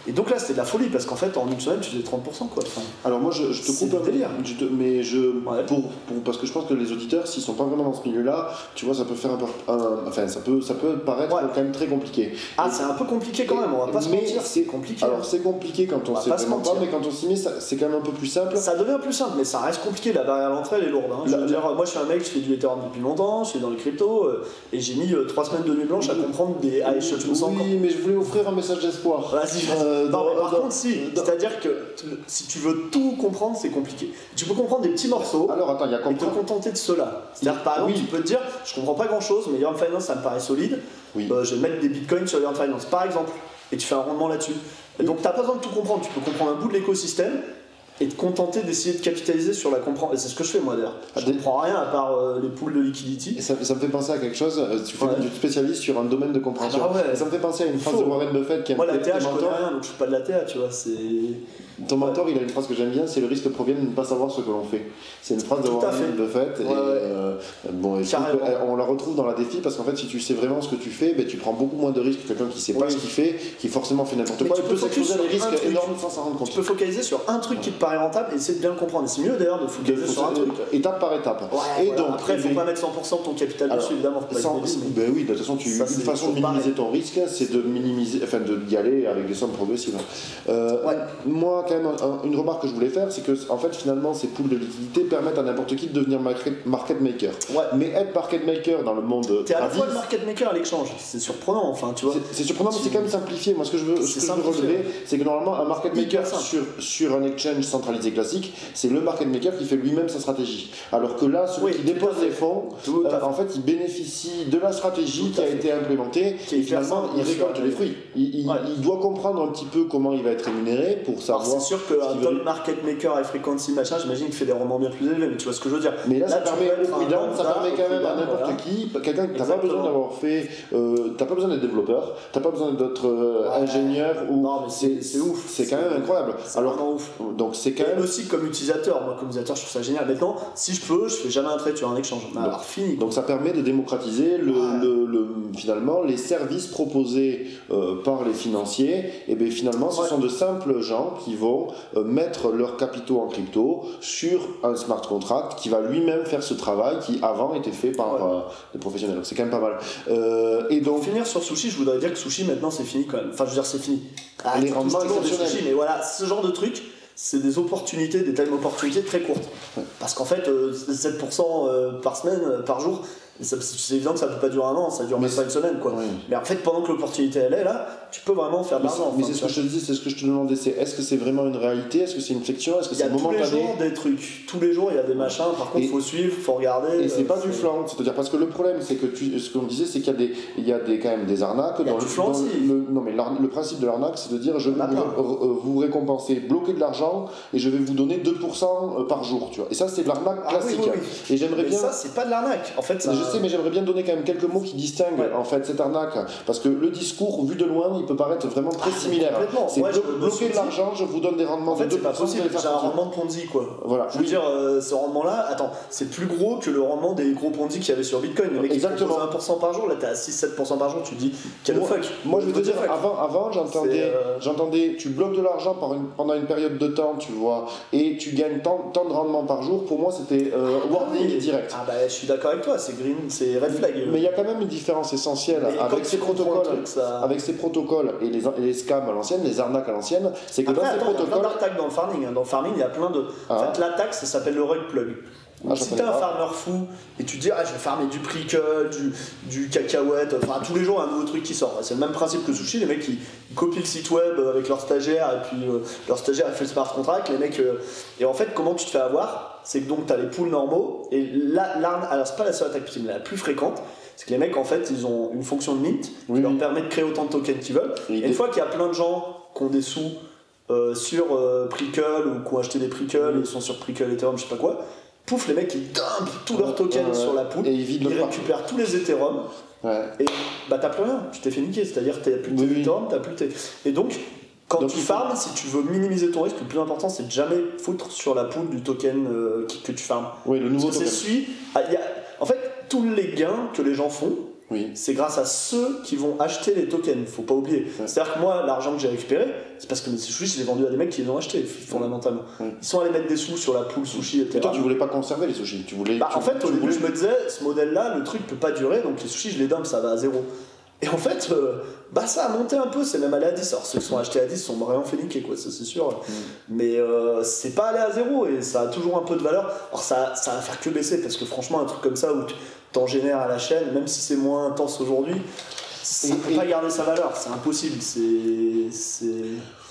Et donc là, c'était de la folie parce qu'en fait, en une semaine, tu faisais 30%. Quoi. Enfin, Alors moi je, je te coupe un délire. je te- mais je Ouais. pour, pour- parce que je pense que les auditeurs s'ils sont pas vraiment dans ce milieu-là, tu vois ça peut faire un peu un- enfin ça peut ça peut paraître Ouais. quand même très compliqué. ah, c'est un peu compliqué quand même, on va pas se mentir, c'est compliqué. Alors c'est compliqué quand On on va sait pas se vraiment pas, mentir. mais quand on s'y met c'est quand même un peu plus simple. Ça devient plus simple, mais ça reste compliqué. La barrière à l'entrée, elle est lourde. hein. Je veux dire, moi, je suis un mec, je fais du Ethereum depuis longtemps, je suis dans les cryptos, euh, et j'ai mis 3 semaines de nuit blanche à comprendre des. Encore. oui, mais je voulais offrir un message d'espoir. Vas-y, vas-y. Euh, non, mais par contre, si. C'est-à-dire que si tu veux tout comprendre, c'est compliqué. Tu peux comprendre des petits morceaux. Alors attends, il y a Et te contenter de cela. C'est-à-dire, par exemple, Oui. tu peux te dire, je comprends pas grand chose, mais Yearn Finance, ça me paraît solide. Oui. Euh, je vais mettre des bitcoins sur Yearn Finance, par exemple. Et tu fais un rendement là-dessus. Donc, t'as pas besoin de tout comprendre. Tu peux comprendre un bout de l'écosystème et te contenter d'essayer de capitaliser sur la comprendre. Et c'est ce que je fais, moi, d'ailleurs. Je comprends rien à part euh, les poules de liquidity. Et ça, ça me fait penser à quelque chose, euh, tu, fais, Ouais. tu te spécialises sur un domaine de compréhension. Ah bah ouais. Ça me fait penser à une phrase Faut. de Warren Buffett qui a Moi, la TA, je mentor. connais rien, donc je suis pas de la TA, tu vois. C'est. Ton mentor, il a une phrase que j'aime bien, c'est le risque provient de ne pas savoir ce que l'on fait. C'est une phrase de Tout Warren fait. Buffett. et, Ouais, ouais. euh, bon, et euh, on la retrouve dans la défi parce qu'en fait, si tu sais vraiment ce que tu fais, ben, tu prends beaucoup moins de risques que quelqu'un qui sait pas Oui. ce qu'il fait, qui forcément fait n'importe quoi, tu peux s'exposer à des risques énormes sans s'en rendre compte. Tu peux focaliser sur un truc qui te paraît rentable et essayer de bien le comprendre. C'est mieux d'ailleurs de focaliser sur un truc. Étape par étape. Ouais, et voilà. donc, Après, il faut mais- pas mettre 100% de ton capital Alors, dessus, évidemment. Faut Sans- ben oui, de toute façon, tu, Ça, une c'est façon de minimiser pareil. ton risque, c'est de minimiser, enfin de- d'y aller avec des sommes progressives. Euh, Ouais. Moi, quand même, un- une remarque que je voulais faire, c'est que en fait, finalement, ces poules de liquidité permettent à n'importe qui de devenir market, maker. Ouais. Mais être market maker dans le monde T'es à la fois le market maker à l'exchange, c'est surprenant, enfin, tu vois. c'est- c'est surprenant, mais c'est quand même simplifié. Moi, ce que je veux, ce C'est que je veux relever, c'est que normalement, un market maker sur, sur un exchange centralisé classique, c'est le market maker qui fait lui-même sa stratégie. Alors que là, celui Oui, qui dépose les fonds, Tout euh, en fait, il bénéficie de la stratégie qui a fait. été implémentée Qui et finalement, il récolte les fruits. Il, il- Ouais. il doit comprendre un petit peu comment il va être rémunéré pour savoir. c'est sûr qu'un top veut. market maker et frequency machin, j'imagine qu'il fait des rendements bien plus élevés, mais tu vois ce que je veux dire. Mais là, ça permet ça quand même à n'importe qui, quelqu'un qui t'as pas besoin d'avoir fait, euh, t'as pas besoin d'être développeur, t'as pas besoin d'être euh, Ouais. ingénieur ou Non, mais c'est- ouf. c'est quand même incroyable. Alors ouf. donc c'est quand même aussi comme utilisateur, moi comme utilisateur, je trouve ça génial. Maintenant, si je peux, je fais jamais un trade sur un échange. Mais alors fini. Donc ça permet de démocratiser le, Ouais. le- le- finalement les services proposés euh, par les financiers. Et bien finalement, ce Ouais. sont de simples gens qui vont euh, mettre leurs capitaux en crypto sur un smart contract qui va lui-même faire ce travail qui avant était fait par Ouais. euh, des professionnels. Donc c'est quand même pas mal. Et donc Pour finir sur sushi, je voudrais dire que sushi maintenant c'est fini quand même. Enfin, je veux dire, c'est fini. Ah, Les rendements exceptionnels. sushis, mais voilà, ce genre de truc, c'est des opportunités, des time opportunités très courtes. Parce qu'en fait, euh, 7% euh, par semaine, euh, par jour, c'est évident que ça peut pas durer un an, ça dure même pas une semaine quoi. Mais en fait, pendant que l'opportunité elle est là, tu peux vraiment faire de l'argent. mais c'est ce que je te disais, c'est ce que je te demandais, c'est est-ce que c'est vraiment une réalité, est-ce que c'est une fiction, est-ce que Il y c'est a tous les momentané jours des trucs, tous les jours il y a des machins, par contre il faut suivre, faut regarder. Et c'est euh, pas du flan, c'est-à-dire parce que le problème c'est que tu, ce qu'on disait c'est qu'il y a des, il y a des quand même des arnaques. Il y a dans du le- flan dans aussi. le- non mais le principe de l'arnaque c'est de dire je vais Il vous, euh, vous récompenser, bloquer de l'argent et je vais vous donner 2% par jour, tu vois. Et ça c'est de l'arnaque Ah classique. Et j'aimerais bien. ça, c'est pas de l'arnaque. En fait, Je sais, mais j'aimerais bien donner quand même quelques mots qui distinguent Ouais. en fait cette arnaque, parce que le discours vu de loin, il peut paraître vraiment très Ah, similaire. C'est bloquer de l'argent, je vous donne des rendements En fait, de c'est 2%, pas possible. J'ai un rendement de Ponzi, quoi. Voilà. Je veux Oui. dire, euh, ce rendement-là, attends, c'est plus gros que le rendement des gros Ponzi qu'il y avait sur Bitcoin. Le mec Exactement. propose 1% par jour, là t'es à 6-7% par jour, tu te dis, quel Moi- fuck Moi, je veux te dire, fuck avant, avant j'entendais, euh, j'entendais, tu bloques de l'argent pendant une période de temps, tu vois, et tu gagnes tant, tant de rendement par jour. Pour moi, c'était euh, warning oui. direct. Ah bah, je suis d'accord avec toi, c'est green, c'est red flag. Mais il y a quand même une différence essentielle Mais avec ces protocoles. truc, ça- Avec ces protocoles et les, les scams à l'ancienne, les arnaques à l'ancienne, c'est que Après, dans ces attends, il y a plein protocoles. d'arnaques dans le farming. hein. Dans le farming, il y a plein de. En Ah. fait, l'attaque, ça s'appelle le rug plug. Ah, si t'es un farmer fou et tu te dis, ah, je vais farmer du prickle, du, du cacahuète, enfin tous les jours un nouveau truc qui sort. C'est le même principe que Sushi, les mecs ils, ils copient le site web avec leur stagiaire et puis euh, leur stagiaire il fait le smart contract, les mecs. euh, et en fait, comment tu te fais avoir C'est que donc t'as les pools normaux et là, l'arme, alors c'est pas la seule attaque possible, mais la plus fréquente. C'est que les mecs en fait ils ont une fonction de mint qui Oui, leur oui. permet de créer autant de tokens qu'ils veulent. Et une fois qu'il y a plein de gens qui ont des sous euh, sur euh, Prickle ou qui ont acheté des Prickle et ils sont sur Prickle Ethereum, je sais pas quoi, pouf, les mecs ils dumpent tous leurs tokens Ouais, sur la poule, Et ils récupèrent tous les Ethereum Ouais. et bah t'as plus rien, tu t'es fait niquer, c'est-à-dire que t'as plus tes oui. Ethereum, t'as plus tes. Et donc, quand Donc, tu farmes, si tu veux minimiser ton risque, le plus important c'est de jamais foutre sur la poule du token euh, qui- que tu farmes. Oui, le nouveau Parce que token. celui. ah, il y a- En fait, tous les gains que les gens font, Oui. c'est grâce à ceux qui vont acheter les tokens, faut pas oublier. Ouais. C'est-à-dire que moi, l'argent que j'ai récupéré, c'est parce que ces sushis, je les ai vendus à des mecs qui les ont achetés, fondamentalement. Ils sont allés mettre des sous sur la poule sushi, etc. Et toi, tu voulais pas conserver les sushis tu voulais, Bah, tu- en fait, tu au début, voulais- je me disais, ce modèle-là, le truc peut pas durer, donc les sushis, je les dump, ça va à zéro. Et en fait, euh, bah, ça a monté un peu, c'est même allé à 10. Alors, ceux qui sont achetés à 10 sont vraiment fait niquer, quoi, ça c'est sûr. Mais euh, c'est pas allé à zéro et ça a toujours un peu de valeur. Alors, ça, ça va faire que baisser parce que franchement, un truc comme ça où t'en génères à la chaîne, même si c'est moins intense aujourd'hui, ça Et- peut et- pas garder sa valeur, c'est impossible. C'est.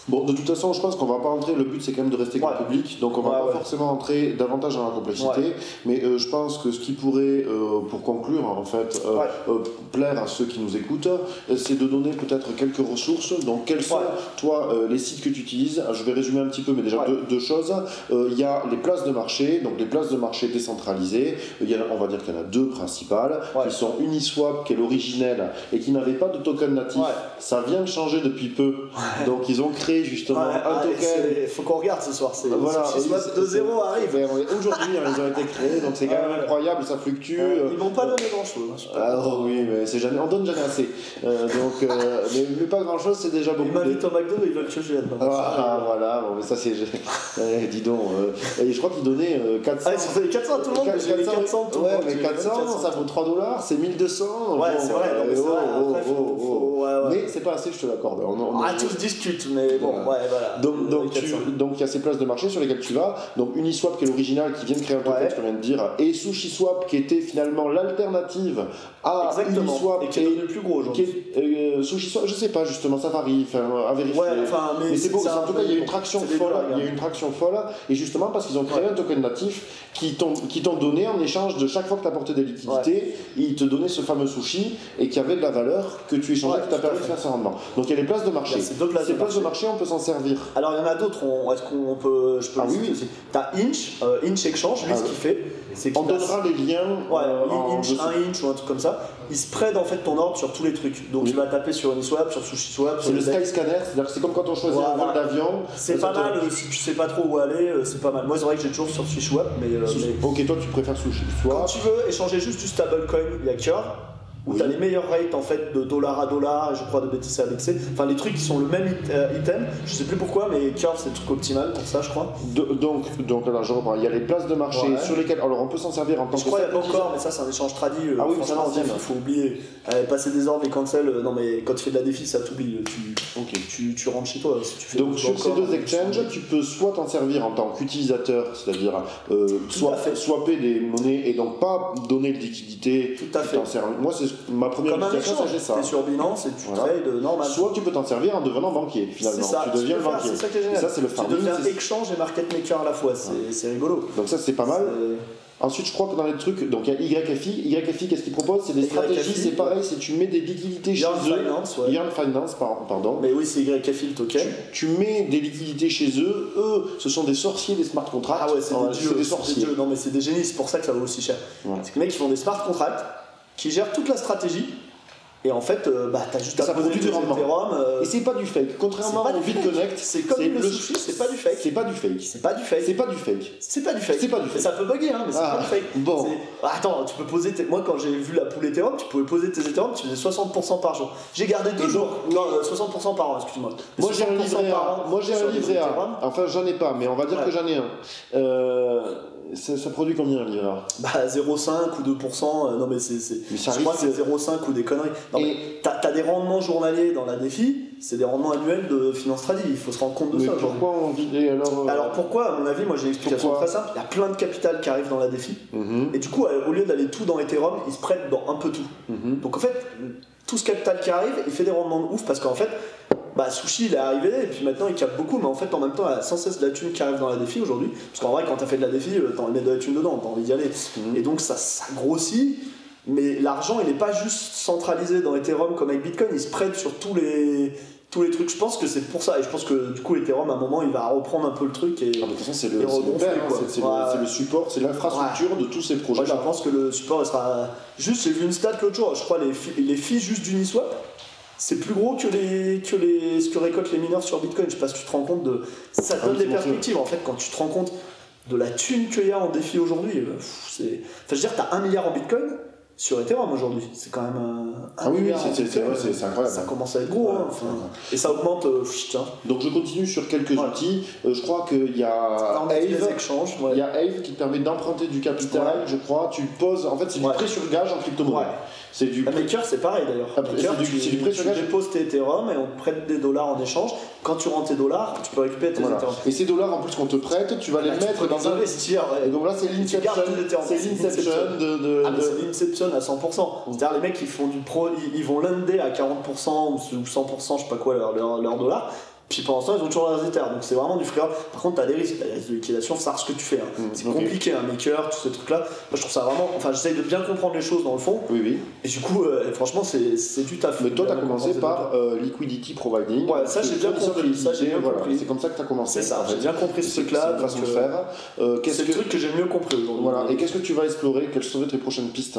Bon, de toute façon, je pense qu'on va pas entrer. Le but, c'est quand même de rester Ouais. public, donc on va Ouais, pas ouais. forcément entrer davantage dans la complexité. Mais euh, je pense que ce qui pourrait, euh, pour conclure, en fait, euh, plaire à ceux qui nous écoutent, c'est de donner peut-être quelques ressources. Donc, quels sont, toi, les sites que tu utilises? Je vais résumer un petit peu, mais déjà deux, deux choses. Il y a les places de marché, donc les places de marché décentralisées. Il y a- on va dire qu'il y en a deux principales, qui sont Uniswap, qui est l'originel, et qui n'avait pas de token natif. Ça vient de changer depuis peu. Donc, ils ont créé justement Ouais, un token. c'est- faut qu'on regarde ce soir. C'est Voilà, oui, Swap c'est- 2-0 arrive. mais Aujourd'hui, hein, ils ont été créés, donc c'est quand Ouais, même ouais. incroyable, ça fluctue. Euh, Ils m'ont pas donné grand chose. oh oui, mais c'est jamais, on donne jamais assez. Euh, donc, euh, <laughs> mais, mais pas grand chose, c'est déjà Ils beaucoup. de- m'invitent au McDo, ils veulent que je vienne. Ah, voilà, bon, mais ça c'est. <laughs> Eh, dis donc, euh, et je crois qu'ils donnaient euh, 400. Ah, ils sont fait 400 à tout le monde, mais j'ai les 400 tout le Ouais, monde, mais j'ai les 400, 400. ça vaut 3 dollars, c'est 1200. Ouais, c'est vrai, mais c'est ouais, ouais. Mais pas assez, je te l'accorde. On- on- Ah, discutent, mais bon, ouais, voilà. Donc, donc, Les tu- 400. donc il y a ces places de marché sur lesquelles tu vas. Donc Uniswap qui est l'original qui vient de créer un token, qu'on vient de dire, et SushiSwap qui était finalement l'alternative à Exactement. Uniswap Et qui est devenu le plus gros aujourd'hui. euh, SushiSwap, je sais pas justement, ça varie, enfin, à vérifier. Ouais, enfin, mais, mais c'est beau, en tout cas il y a une traction des folle, blagues, il y a hein. une traction folle, et justement parce qu'ils ont créé un token natif qui t'ont qui t'ont donné en échange de chaque fois que tu apportais des liquidités, ils te donnaient ce fameux sushi et qui avait de la valeur que tu échangeais, qui t'a permis de faire ce rendement. Donc il y a les places de marché. Ces places de marché, on peut s'en servir. Alors, il y en a d'autres, on- est-ce qu'on peut. Je peux Ah les oui, aussi. T'as Inch, euh, Inch Exchange, lui, Ah ce qu'il fait, c'est qu'il On donnera les liens. Ouais, euh, inch, un inch ou un truc comme ça, il spread en fait ton ordre sur tous les trucs. Donc Oui. il va taper sur Uniswap, sur SushiSwap, C'est le les decks. Skyscanner, c'est-à-dire que c'est comme quand on choisit un Voilà. vol d'avion. C'est pas mal, si tu sais pas trop où aller, euh, c'est pas mal. Moi c'est vrai que j'ai toujours sur SushiSwap, mais, mais Ok, toi tu préfères sushi. quand tu veux échanger juste du stablecoin, il y a où Oui. tu as les meilleurs rates en fait de dollar à dollar, je crois de BTC à BTC. Enfin les trucs qui sont le même it- euh, item, je sais plus pourquoi, mais Curve c'est le truc optimal pour ça je crois. De- donc, donc alors je reprends. Il y a les places de marché Ouais. sur lesquelles. Alors on peut s'en servir en tant Je que. crois qu'il y a encore, mais ça c'est un échange tradit. euh, Ah oui, franchement, il faut oublier. Euh, passer des ordres, les cancels, euh, non mais quand tu fais de la défi, ça t'oublie. Tu, Ok. tu, tu rentres chez toi. Si tu fais Donc sur ces deux euh, exchanges, tu peux soit t'en servir en tant qu'utilisateur, c'est-à-dire euh, soit swapper des monnaies et donc pas donner de liquidité. Tout à tu fait. Moi, c'est ma première Comme un ça échange. ça. T'es sur Binance et tu Voilà. trades euh, normal. Soit tu peux t'en servir en devenant banquier finalement. C'est ça, tu deviens banquier. C'est ça qui est Et génial. ça c'est le tu farming. deviens c'est- exchange et market maker à la fois. C'est c'est rigolo. Donc ça c'est pas mal. C'est- Ensuite, je crois que dans les trucs, donc il y a YFI. YFI, qu'est-ce qu'il propose? C'est des YFI, stratégies, c'est pareil, c'est tu mets des liquidités chez eux. Finance, ouais. Yarn Finance, par- pardon. Mais oui, c'est YFI le token. Tu mets des liquidités chez eux, eux, ce sont des sorciers des smart contracts. Ah ouais, c'est des des c'est sorciers. Non, mais c'est des génies, c'est pour ça que ça vaut aussi cher. Ouais. C'est que les mecs qui font des smart contracts, qui gèrent toute la stratégie. Et en fait, euh, bah, t'as juste à produit du rendement. Ethereum, euh, Et c'est pas du fake. Contrairement au. BitConnect, C'est comme le sushi, c'est pas du fake. C'est pas du fake. c'est pas du fake. C'est pas du fake. C'est pas du fake. C'est pas du fake. Ça peut bugger, hein, mais c'est Ah, pas du fake. bon. Ah, Attends, tu peux poser tes... Moi, quand j'ai vu la poule Ethereum, tu pouvais poser tes Ethereum, tu faisais 60% par jour. J'ai gardé deux jours. Non, euh, 60% par an, excuse-moi. Moi j'ai un 60% livret A. Moi j'ai un livret A. Enfin j'en ai pas, mais on va dire que j'en ai un. Euh, ça, produit combien un livret A Bah 0,5 ou 2%, euh, non mais c'est. Je crois que c'est 0,5 ou des conneries. Non, Et- mais t'as t'as des rendements journaliers dans la défi, c'est des rendements annuels de finance trading, il faut se rendre compte de Mais ça. pourquoi on vit et alors, euh, Alors pourquoi, à mon avis, moi j'ai une explication Pourquoi très simple, il y a plein de capital qui arrive dans la défi, mhm, et du coup, euh, au lieu d'aller tout dans Ethereum, ils se prêtent dans un peu tout. mhm. Donc en fait, tout ce capital qui arrive, il fait des rendements de ouf parce qu'en fait, bah, Sushi il est arrivé et puis maintenant il capte beaucoup, mais en fait en même temps il y a sans cesse de la thune qui arrive dans la défi aujourd'hui. Parce qu'en vrai, quand t'as fait de la défi, euh, t'as envie de la thune dedans, t'as envie d'y aller. Mhm. Et donc ça, ça grossit, mais l'argent il n'est pas juste centralisé dans Ethereum comme avec Bitcoin, il se prête sur tous les, tous les trucs. Je pense que c'est pour ça et je pense que du coup Ethereum à un moment il va reprendre un peu le truc et. Ah, de toute façon, c'est le, Ouais. support, c'est l'infrastructure de tous ces projets. je pense que le support il sera. Juste, j'ai vu une stat l'autre jour, je crois les, les fees juste d'Uniswap, c'est plus gros que, les, que les, ce que récoltent les mineurs sur Bitcoin. Je sais pas si tu te rends compte de. Ça Ah donne des perspectives. En fait, quand tu te rends compte de la thune qu'il y a en défi aujourd'hui, euh, c'est. Enfin, je veux dire, t'as un milliard en Bitcoin, sur Ethereum aujourd'hui. C'est quand même euh, un Ah oui, oui, c'est- c'est- c'est incroyable. Ça commence à être gros. Ouais, hein, enfin, et ça augmente. euh, tiens. Donc je continue sur quelques outils. Euh, je crois qu'il y a Ave. échanges. ouais. Il y a Ave qui te permet d'emprunter du capital, Ouais. je crois. Tu poses, en fait, c'est du prêt sur gage en crypto-monnaie. C'est du. La Maker, c'est pareil d'ailleurs. Ah, c'est du- tu, du tu déposes tes Ethereum et on te prête des dollars en échange. Quand tu rends tes dollars, tu peux récupérer tes Voilà. Ethereum. Et ces dollars, en plus, qu'on te prête, tu vas les Là, tu mettre dans les un. investir. ouais. Et donc là, c'est l'inception. C'est l'inception de. de- Ah, de- c'est l'inception à 100%. C'est-à-dire, les mecs, ils font du pro, ils, ils vont lunder à 40% ou 100%, je sais pas quoi, leur, leur, leur dollar. Puis pendant ce temps, ils ont toujours leurs Ether. Donc c'est vraiment du free. Par contre, t'as des risques. T'as des risques de liquidation, savoir ce que tu fais. hein. Mm, C'est compliqué, un maker, tous ces trucs-là. Moi, je trouve ça vraiment. Enfin, j'essaye de bien comprendre les choses dans le fond. Oui, oui. Et du coup, euh, franchement, c'est du taf. Mais toi, tu as commencé par euh, liquidity providing. Ouais, ça, j'ai bien compris, ça, j'ai bien voilà. compris. C'est comme ça que tu as commencé. C'est ça, j'ai bien compris ce truc-là. façon de euh, faire. C'est le truc que j'ai mieux compris aujourd'hui. Voilà. Et qu'est-ce que tu vas explorer? Quelles seraient tes prochaines pistes?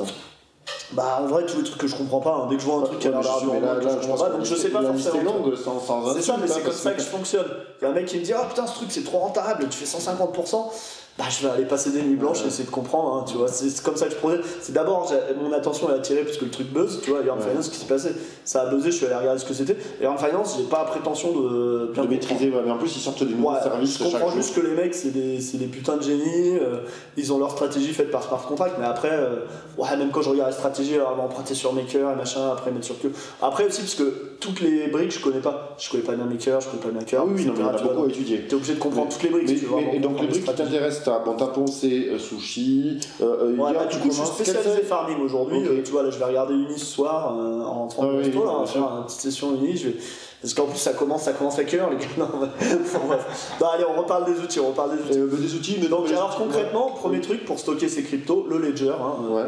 Bah, en vrai, tous les trucs que je comprends pas, hein. dès que je vois un truc qui a l'air je- comprends pas, donc je sais pas forcément. longue sans, sans C'est ça, mais c'est hein, comme ça que je fonctionne. Il y a un mec qui me dit Ah putain, ce truc c'est trop rentable, tu fais 150%. Bah, je vais aller passer des nuits blanches et essayer de comprendre, hein, tu vois. C'est comme ça que je procède. C'est d'abord, mon attention est attirée parce que le truc buzz, tu vois. Earn Ouais. Finance, ce qui s'est passé, ça a buzzé, je suis allé regarder ce que c'était. Et Earn Finance, j'ai pas la prétention de bien de maîtriser, ouais, mais en plus ils sortent des nouveaux Ouais, services je comprends chaque jour. juste que les mecs, c'est des, des putains de génies, euh, ils ont leur stratégie faite par smart contract, mais après, euh, ouais, même quand je regarde la stratégie, alors, on va emprunter sur Maker et machin, après mettre sur que. Après aussi, parce que toutes les briques, je connais pas. Je connais pas bien Maker, je connais pas Maker. Ah oui, oui, non, mais en a beaucoup étudier. T'es obligé de comprendre toutes les briques. Mais- si tu veux mais- vraiment et donc les briques qui t'intéressent, t'as bon, c'est euh, sushi. Euh, euh, Ouais, hier, bah, du coup, je suis spécialisé farming aujourd'hui. Ok. Euh, tu vois, là, je vais regarder Uni ce soir euh, en rentrant Ah au oui, on bien faire une petite session Uni. Je vais... Parce qu'en plus, ça commence, ça commence à cœur, les gars. <laughs> Non, bref. Non, allez, on reparle des outils. On reparle des outils. Bah, des outils, mais Donc alors concrètement, premier truc pour stocker ses cryptos, le ledger. hein, Ouais.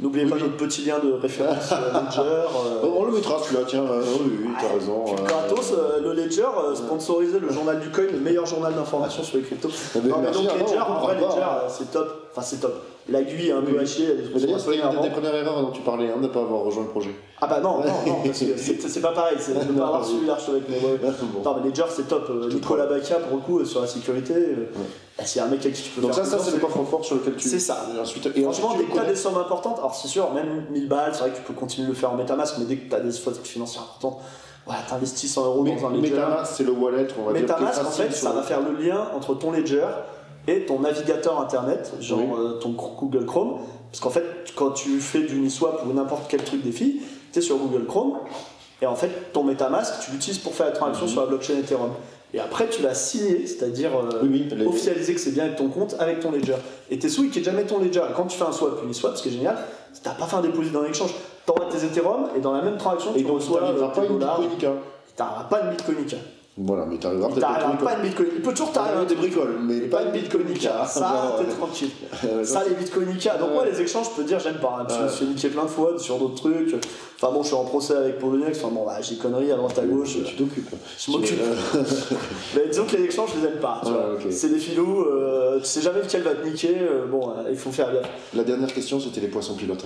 N'oubliez Oui, pas notre petit lien de référence euh, <laughs> ledger. euh, On le mettra celui-là, tiens, euh, oui, oui, t'as raison. euh, Gratos, euh, le Ledger, euh, sponsorisé le journal du coin, le meilleur journal d'information sur les cryptos. eh ben, Non, mais donc ah, Ledger, en vrai, Ledger, euh, c'est top. Enfin, c'est top. L'aiguille est un peu Oui. hachée, il y a des Mais trucs d'ailleurs, qui sont un c'était peu une des énervants. premières erreurs dont tu parlais, hein, de ne pas avoir rejoint le projet. Ah bah non, non, non, parce que c'est c'est pas pareil, c'est de ne pas avoir suivi l'archevêque. Mais ouais. Bon. Non, mais Ledger, c'est top. Euh, Nicolas Bacca, pour le coup, euh, sur la sécurité, euh, bah, s'il y a un mec avec qui tu peux Donc faire ça, ça c'est le coffre fort sur lequel tu... C'est ça. Et ensuite, et Franchement, dès que tu as des sommes importantes, alors c'est sûr, même 1000 balles, c'est vrai que tu peux continuer de le faire en Metamask, mais dès que tu as des fautes financières importantes, voilà, t'investis 100 euros dans un Ledger. Metamask, c'est le wallet, on va dire. Metamask, qui est en fait, ça va faire le lien entre ton Ledger et ton navigateur internet, genre Oui. euh, ton Google Chrome. Parce qu'en fait, quand tu fais du Uniswap ou n'importe quel truc des filles, tu es sur Google Chrome, et en fait, ton Metamask, tu l'utilises pour faire la transaction Mhm. sur la blockchain Ethereum. Et après, tu l'as signé, c'est-à-dire euh, Oui, oui, les- officialiser que c'est bien avec ton compte, avec ton Ledger. Et t'es sous, il est jamais ton Ledger. Et quand tu fais un swap, Uniswap, ce qui est génial, c'est que t'as pas fait un dépôt dans l'échange. T'envoies tes Ethereum, et dans la même transaction, Et tu donc, tu reçois pas une bitcoinica. T'arriveras pas une bitcoinica. Voilà, mais t'arriveras peut-être à trouver pas une bitcoin. Il peut toujours t'arriver des bricoles, mais pas une bitcoinica. Ça, t'es <laughs> ouais. tranquille. Ça, les bitcoinica. Donc, Ouais. moi, les échanges, je peux te dire, j'aime pas. hein, parce que Ouais. Je me suis niquer plein de fois sur d'autres trucs. Enfin, bon, je suis en procès avec Poloniex. Enfin, bon, bah, j'ai conneries à droite à gauche. Tu t'occupes. Je m'occupe. <laughs> Mais disons que les échanges, je les aime pas. tu Ouais, vois. ok. C'est des filous. euh, tu sais jamais lequel va te niquer. euh, bon, euh, il faut faire gaffe. La dernière question, c'était les poissons pilotes.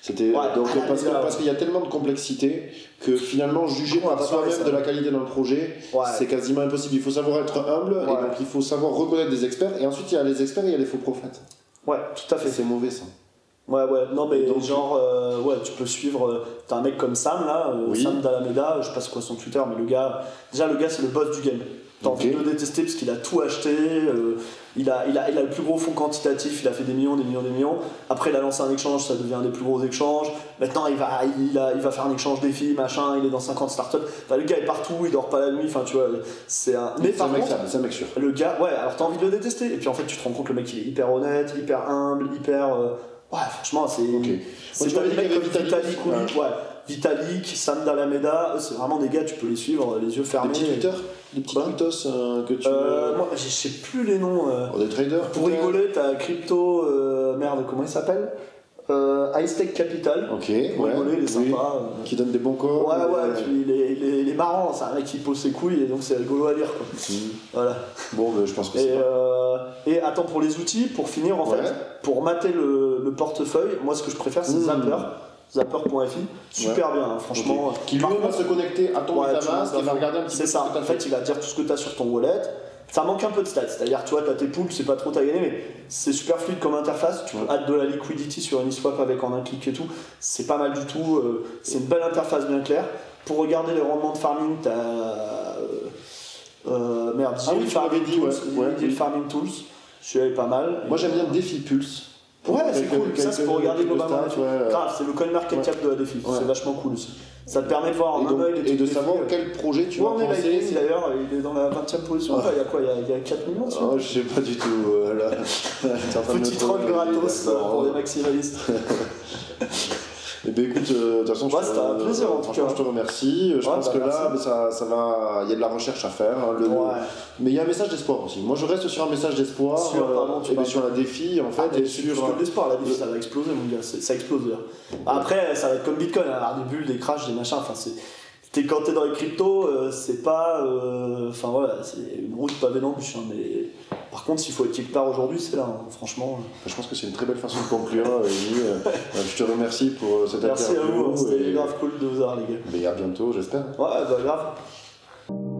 C'était Ouais. donc Ah, parce là, parce qu'il y a tellement de complexité que finalement juger par soi-même de la qualité d'un projet, Ouais. c'est quasiment impossible. Il faut savoir être humble et donc il faut savoir reconnaître des experts. Et ensuite il y a les experts et il y a les faux prophètes. Ouais, tout à fait. C'est mauvais ça. Ouais, ouais, non, mais Donc, genre, euh, ouais, tu peux suivre. euh, T'as un mec comme Sam là, euh, Oui. Sam Dalameda, je sais pas c'est quoi son Twitter, mais le gars, déjà le gars c'est le boss du game. T'as envie de le détester parce qu'il a tout acheté, il, a, il, a, il a le plus gros fonds quantitatif, il a fait des millions, des millions, des millions. Après, il a lancé un échange, ça devient un des plus gros échanges. Maintenant, il va, il, a, il va faire un échange défi, machin, il est dans 50 startups. Enfin, le gars est partout, il dort pas la nuit, enfin, tu vois, c'est un. Mais par contre, fiable, c'est un mec sûr. le gars, ouais, alors t'as envie de le détester, et puis en fait, tu te rends compte, le mec il est hyper honnête, hyper humble, hyper. Ouais, franchement, c'est. Ok. C'est des avait Vitalik, Vitalik, ou ouais. Vitalik, Sam Dalameda, c'est vraiment des gars, tu peux les suivre, les yeux Des fermés. petits Twitter Des petits Quoi tweetos euh, que tu. Euh, moi, je sais plus les noms. euh. Oh, des traders Pour rigoler, t'as Crypto, euh, merde, comment il s'appelle? Euh, High Stake Capital. Ok, Pour ouais. rigoler, il est sympa. Qui donne des bons codes. Ouais, ouais, euh, puis il est, il est- il est marrant, c'est un mec qui pose ses couilles et donc c'est rigolo à lire. Quoi. hmm. Voilà. Bon, ben, je pense que Et, c'est. euh, et attends, pour les outils, pour finir en Ouais. fait, pour mater le, le portefeuille, moi ce que je préfère c'est Mmh. Zapper, zapper.fi, super bien, hein, franchement. Qui lui va se connecter à ton Ouais, Metamask et va regarder un petit peu C'est ce ça, en fait il va dire tout ce que tu as sur ton wallet, ça manque un peu de stats. C'est-à-dire, tu vois, t'as tes poules, c'est pas trop ta mais c'est super fluide comme interface. Tu peux add de la liquidity sur une swap avec en un clic et tout. C'est pas mal du tout. euh, c'est une belle interface bien claire. Pour regarder les rendements de farming, t'as. Euh, euh, merde, Ah oui, tu Farming dit, Tools. ouais, ouais, Yield oui. Farming Tools. Celui-là est pas mal. Moi j'aime bien Défi Pulse. Ouais, c'est cool. Ça, c'est pour regarder globalement. Grave, c'est le coin market cap de la défi. C'est vachement cool aussi. Ça te permet de voir en Et, un œil et de savoir quel projet tu vas. Lightning d'ailleurs Il est dans la 20 e position. Il y a quoi? Il y a, il y a 4 millions dessus Ah, je sais pas du tout. euh, <laughs> Petit troll gratos pour les maximalistes. <laughs> Eh ben écoute, euh, de toute façon, c'était un plaisir, en tout cas. je te remercie. Je Ouais, pense bah, que merci. là, ça, ça va, il y a de la recherche à faire. hein, le- Ouais. Mais il y a un message d'espoir aussi. Moi, je reste sur un message d'espoir. Sur, pardon, tu et sur la défi, en fait, Ah, et sur. l'espoir, la défi, ça va exploser, mon gars. Ça explose d'ailleurs. Après, ça va être comme Bitcoin, hein, des bulles, des crashs, des machins. Enfin, c'est. t'es- quand t'es dans les cryptos, euh, c'est pas. euh, Enfin voilà, c'est une route pavée d'embûches. hein, mais par contre, s'il faut être quelque part aujourd'hui, c'est là, hein, franchement. Je pense que c'est une très belle façon de conclure. Amy. Euh, je te remercie pour euh, cette Merci à interview. vous, hein, c'était et, grave cool de vous avoir, les gars. et à bientôt, j'espère. Ouais, bah grave.